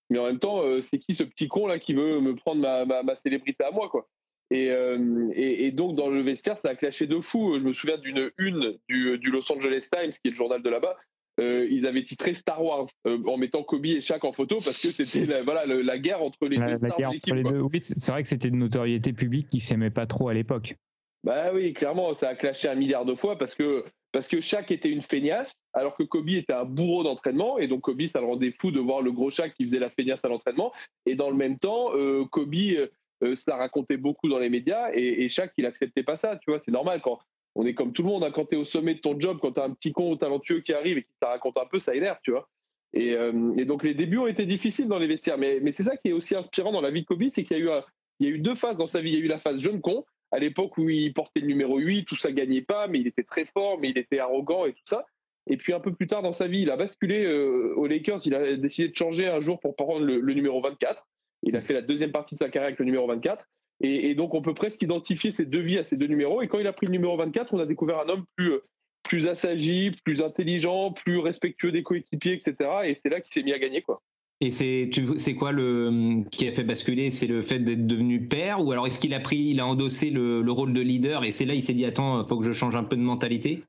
Mais en même temps, euh, c'est qui ce petit con là qui veut me prendre ma, célébrité à moi, quoi. Et, euh, donc dans le vestiaire, ça a clashé de fou. Je me souviens d'une une du Los Angeles Times, qui est le journal de là-bas, euh, ils avaient titré Star Wars euh, en mettant Kobe et Shaq en photo parce que c'était la, voilà, le- la guerre entre les La, deux stars de l'équipe. Oui, c'est vrai que c'était une notoriété publique qui s'aimait pas trop à l'époque. Bah oui, clairement, ça a clashé un milliard de fois parce que parce que Shaq était une feignasse alors que Kobe était un bourreau d'entraînement et donc Kobe ça le rendait fou de voir le gros Shaq qui faisait la feignasse à l'entraînement et dans le même temps euh, Kobe euh, euh, se la racontait beaucoup dans les médias et, et Shaq il acceptait pas ça, tu vois, c'est normal quand on est comme tout le monde, hein, quand tu es au sommet de ton job, quand tu as un petit con talentueux qui arrive et qui te raconte un peu, ça énerve, tu vois. Et, euh, et donc les débuts ont été difficiles dans les vestiaires, mais, c'est ça qui est aussi inspirant dans la vie de Kobe, c'est qu'il y a eu un- il y a eu deux phases dans sa vie. Il y a eu la phase jeune con, à l'époque où il portait le numéro 8, tout ça gagnait pas, mais il était très fort, mais il était arrogant et tout ça. Et puis un peu plus tard dans sa vie, il a basculé euh, aux Lakers, il a décidé de changer un jour pour prendre le, le numéro 24. Il a fait la deuxième partie de sa carrière avec le numéro 24. Et, et donc on peut presque identifier ces deux vies à ces deux numéros. Et quand il a pris le numéro 24, on a découvert un homme plus, euh, plus assagi, plus intelligent, plus respectueux des coéquipiers, etc. Et c'est là qu'il s'est mis à gagner, quoi. Et c'est quoi le qui a fait basculer? C'est le fait d'être devenu père? Ou alors est-ce qu'il a pris, il a endossé le, le rôle de leader et c'est là il s'est dit attends, faut que je change un peu de mentalité?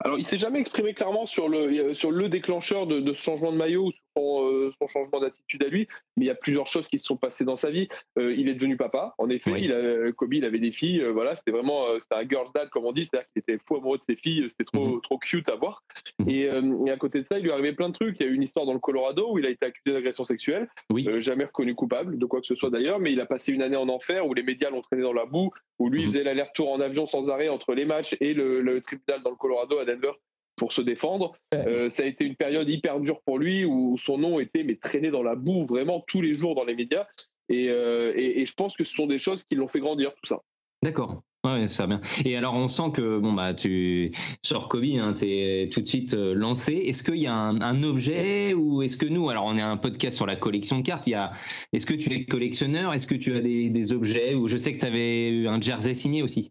Alors, il s'est jamais exprimé clairement sur le, sur le déclencheur de, de ce changement de maillot ou sur son, euh, son changement d'attitude à lui, mais il y a plusieurs choses qui se sont passées dans sa vie. Euh, il est devenu papa, en effet. Oui. Il a, Kobe, il avait des filles. euh, voilà, c'était vraiment euh, c'était un girl's dad, comme on dit, c'est-à-dire qu'il était fou amoureux de ses filles. C'était trop, trop cute à voir. Mhm. Et, euh, et à côté de ça, il lui arrivait plein de trucs. Il y a eu une histoire dans le Colorado où il a été accusé d'agression sexuelle. Oui. Euh, jamais reconnu coupable de quoi que ce soit d'ailleurs, mais il a passé une année en enfer où les médias l'ont traîné dans la boue, où lui Mhm. faisait l'aller-retour en avion sans arrêt entre les matchs et le, le tribunal dans le Colorado à Denver pour se défendre. Euh, ça a été une période hyper dure pour lui où son nom était mais traîné dans la boue vraiment tous les jours dans les médias. Et, euh, et, et je pense que ce sont des choses qui l'ont fait grandir tout ça. D'accord. Ouais, ça va bien. Et alors, on sent que bon bah tu sur Kobe, hein, t'es tout de suite euh, lancé. Est-ce qu'il y a un, un objet ou est-ce que nous, alors on est un podcast sur la collection de cartes. Il y a, est-ce que tu es collectionneur? Est-ce que tu as des, des objets ou je sais que tu avais eu un jersey signé aussi?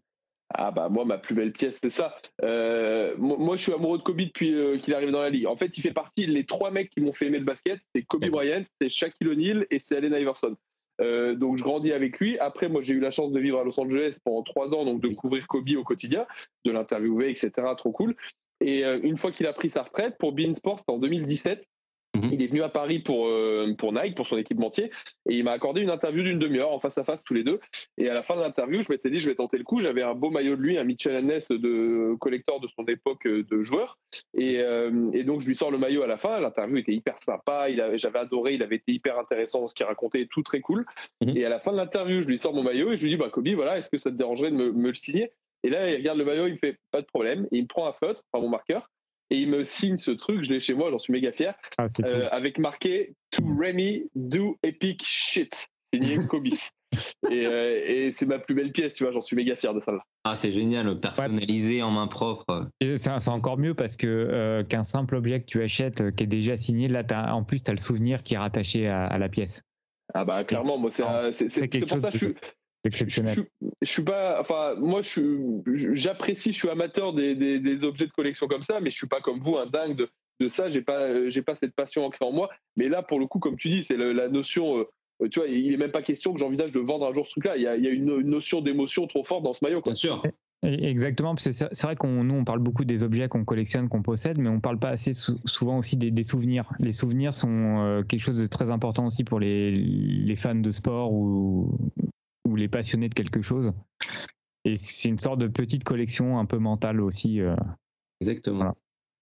Ah bah moi ma plus belle pièce c'est ça. Euh, moi, je suis amoureux de Kobe depuis euh, qu'il est arrivé dans la ligue. En fait il fait partie les trois mecs qui m'ont fait aimer le basket, c'est Kobe. Bryant, c'est Shaquille O'Neal et c'est Allen Iverson. Euh, donc je grandis avec lui. Après moi j'ai eu la chance de vivre à Los Angeles pendant trois ans donc de couvrir Kobe au quotidien, de l'interviewer etc. Trop cool. Et une fois qu'il a pris sa retraite pour Bein Sports en 2017. Mhm. Il est venu à Paris pour, euh, pour Nike, pour son équipementier, et il m'a accordé une interview d'une demi-heure en face à face tous les deux. Et à la fin de l'interview, je m'étais dit, je vais tenter le coup. J'avais un beau maillot de lui, un Mitchell Ness de collector de son époque euh, de joueur. Et, euh, et donc, je lui sors le maillot à la fin. L'interview était hyper sympa. J'avais adoré. Il avait été hyper intéressant dans ce qu'il racontait, tout très cool. Mhm. Et à la fin de l'interview, je lui sors mon maillot et je lui dis, bah, Kobe, voilà, est-ce que ça te dérangerait de me, me le signer? Et là, il regarde le maillot, il me fait, pas de problème. Et il me prend un feutre, enfin mon marqueur. Et il me signe ce truc, je l'ai chez moi, j'en suis méga fier, Ah, euh, cool. avec marqué To Remy, do epic shit, signé Kobe. et euh, et c'est ma plus belle pièce, tu vois, j'en suis méga fier de ça là. Ah, c'est génial, personnalisé en main propre. C'est encore mieux parce que euh, qu'un simple objet que tu achètes euh, qui est déjà signé, là, t'as- en plus, tu as le souvenir qui est rattaché à, à la pièce. Ah bah clairement, moi c'est c'est pour chose ça que je suis, C'est je, je, exceptionnel. suis- je suis pas, enfin moi j'apprécie, je suis amateur des, des, des objets de collection comme ça, mais je suis pas comme vous un dingue de, de ça. J'ai pas, euh, j'ai pas cette passion ancrée en moi. Mais là pour le coup, comme tu dis, c'est la notion. euh, tu vois, il est même pas question que j'envisage de vendre un jour ce truc-là. Il y a, il y a une, une notion d'émotion trop forte dans ce maillot. Quoi. Bien sûr. Exactement, parce que c'est c'est vrai qu'on nous on parle beaucoup des objets qu'on collectionne, qu'on possède, mais on parle pas assez sou- souvent aussi des, des souvenirs. Les souvenirs sont euh, quelque chose de très important aussi pour les, les fans de sport ou, ou les passionnés de quelque chose. Et c'est une sorte de petite collection un peu mentale aussi. euh. Exactement. Voilà.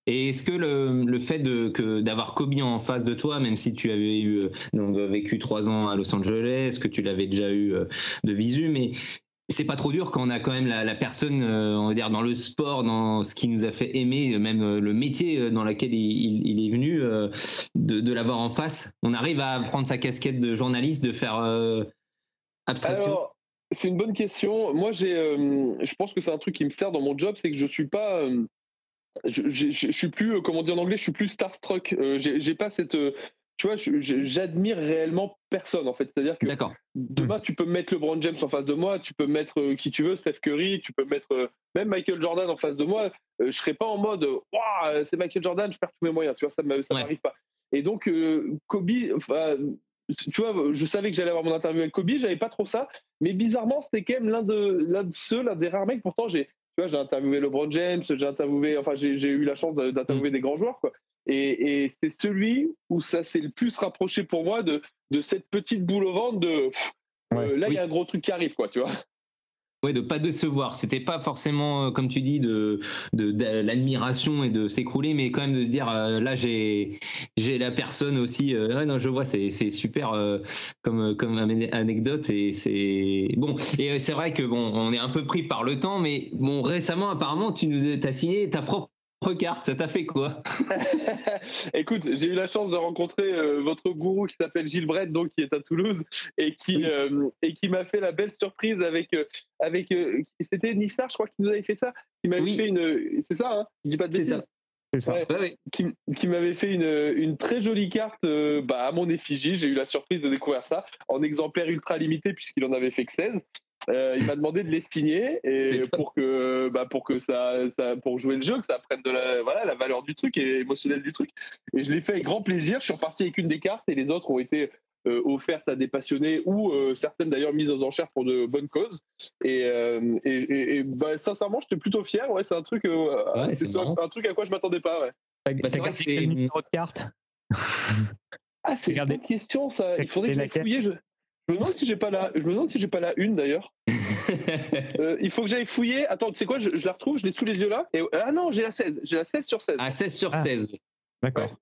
Et est-ce que le, le fait de, que, d'avoir Kobe en face de toi, même si tu avais eu, euh, donc, euh, vécu trois ans à Los Angeles, que tu l'avais déjà eu de visu, mais c'est pas trop dur quand on a quand même la, la personne, euh, on va dire, dans le sport, dans ce qui nous a fait aimer, même euh, le métier dans lequel il, il- il est venu, euh, de, de l'avoir en face. On arrive à prendre sa casquette de journaliste, de faire abstraction. Alors, c'est une bonne question. Moi, j'ai, euh, je pense que c'est un truc qui me sert dans mon job, c'est que je suis pas, euh, je, je, je- je suis plus, euh, comment dire en anglais, je suis plus starstruck. Euh, j'ai, j'ai pas cette, tu vois, j'admire réellement personne en fait. C'est-à-dire que D'accord. demain, tu peux me mettre LeBron James en face de moi, tu peux me mettre qui tu veux, Steph Curry, tu peux me mettre même Michael Jordan en face de moi. Je serais pas en mode, c'est Michael Jordan, je perds tous mes moyens. Tu vois, ça ça Ouais. m'arrive pas. Et donc, Kobe, enfin, tu vois, je savais que j'allais avoir mon interview avec Kobe, j'avais pas trop ça, mais bizarrement, c'était quand même l'un de, l'un de ceux, l'un des rares mecs. Pourtant, j'ai, tu vois, j'ai interviewé LeBron James, j'ai interviewé, enfin, j'ai, j'ai eu la chance d'interviewer des grands joueurs, quoi. Et, et c'est celui où ça s'est le plus rapproché pour moi de, de cette petite boule au ventre de, pff, euh, là, il y a un gros truc qui arrive, quoi, tu vois. Ouais, de pas décevoir. C'était pas forcément, euh, comme tu dis, de, l'admiration et de s'écrouler, mais quand même de se dire, euh, là, j'ai, j'ai la personne aussi. euh, non, je vois, c'est, c'est super comme, comme anecdote et c'est bon. Et c'est vrai que bon, on est un peu pris par le temps, mais bon, récemment, apparemment, tu nous as, signé ta propre carte. Ça t'a fait quoi Écoute, j'ai eu la chance de rencontrer euh, votre gourou qui s'appelle Gilles Brett, donc qui est à Toulouse, et qui, euh, et qui m'a fait la belle surprise avec. euh, avec euh, C'était Nissar, je crois, qui nous avait fait ça. Qui m'avait Oui. fait une. C'est ça, hein Je dis pas de C'est bêtises. ça. C'est ça. Ouais. Ouais. qui, qui m'avait fait une, une très jolie carte euh, bah, à mon effigie. J'ai eu la surprise de découvrir ça en exemplaire ultra limité puisqu'il en avait fait que 16. Euh, il m'a demandé de les signer et pour que, bah, pour que ça, ça, pour jouer le jeu, que ça prenne de la, voilà, la valeur du truc et émotionnelle du truc. Et je l'ai fait avec grand plaisir. Je suis reparti avec une des cartes et les autres ont été euh, offertes à des passionnés ou euh, certaines d'ailleurs mises aux enchères pour de bonnes causes. Et, euh, et, et- et, bah, sincèrement, j'étais plutôt fier. Ouais, c'est un truc, euh, Ouais, c'est un truc à quoi je m'attendais pas. Ouais. Bah, vrai gardé que c'est- numéro de carte Ah, c'est une bonne question ça. Il faudrait que laquelle fouiller. Je... je me demande si j'ai pas la, je me demande si j'ai pas la une d'ailleurs. Euh, il faut que j'aille fouiller. Attends, tu sais quoi, je, je la retrouve, je l'ai sous les yeux là. Et, ah non, j'ai la 16. J'ai la 16 sur 16. à 16 sur Ah. 16. D'accord.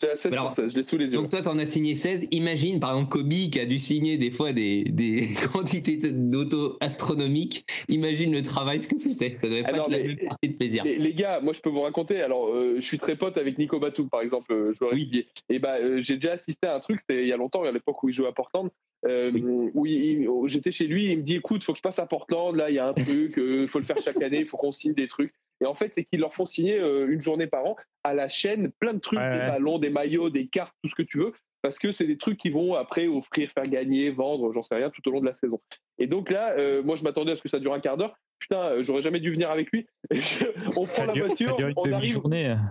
J'ai la 16 Alors, sur 16, je l'ai sous les yeux. Donc toi, t'en as signé 16. Imagine, par exemple, Kobe qui a dû signer des fois des, des quantités d'auto astronomiques. Imagine le travail, ce que c'était. Ça devait Ah pas non, être la mais- même partie de plaisir. Les, les gars, moi je peux vous raconter. Alors, euh, je suis très pote avec Nico Batum, par exemple, euh, joueur Oui. Et bah, euh, j'ai déjà assisté à un truc. C'était il y a longtemps, à l'époque où il jouait à Portland. où où j'étais chez lui, il me dit écoute, faut que je passe à Portland. Là, il y a un truc, il faut le faire chaque année, il faut qu'on signe des trucs. Et en fait, c'est qu'ils leur font signer euh, une journée par an à la chaîne plein de trucs, Ouais, des ouais. ballons, des maillots, des cartes, tout ce que tu veux, parce que c'est des trucs qui vont après offrir, faire gagner, vendre, j'en sais rien, tout au long de la saison. Et donc là, euh, moi, je m'attendais à ce que ça dure un quart d'heure. Putain, euh, j'aurais jamais dû venir avec lui. on prend la dure- voiture, on arrive.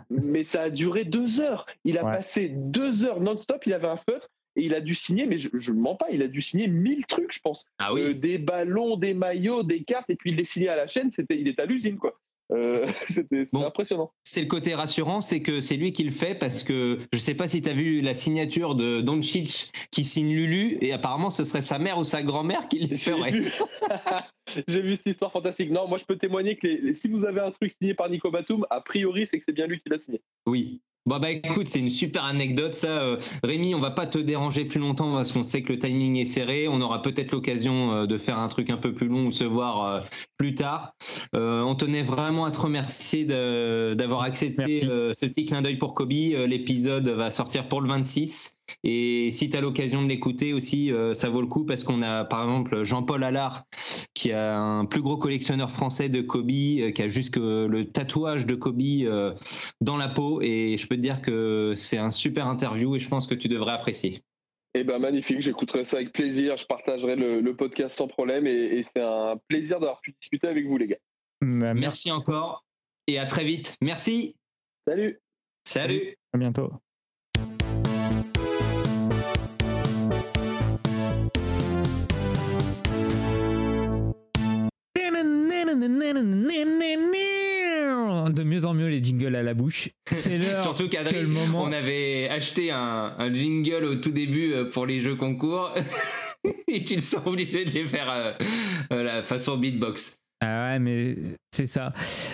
Mais ça a duré deux heures. Il a Ouais. passé deux heures non-stop. Il avait un feutre et il a dû signer, mais je, je mens pas, il a dû signer mille trucs, je pense. Ah oui. Euh, des ballons, des maillots, des cartes, et puis il les signait à la chaîne. C'était, il est à l'usine, quoi. Euh, c'était Bon. impressionnant. C'est le côté rassurant, c'est que c'est lui qui le fait parce que je sais pas si tu as vu la signature de Doncic qui signe Lulu et apparemment ce serait sa mère ou sa grand-mère qui le ferait. J'ai vu cette histoire fantastique. Non, moi je peux témoigner que les- les- si vous avez un truc signé par Nico Batum, a priori c'est que c'est bien lui qui l'a signé. Oui. Bon bah écoute, c'est une super anecdote ça. Euh, Rémi, on va pas te déranger plus longtemps parce qu'on sait que le timing est serré. On aura peut-être l'occasion euh, de faire un truc un peu plus long ou de se voir euh, plus tard. On tenait vraiment à te remercier d'avoir accepté ce petit clin d'œil pour Kobe. L'épisode va sortir pour le 26. Et si tu as l'occasion de l'écouter aussi, euh, ça vaut le coup parce qu'on a par exemple Jean-Paul Allard qui a un plus gros collectionneur français de Kobe, euh, qui a jusque le tatouage de Kobe euh, dans la peau. Et je peux te dire que c'est un super interview et je pense que tu devrais apprécier. Eh ben magnifique, j'écouterai ça avec plaisir. Je partagerai le, le podcast sans problème et, et c'est un plaisir d'avoir pu discuter avec vous, les gars. Bah, Merci. Merci encore et à très vite. Merci. Salut. Salut. À bientôt. De mieux en mieux les jingles à la bouche. C'est. Surtout qu'Adrien, le moment. on avait acheté un, un jingle au tout début euh, pour les jeux concours et tu te sens obligé de les faire euh, euh, la façon beatbox. Ah ouais, mais c'est ça.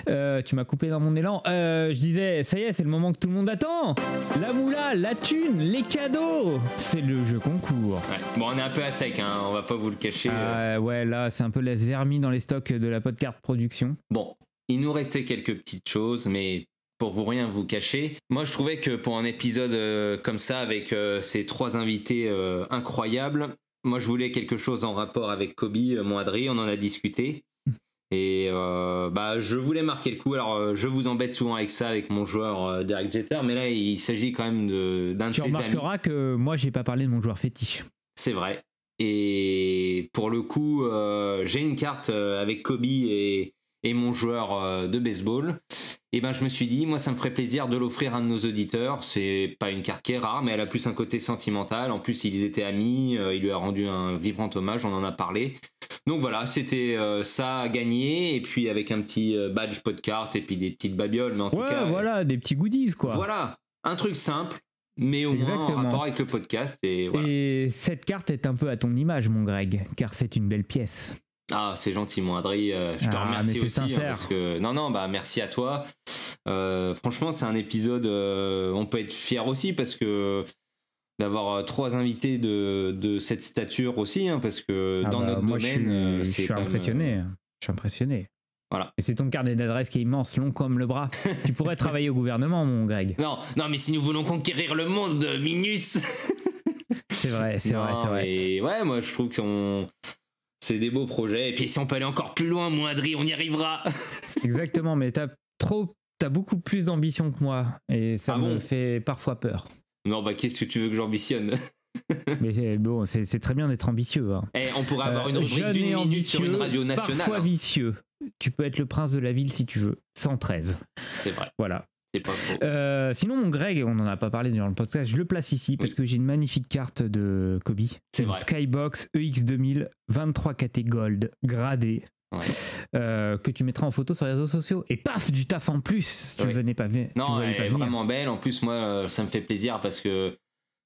Euh, tu m'as coupé dans mon élan. Euh, je disais, ça y est, c'est le moment que tout le monde attend. La moula, la thune, les cadeaux. C'est le jeu concours. Ouais. Bon, on est un peu à sec, hein, on va pas vous le cacher. Ah ouais, là, c'est un peu la zermie dans les stocks de la podcast production. Bon, il nous restait quelques petites choses, mais pour vous rien vous cacher, moi je trouvais que pour un épisode euh, comme ça, avec euh, ces trois invités euh, incroyables, moi je voulais quelque chose en rapport avec Kobe, euh, mon Adri, on en a discuté. Et euh, bah, je voulais marquer le coup. Alors, euh, je vous embête souvent avec ça, avec mon joueur euh, Derek Jeter, mais là, il s'agit quand même de- d'un de Tu ses amis. remarqueras que moi, j'ai pas parlé de mon joueur fétiche. C'est vrai. Et pour le coup, euh, j'ai une carte avec Kobe et, et mon joueur euh, de baseball. Et ben, je me suis dit, moi, ça me ferait plaisir de l'offrir à un de nos auditeurs. C'est pas une carte qui est rare, mais elle a plus un côté sentimental. En plus, ils étaient amis. euh, il lui a rendu un vibrant hommage. On en a parlé. Donc voilà, c'était euh, ça à gagner. Et puis avec un petit badge podcast et puis des petites babioles. Mais en tout Ouais, cas, voilà, des petits goodies, quoi. voilà, un truc simple, mais au moins en Exactement. rapport avec le podcast. Et voilà. Et cette carte est un peu à ton image, mon Greg, car c'est une belle pièce. Ah, c'est gentil, mon Adri. euh, je te Ah, remercie aussi. hein, parce que... Non, non, bah merci à toi. Euh, franchement, c'est un épisode. euh, on peut être fier aussi parce que d'avoir trois invités de, de cette stature aussi, hein, parce que Ah dans bah, notre moi, domaine, je suis, je suis même, impressionné. Je suis impressionné. Voilà. Et c'est ton carnet d'adresse qui est immense, long comme le bras. tu pourrais travailler au gouvernement, mon Greg. Non, non, mais si nous voulons conquérir le monde, Minus. C'est vrai, c'est vrai, c'est vrai. mais ouais, moi je trouve que on- c'est des beaux projets. Et puis si on peut aller encore plus loin, mon Adri, on y arrivera. Exactement, mais t'as trop, t'as beaucoup plus d'ambition que moi, et ça Ah me bon fait parfois peur. Non, bah qu'est-ce que tu veux que j'ambitionne? Mais c'est- bon, c'est très bien d'être ambitieux. hein. Et on pourrait avoir une Euh, rubrique d'une minute sur une radio nationale. Parfois hein. vicieux. Tu peux être le prince de la ville si tu veux. 113. C'est vrai, Voilà. Pas. Euh, sinon, mon Greg, on n'en a pas parlé durant le podcast, je le place ici parce que j'ai une magnifique carte de Kobe. C'est une vrai. Skybox E EX2000, 23 KT Gold, gradé. Ouais. euh, que tu mettras en photo sur les réseaux sociaux et paf du taf en plus tu Oui. venais pas venir tu Non, voyais elle pas est venir. vraiment belle. En plus, moi, ça me fait plaisir parce que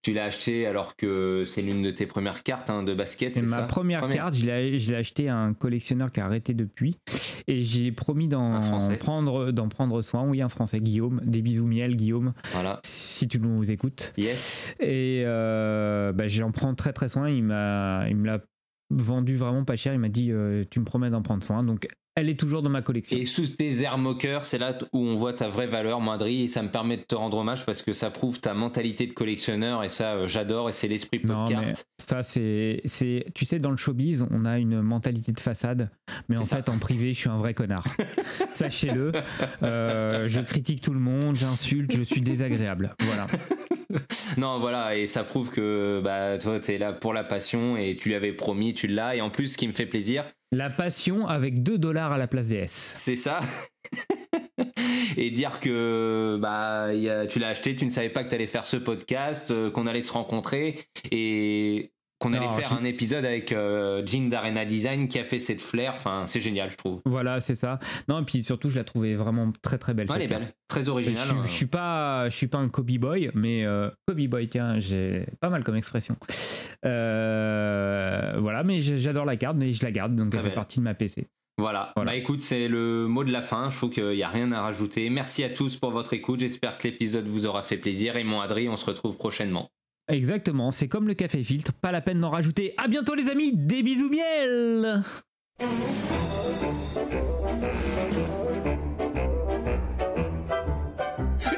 tu l'as acheté alors que c'est l'une de tes premières cartes hein, de basket. Et c'est ma ça première, carte, je l'ai acheté à un collectionneur qui a arrêté depuis. Et j'ai promis d'en prendre, soin. Oui, un français, Guillaume. Des bisous miel, Guillaume, Voilà. si tu nous écoutes. Yes. Et euh, bah, j'en prends très très soin. Il m'a, il me l'a vendu vraiment pas cher. Il m'a dit euh, Tu me promets d'en prendre soin. Donc elle est toujours dans ma collection. Et sous tes airs moqueurs, c'est là où on voit ta vraie valeur, Moindry, et ça me permet de te rendre hommage parce que ça prouve ta mentalité de collectionneur, et ça, euh, j'adore, et c'est l'esprit podcast. ça, c'est, c'est. Tu sais, dans le showbiz, on a une mentalité de façade, mais en ça. fait, en privé, je suis un vrai connard. Sachez-le. Euh, je critique tout le monde, j'insulte, je suis désagréable. Voilà. Non, voilà, et ça prouve que bah, toi, t'es là pour la passion, et tu lui avais promis, tu l'as, et en plus, ce qui me fait plaisir, La passion avec 2 dollars à la place des S. c'est ça. et dire que bah, tu l'as acheté, tu ne savais pas que tu allais faire ce podcast, euh, qu'on allait se rencontrer et qu'on allait faire je- un épisode avec euh, Jean d'Arena Design qui a fait cette flair. Enfin, c'est génial, je trouve. Voilà, c'est ça. Non, et puis surtout, je la trouvais vraiment très très belle. Ouais, elle est belle, très Je, originale. suis- hein. je suis pas, je suis pas un Kobe boy, mais euh, Kobe boy, tiens, j'ai pas mal comme expression. Euh, voilà, mais j'adore la carte, mais je la garde, donc Très elle fait partie de ma PC. Voilà. Voilà. Bah écoute, c'est le mot de la fin. Je trouve qu'il n'y a rien à rajouter. Merci à tous pour votre écoute. J'espère que l'épisode vous aura fait plaisir. Et mon Adri, on se retrouve prochainement. Exactement, c'est comme le café filtre, pas la peine d'en rajouter. À bientôt les amis, des bisous miel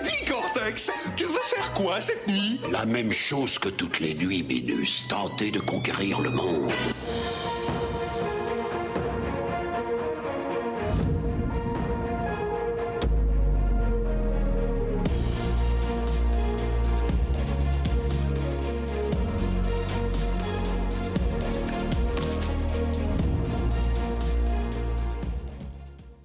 Dis Cortex, tu veux faire quoi cette nuit? La même chose que toutes les nuits, Minus, tenter de conquérir le monde.